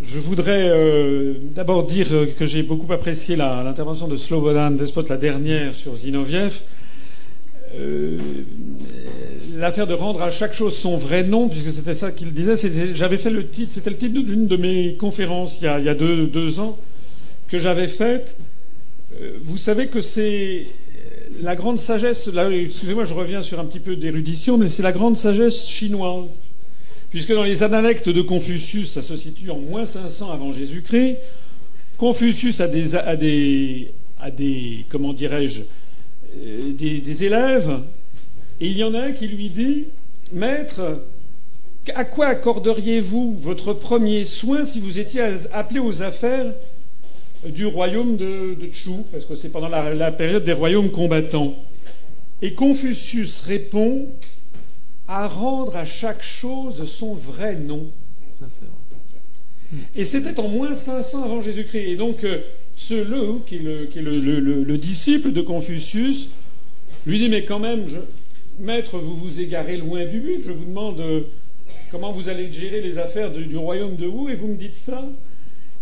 Je voudrais euh, d'abord dire que j'ai beaucoup apprécié l'intervention de Slobodan Despot, la dernière, sur Zinoviev. Euh, l'affaire de rendre à chaque chose son vrai nom, puisque c'était ça qu'il disait. J'avais fait le titre, c'était le titre d'une de mes conférences il y a, deux, ans que j'avais faite. Euh, vous savez que c'est la grande sagesse. excusez-moi, je reviens sur un petit peu d'érudition, mais c'est la grande sagesse chinoise, puisque dans les analectes de Confucius, ça se situe en moins 500 avant Jésus-Christ. Confucius a des comment dirais-je, euh, des élèves et il y en a un qui lui dit Maître, à quoi accorderiez-vous votre premier soin si vous étiez appelé aux affaires du royaume de, de Chu Parce que c'est pendant la, période des royaumes combattants. Et Confucius répond à rendre à chaque chose son vrai nom. Et c'était en moins 500 avant Jésus-Christ. Et donc, euh, ce Le, qui est, le, qui est le, disciple de Confucius, lui dit Mais quand même, je, Maître, vous vous égarez loin du but. Je vous demande euh, comment vous allez gérer les affaires du royaume de Wu et vous me dites ça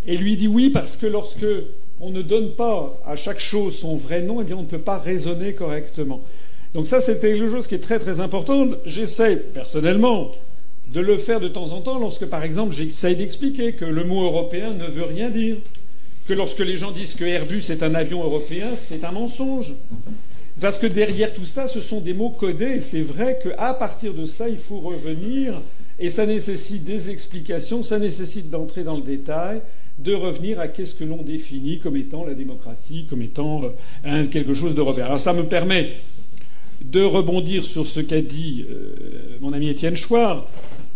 Et lui dit oui, parce que lorsque on ne donne pas à chaque chose son vrai nom, eh bien on ne peut pas raisonner correctement. Donc ça, c'est quelque chose qui est très très important. J'essaie personnellement de le faire de temps en temps lorsque, par exemple, j'essaie d'expliquer que le mot européen ne veut rien dire, que lorsque les gens disent que Airbus est un avion européen, c'est un mensonge. Parce que derrière tout ça, ce sont des mots codés, et c'est vrai qu'à partir de ça, il faut revenir, et ça nécessite des explications, ça nécessite d'entrer dans le détail, de revenir à qu'est-ce que l'on définit comme étant la démocratie, comme étant euh, quelque chose d'européen. Alors ça me permet de rebondir sur ce qu'a dit euh, mon ami Étienne Chouard.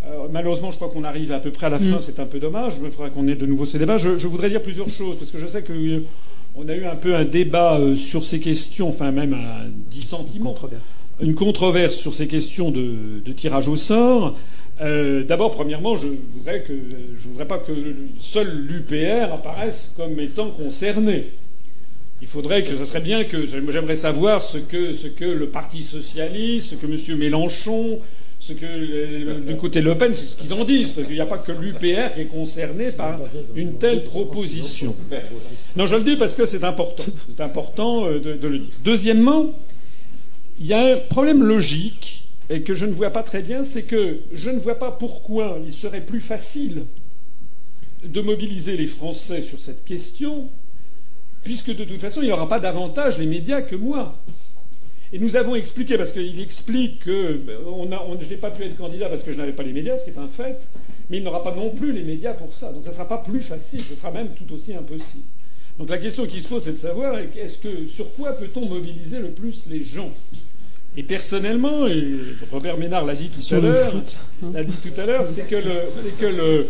Euh, malheureusement, je crois qu'on arrive à peu près à la fin, mm. c'est un peu dommage. Il me faudra qu'on ait de nouveau ces débats. Je, je, voudrais dire plusieurs choses, parce que je sais que on a eu un peu un débat euh, sur ces questions, enfin même un dissentiment. Controverse. Une controverse sur ces questions de, tirage au sort. Euh, d'abord, premièrement, je voudrais que je voudrais pas que seul l'UPR apparaisse comme étant concerné. Il faudrait que, ça serait bien que, j'aimerais savoir ce que, ce que le Parti socialiste, ce que M. Mélenchon, ce que du côté Le Pen, c'est ce qu'ils en disent, parce qu'il n'y a pas que l'UPR qui est concerné par une telle proposition. Non, je le dis parce que c'est important. C'est important euh, de, le dire. Deuxièmement, il y a un problème logique et que je ne vois pas très bien, c'est que je ne vois pas pourquoi il serait plus facile de mobiliser les Français sur cette question, puisque de toute façon, il n'y aura pas davantage les médias que moi. Et nous avons expliqué, parce qu'il explique que on a, je n'ai pas pu être candidat parce que je n'avais pas les médias, ce qui est un fait, Mais il n'aura pas non plus les médias pour ça. Donc ça ne sera pas plus facile, ce sera même tout aussi impossible. Donc la question qui se pose, c'est de savoir est-ce que, sur quoi peut-on mobiliser le plus les gens? Et personnellement, et Robert Ménard l'a dit tout à l'heure, l'a dit tout à l'heure, c'est que le, c'est que le,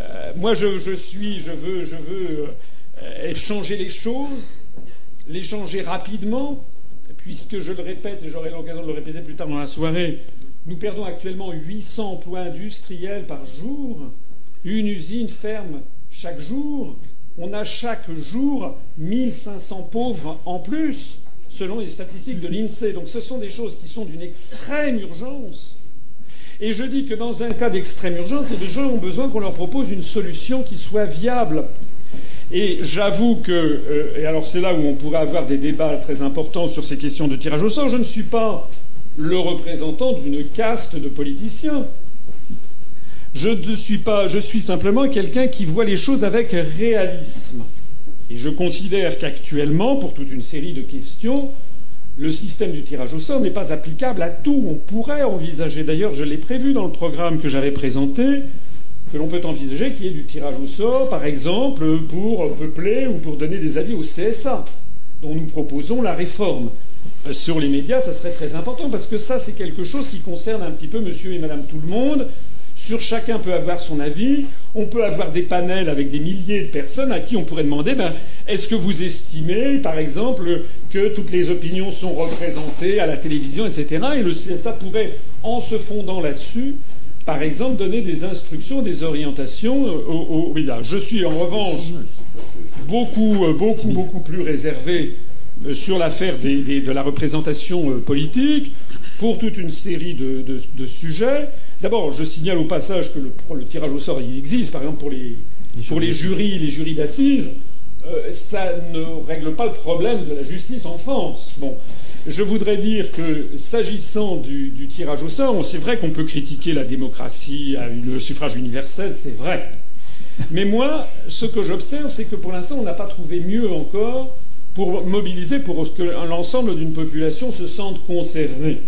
euh, moi je, je, suis, je veux, je veux euh, changer les choses, les changer rapidement, puisque je le répète, et j'aurai l'occasion de le répéter plus tard dans la soirée, nous perdons actuellement 800 emplois industriels par jour. Une usine ferme chaque jour. On a chaque jour 1500 pauvres en plus, selon les statistiques de l'INSEE. Donc ce sont des choses qui sont d'une extrême urgence. Et je dis que dans un cas d'extrême urgence, les gens ont besoin qu'on leur propose une solution qui soit viable. Et j'avoue que, euh, et alors c'est là où on pourrait avoir des débats très importants sur ces questions de tirage au sort, je ne suis pas le représentant d'une caste de politiciens. Je ne suis pas, je suis simplement quelqu'un qui voit les choses avec réalisme. Et je considère qu'actuellement, pour toute une série de questions, le système du tirage au sort n'est pas applicable à tout. On pourrait envisager, d'ailleurs, je l'ai prévu dans le programme que j'avais présenté, que l'on peut envisager qu'il y ait du tirage au sort, par exemple, pour peupler ou pour donner des avis au CSA, dont nous proposons la réforme. Euh, sur les médias, ça serait très important, parce que ça, c'est quelque chose qui concerne un petit peu monsieur et madame tout le monde. Sur chacun peut avoir son avis. On peut avoir des panels avec des milliers de personnes à qui on pourrait demander ben, est-ce que vous estimez, par exemple, que toutes les opinions sont représentées à la télévision, etc. Et le CSA pourrait, en se fondant là-dessus, par exemple, donner des instructions, des orientations aux, médias. Je suis en revanche beaucoup, euh, beaucoup, beaucoup plus réservé euh, sur l'affaire de la représentation euh, politique pour toute une série de, sujets. D'abord, je signale au passage que le, tirage au sort, il existe, par exemple, pour les, pour les jurys, les jurys d'assises. ça ne règle pas le problème de la justice en France. Bon, je voudrais dire que s'agissant du, tirage au sort, c'est vrai qu'on peut critiquer la démocratie, le suffrage universel, c'est vrai. Mais moi, ce que j'observe, c'est que pour l'instant, on n'a pas trouvé mieux encore pour mobiliser pour que l'ensemble d'une population se sente concernée.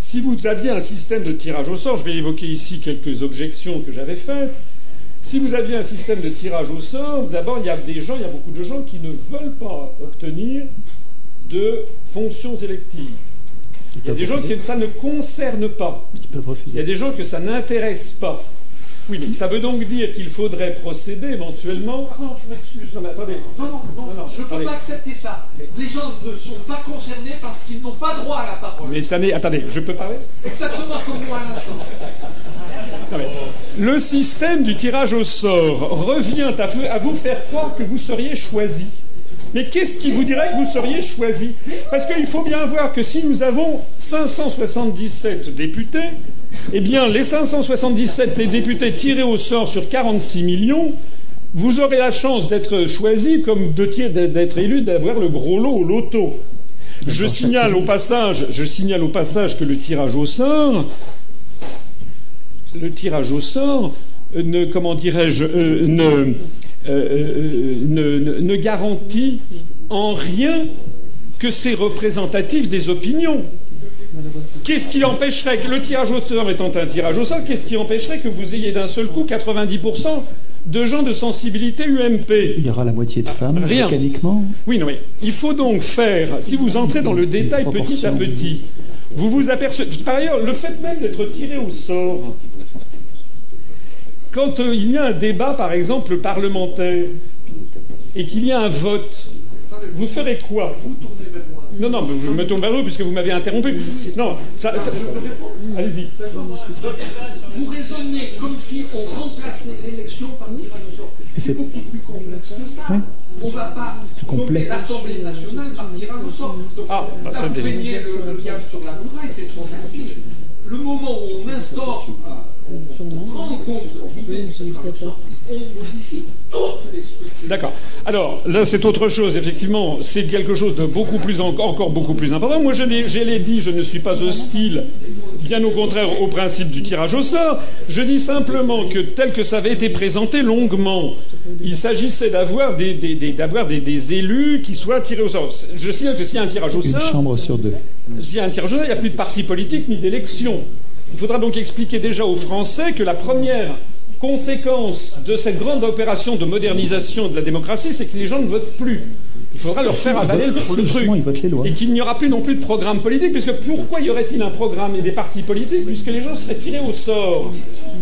Si vous aviez un système de tirage au sort, je vais évoquer ici quelques objections que j'avais faites. Si vous aviez un système de tirage au sort, d'abord, il y a des gens, il y a beaucoup de gens qui ne veulent pas obtenir de fonctions électives. Il y a des gens que ça ne concerne pas. Il y a des gens que ça n'intéresse pas. Oui, mais ça veut donc dire qu'il faudrait procéder éventuellement. Pardon, je m'excuse. Non, mais attendez. Non, non, non, je ne peux pas accepter ça. Les gens ne sont pas concernés parce qu'ils n'ont pas droit à la parole. Mais ça n'est. Attendez, je peux parler? Exactement comme moi à l'instant. Le système du tirage au sort revient à vous faire croire que vous seriez choisi. Mais qu'est-ce qui vous dirait que vous seriez choisi? Parce qu'il faut bien voir que si nous avons 577 députés, eh bien, les 577 députés tirés au sort sur 46 millions, vous aurez la chance d'être choisi comme d'être élu, d'avoir le gros lot au loto. Je signale au passage, je signale au passage que le tirage au sort, le tirage au sort, ne, comment dirais-je, euh, ne, euh, euh, ne, garantit en rien que c'est représentatif des opinions. Qu'est-ce qui empêcherait que le tirage au sort étant un tirage au sort, qu'est-ce qui empêcherait que vous ayez d'un seul coup 90% de gens de sensibilité UMP Il y aura la moitié de femmes Rien. mécaniquement. Oui, non mais il faut donc faire. Si vous entrez dans le détail petit à petit, vous vous apercevez. Par ailleurs, le fait même d'être tiré au sort, quand euh, il y a un débat, par exemple, parlementaire, et qu'il y a un vote, vous ferez quoi? Non, non, je me tourne vers vous puisque vous m'avez interrompu. Non, ça, allez-y. Vous raisonnez comme si on remplace les élections par tirage au sort. C'est beaucoup plus complexe que ça. On ne va pas nommer l'Assemblée nationale par tirage au sort. Donc, ah, bah, ça, vous le, le diable sur la muraille, c'est trop facile. Le moment où on instaure D'accord. Alors, là, c'est autre chose, effectivement. C'est quelque chose de beaucoup plus, encore beaucoup plus important. Moi, je l'ai dit, je ne suis pas hostile, bien au contraire, au principe du tirage au sort. Je dis simplement que, tel que ça avait été présenté longuement, il s'agissait d'avoir des, des, élus qui soient tirés au sort. Je signale que s'il y a un tirage au sort. Une chambre sur deux. S'il y a un tirage au sort, il n'y a plus de parti politique ni d'élection. Il faudra donc expliquer déjà aux Français que la première conséquence de cette grande opération de modernisation de la démocratie, c'est que les gens ne votent plus. Il faudra leur faire avaler le, truc. Et qu'il n'y aura plus non plus de programme politique, puisque pourquoi y aurait-il un programme et des partis politiques, puisque les gens seraient tirés au sort?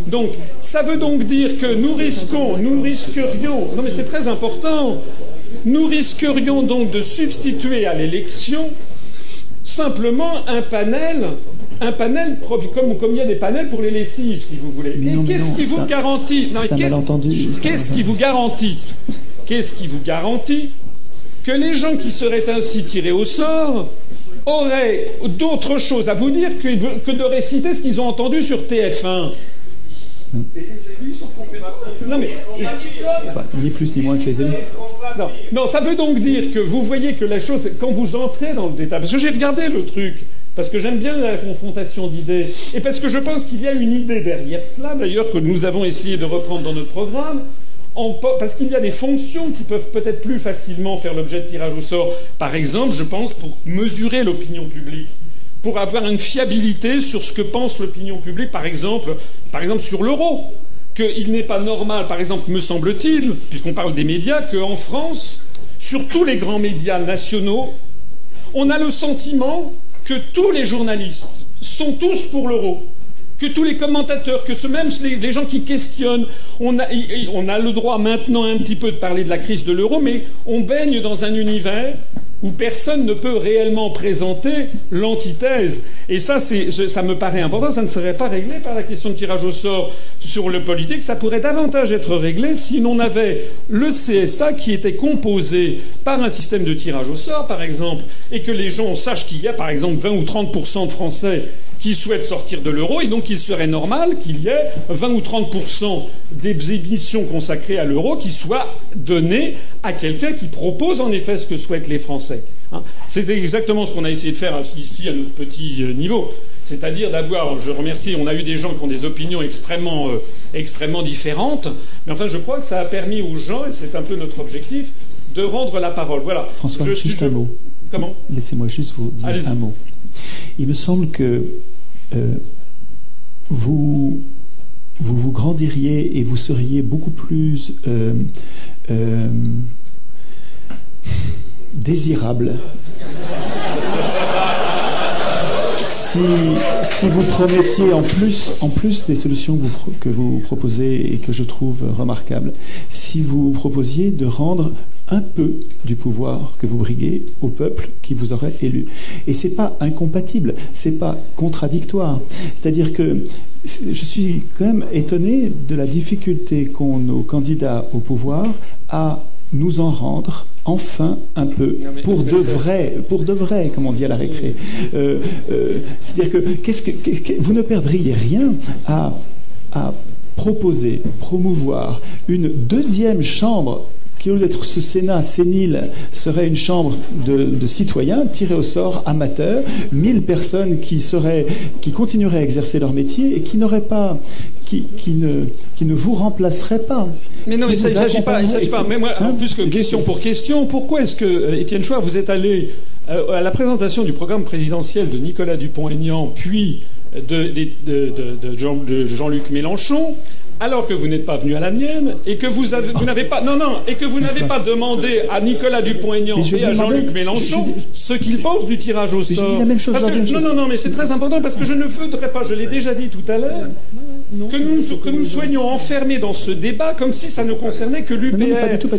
Donc, ça veut donc dire que nous risquons, nous risquerions, non mais c'est très important, nous risquerions donc de substituer à l'élection simplement un panel un panel comme, comme il y a des panels pour les lessives, si vous voulez. Et qu'est-ce qui vous garantit Qu'est-ce qui vous garantit Qu'est-ce qui vous garantit que les gens qui seraient ainsi tirés au sort auraient d'autres choses à vous dire que, de réciter ce qu'ils ont entendu sur TF1 non, mais. ni plus ni moins que les élus. Non, non, ça veut donc dire que vous voyez que la chose, quand vous entrez dans le détail, parce que j'ai regardé le truc, parce que j'aime bien la confrontation d'idées, et parce que je pense qu'il y a une idée derrière cela, d'ailleurs, que nous avons essayé de reprendre dans notre programme, parce qu'il y a des fonctions qui peuvent peut-être plus facilement faire l'objet de tirage au sort. Par exemple, je pense, pour mesurer l'opinion publique, pour avoir une fiabilité sur ce que pense l'opinion publique, par exemple, par exemple sur l'euro. Qu'il n'est pas normal, par exemple, me semble-t-il, puisqu'on parle des médias, qu'en France, sur tous les grands médias nationaux, on a le sentiment que tous les journalistes sont tous pour l'euro, que tous les commentateurs, que ce même les, gens qui questionnent, on a, on a le droit maintenant un petit peu de parler de la crise de l'euro, mais on baigne dans un univers où personne ne peut réellement présenter l'antithèse. Et ça, ça me paraît important. Ça ne serait pas réglé par la question de tirage au sort sur le politique. Ça pourrait davantage être réglé si l'on avait le CSA qui était composé par un système de tirage au sort, par exemple, et que les gens sachent qu'il y a, par exemple, 20 ou 30% de Français qui souhaitent sortir de l'euro, et donc il serait normal qu'il y ait 20 ou 30 des émissions consacrées à l'euro qui soient données à quelqu'un qui propose en effet ce que souhaitent les Français. Hein. C'est exactement ce qu'on a essayé de faire ici à notre petit euh, niveau. C'est-à-dire d'avoir, je remercie, on a eu des gens qui ont des opinions extrêmement, euh, extrêmement différentes, mais enfin je crois que ça a permis aux gens, et c'est un peu notre objectif, de rendre la parole. Voilà. François, je, juste un mot. Comment? Laissez-moi juste vous dire un mot. Il me semble que euh, vous, vous grandiriez et vous seriez beaucoup plus euh, euh, désirable si, vous promettiez en plus, en plus des solutions que vous proposez et que je trouve remarquables, si vous proposiez de rendre un peu du pouvoir que vous briguez au peuple qui vous aurait élu. Et c'est pas incompatible, c'est pas contradictoire. C'est-à-dire que je suis quand même étonné de la difficulté qu'ont nos candidats au pouvoir à nous en rendre enfin un peu pour de vrai, pour de vrai, comme on dit à la récré. Euh, euh, c'est-à-dire que, qu'est-ce que, vous ne perdriez rien à, à proposer, promouvoir une deuxième chambre qui, au lieu d'être ce Sénat sénile, serait une chambre de, citoyens tirés au sort, amateurs, mille personnes qui, seraient, qui continueraient à exercer leur métier et qui n'auraient pas, qui, qui, ne, qui ne vous remplaceraient pas. Mais non, mais ça, il ne s'agit pas. Il s'agit pas. Mais moi, hein plus que question pour question, pourquoi est-ce que, euh, Étienne Chouard, vous êtes allé euh, à la présentation du programme présidentiel de Nicolas Dupont-Aignan, puis de, de, de Jean-Luc Mélenchon, alors que vous n'êtes pas venu à la mienne et que vous, n'avez pas non non et que vous n'avez pas demandé à Nicolas Dupont-Aignan et à Jean-Luc Mélenchon ce qu'ils pensent du tirage au sort. non non non mais c'est très important parce que je ne voudrais pas, je l'ai déjà dit tout à l'heure, que nous, que nous soyons enfermés dans ce débat comme si ça ne concernait que l'UPR.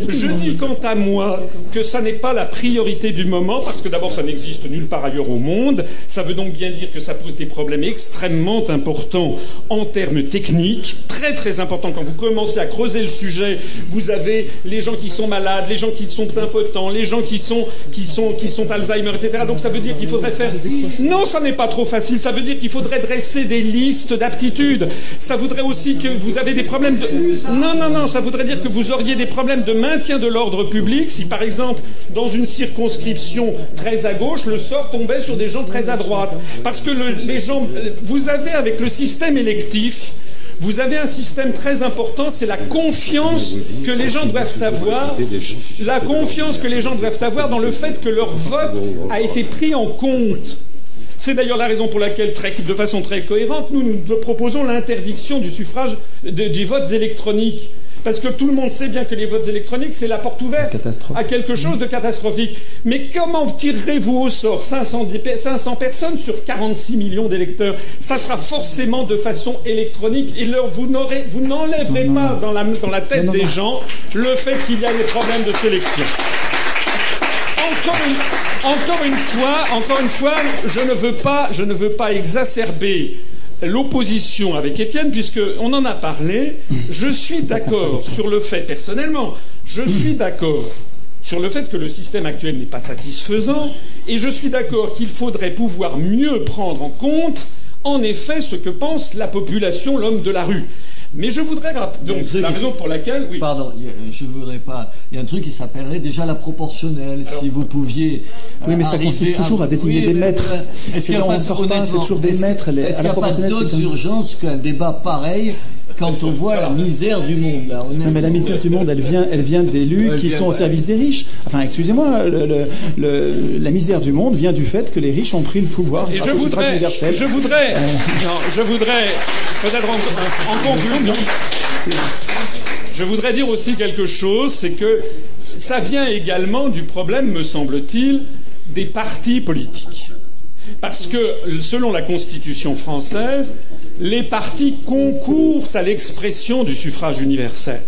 Je dis quant à moi que ça n'est pas la priorité du moment parce que d'abord ça n'existe nulle part ailleurs au monde. Ça veut donc bien dire que ça pose des problèmes extrêmement importants en termes techniques, très très importants. Quand vous commencez à creuser le sujet, vous avez les gens qui sont malades, les gens qui sont impotents, les gens qui sont, qui sont, qui sont Alzheimer, etc. Donc ça veut dire qu'il faudrait faire... Non, ça n'est pas trop facile. Ça veut dire qu'il faudrait dresser des listes d'aptitudes ça voudrait aussi que vous avez des problèmes de... Non, non, non, ça voudrait dire que vous auriez des problèmes de maintien de l'ordre public si, par exemple, dans une circonscription très à gauche, le sort tombait sur des gens très à droite. Parce que les gens... Vous avez, avec le système électif, vous avez un système très important, c'est la confiance que les gens doivent avoir, la confiance que les gens doivent avoir dans le fait que leur vote a été pris en compte. C'est d'ailleurs la raison pour laquelle, de façon très cohérente, nous, nous proposons l'interdiction du suffrage des votes électroniques. Parce que tout le monde sait bien que les votes électroniques, c'est la porte ouverte à quelque chose de catastrophique. Mais comment tirerez-vous au sort 500, 500 personnes sur 46 millions d'électeurs? Ça sera forcément de façon électronique. Et vous n'enlèverez pas dans la, dans la tête des gens le fait qu'il y a des problèmes de sélection. Encore une, fois, encore une fois, je ne veux pas, je ne veux pas exacerber l'opposition avec Étienne, puisqu'on en a parlé, je suis d'accord sur le fait, personnellement, je suis d'accord sur le fait que le système actuel n'est pas satisfaisant, et je suis d'accord qu'il faudrait pouvoir mieux prendre en compte, en effet, ce que pense la population, l'homme de la rue. Mais je voudrais donc c'est la raison pour laquelle oui. Pardon, je voudrais pas. Il y a un truc qui s'appellerait déjà la proportionnelle. si vous pouviez. Oui, mais ça consiste toujours à désigner des maîtres. Est-ce qu'il n'y a pas, c'est toujours des maîtres. Est-ce qu'il n'y a pas d'autres urgences qu'un débat pareil quand on voit la misère du monde. non, mais la misère du monde, elle vient, elle vient d'élus qui sont au service des riches. Enfin, excusez-moi, la misère du monde vient du fait que les riches ont pris le pouvoir. Et je voudrais, je voudrais, euh. je voudrais, peut-être en, en conclusion, je voudrais dire aussi quelque chose, c'est que ça vient également du problème, me semble-t-il, des partis politiques. Parce que, selon la Constitution française, les partis concourent à l'expression du suffrage universel.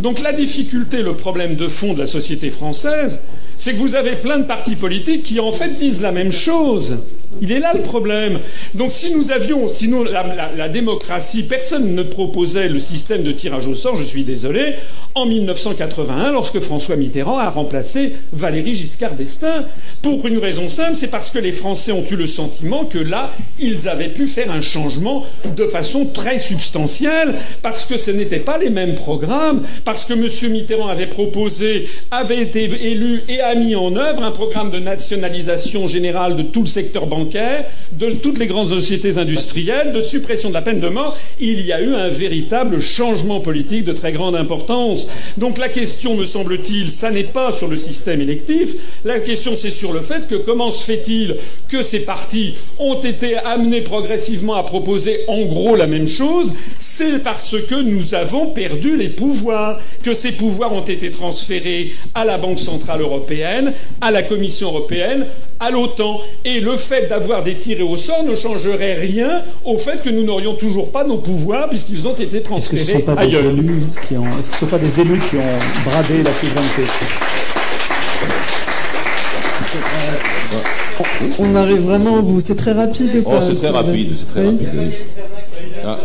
Donc la difficulté, le problème de fond de la société française, c'est que vous avez plein de partis politiques qui en fait disent la même chose. Il est là le problème. Donc si nous avions, si nous, la, démocratie, personne ne proposait le système de tirage au sort, je suis désolé, en 1981, lorsque François Mitterrand a remplacé Valéry Giscard d'Estaing, pour une raison simple, c'est parce que les Français ont eu le sentiment que là, ils avaient pu faire un changement de façon très substantielle, parce que ce n'étaient pas les mêmes programmes, parce que M. Mitterrand avait proposé, avait été élu et a mis en œuvre un programme de nationalisation générale de tout le secteur bancaire de toutes les grandes sociétés industrielles, de suppression de la peine de mort, il y a eu un véritable changement politique de très grande importance. Donc la question, me semble-t-il, ça n'est pas sur le système électif, la question c'est sur le fait que comment se fait-il que ces partis ont été amenés progressivement à proposer en gros la même chose? C'est parce que nous avons perdu les pouvoirs, que ces pouvoirs ont été transférés à la Banque centrale européenne, à la Commission européenne, à l'OTAN. Et le fait d'avoir des tirés au sort ne changerait rien au fait que nous n'aurions toujours pas nos pouvoirs puisqu'ils ont été transférés Est-ce que ce sont pas Des élus qui ont... Est-ce que ce ne sont pas des élus qui ont bradé la souveraineté? On arrive vraiment au bout. C'est très rapide. Oh, c'est très rapide, c'est très rapide. Ah.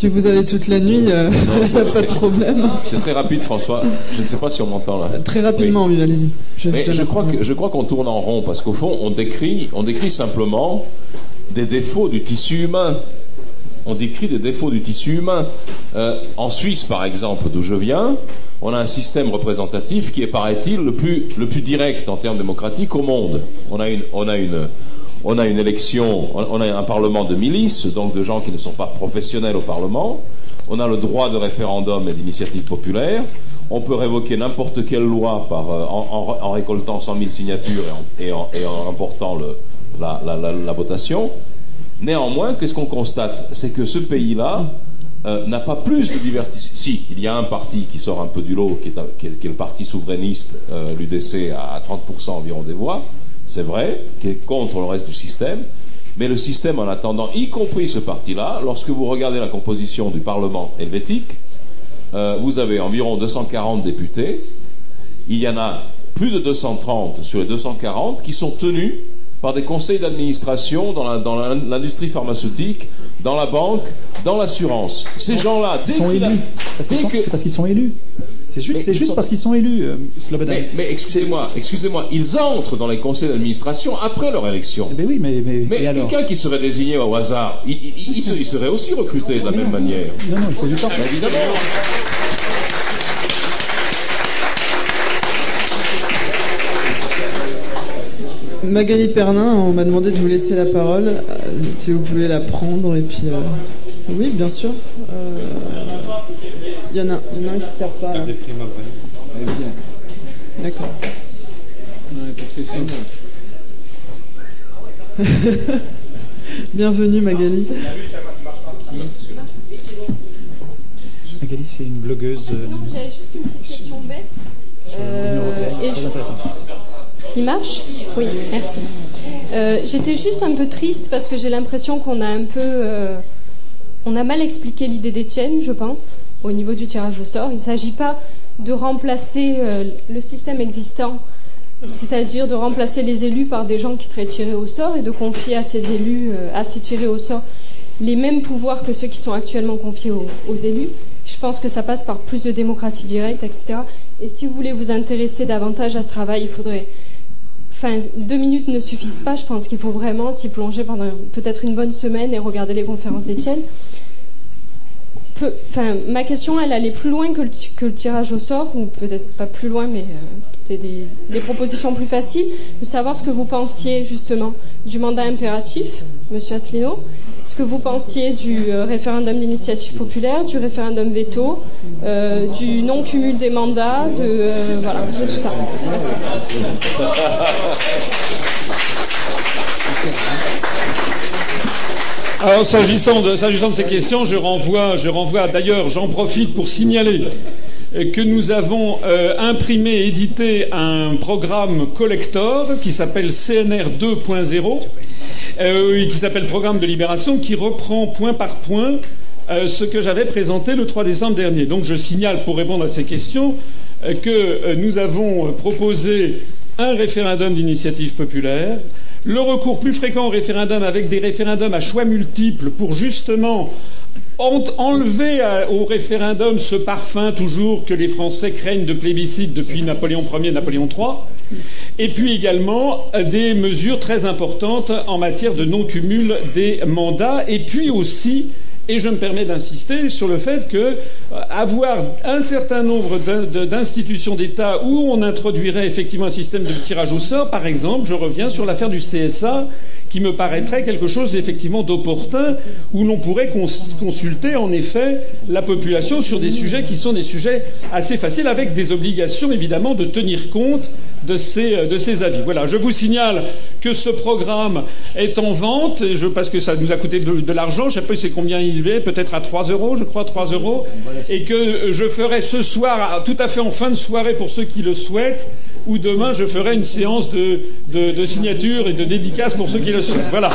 Si vous avez toute la nuit, il euh, n'y *laughs* a pas de problème. C'est très rapide, François. Je ne sais pas si on m'entend là. Très rapidement, oui, allez-y. Je, je, crois que, je crois qu'on tourne en rond parce qu'au fond, on décrit, on décrit simplement des défauts du tissu humain. On décrit des défauts du tissu humain. Euh, en Suisse, par exemple, d'où je viens, on a un système représentatif qui est, paraît-il, le plus, le plus direct en termes démocratiques au monde. On a une, on a une, on a une élection, on a un parlement de milices, donc de gens qui ne sont pas professionnels au Parlement. On a le droit de référendum et d'initiative populaire. On peut révoquer n'importe quelle loi euh, en, récoltant 100 000 signatures et en, remportant la, votation. Néanmoins, qu'est-ce qu'on constate? C'est que ce pays-là euh, n'a pas plus de divertissement. Si, il y a un parti qui sort un peu du lot, qui est, le parti souverainiste, euh, l'UDC, à 30% environ des voix c'est vrai, qui est contre le reste du système, mais le système en attendant, y compris ce parti-là, lorsque vous regardez la composition du Parlement helvétique, euh, vous avez environ 240 députés, il y en a plus de 230 sur les 240 qui sont tenus par des conseils d'administration dans l'industrie pharmaceutique, dans la banque, dans l'assurance. Ces gens-là, dès sont élus. C'est parce qu'ils sont élus. C'est juste, juste parce qu'ils sont élus, euh, Mais, excusez-moi, excusez-moi, ils entrent dans les conseils d'administration après leur élection. Mais oui, mais, mais, quelqu'un qui serait désigné au hasard, il, serait aussi recruté de la même manière. Non, non, il faut du temps. évidemment. Magali Pernin, on m'a demandé de vous laisser la parole, euh, si vous pouvez la prendre et puis. Euh, oui, bien sûr. Il y, en a, il y en a un qui ne sert pas. Là. D'accord. *laughs* Bienvenue Magali. Magali, c'est une blogueuse. Non, j'avais juste une petite question bête. Euh, très intéressante. Il marche Oui, merci. Euh, j'étais juste un peu triste parce que j'ai l'impression qu'on a un peu. Euh, on a mal expliqué l'idée d'Étienne, je pense, au niveau du tirage au sort. Il ne s'agit pas de remplacer le système existant, c'est-à-dire de remplacer les élus par des gens qui seraient tirés au sort et de confier à ces élus, à ces tirés au sort, les mêmes pouvoirs que ceux qui sont actuellement confiés aux élus. Je pense que ça passe par plus de démocratie directe, etc. Et si vous voulez vous intéresser davantage à ce travail, il faudrait. Enfin, deux minutes ne suffisent pas. Je pense qu'il faut vraiment s'y plonger pendant peut-être une bonne semaine et regarder les conférences d'Étienne. Ma question, elle allait plus loin que le, tirage au sort, ou peut-être pas plus loin, mais euh, des, propositions plus faciles, de savoir ce que vous pensiez justement du mandat impératif, Monsieur Asselineau, ce que vous pensiez du euh, référendum d'initiative populaire, du référendum veto, euh, du non-cumul des mandats, de, voilà, de tout ça. Merci. *laughs* Alors s'agissant de, ces questions, je renvoie, d'ailleurs, j'en profite pour signaler que nous avons imprimé et édité un programme collector qui s'appelle CNR 2.0 euh, qui s'appelle Programme de libération, qui reprend point par point euh, ce que j'avais présenté le 3 décembre dernier. Donc je signale, pour répondre à ces questions, euh, que nous avons proposé un référendum d'initiative populaire, le recours plus fréquent au référendum avec des référendums à choix multiples pour justement enlever au référendum ce parfum toujours que les Français craignent de plébiscite depuis Napoléon Ier et Napoléon III, et puis également euh, des mesures très importantes en matière de non-cumul des mandats, et puis aussi et je me permets d'insister sur le fait que euh, un certain nombre d'institutions d'État où on introduirait effectivement un système de tirage au sort, par exemple, je reviens sur l'affaire du CSA, qui me paraîtrait quelque chose effectivement d'opportun, où l'on pourrait consulter en effet la population sur des sujets qui sont des sujets assez faciles, avec des obligations évidemment de tenir compte de ces, ces avis. Voilà, je vous signale que ce programme est en vente, parce que ça nous a coûté de, l'argent, je ne sais pas c'est combien il est, peut-être à 3 euros, je crois 3 euros, et que je ferai ce soir, tout à fait en fin de soirée pour ceux qui le souhaitent, ou demain je ferai une séance de, de, signature et de dédicace pour ceux qui le souhaitent. Voilà.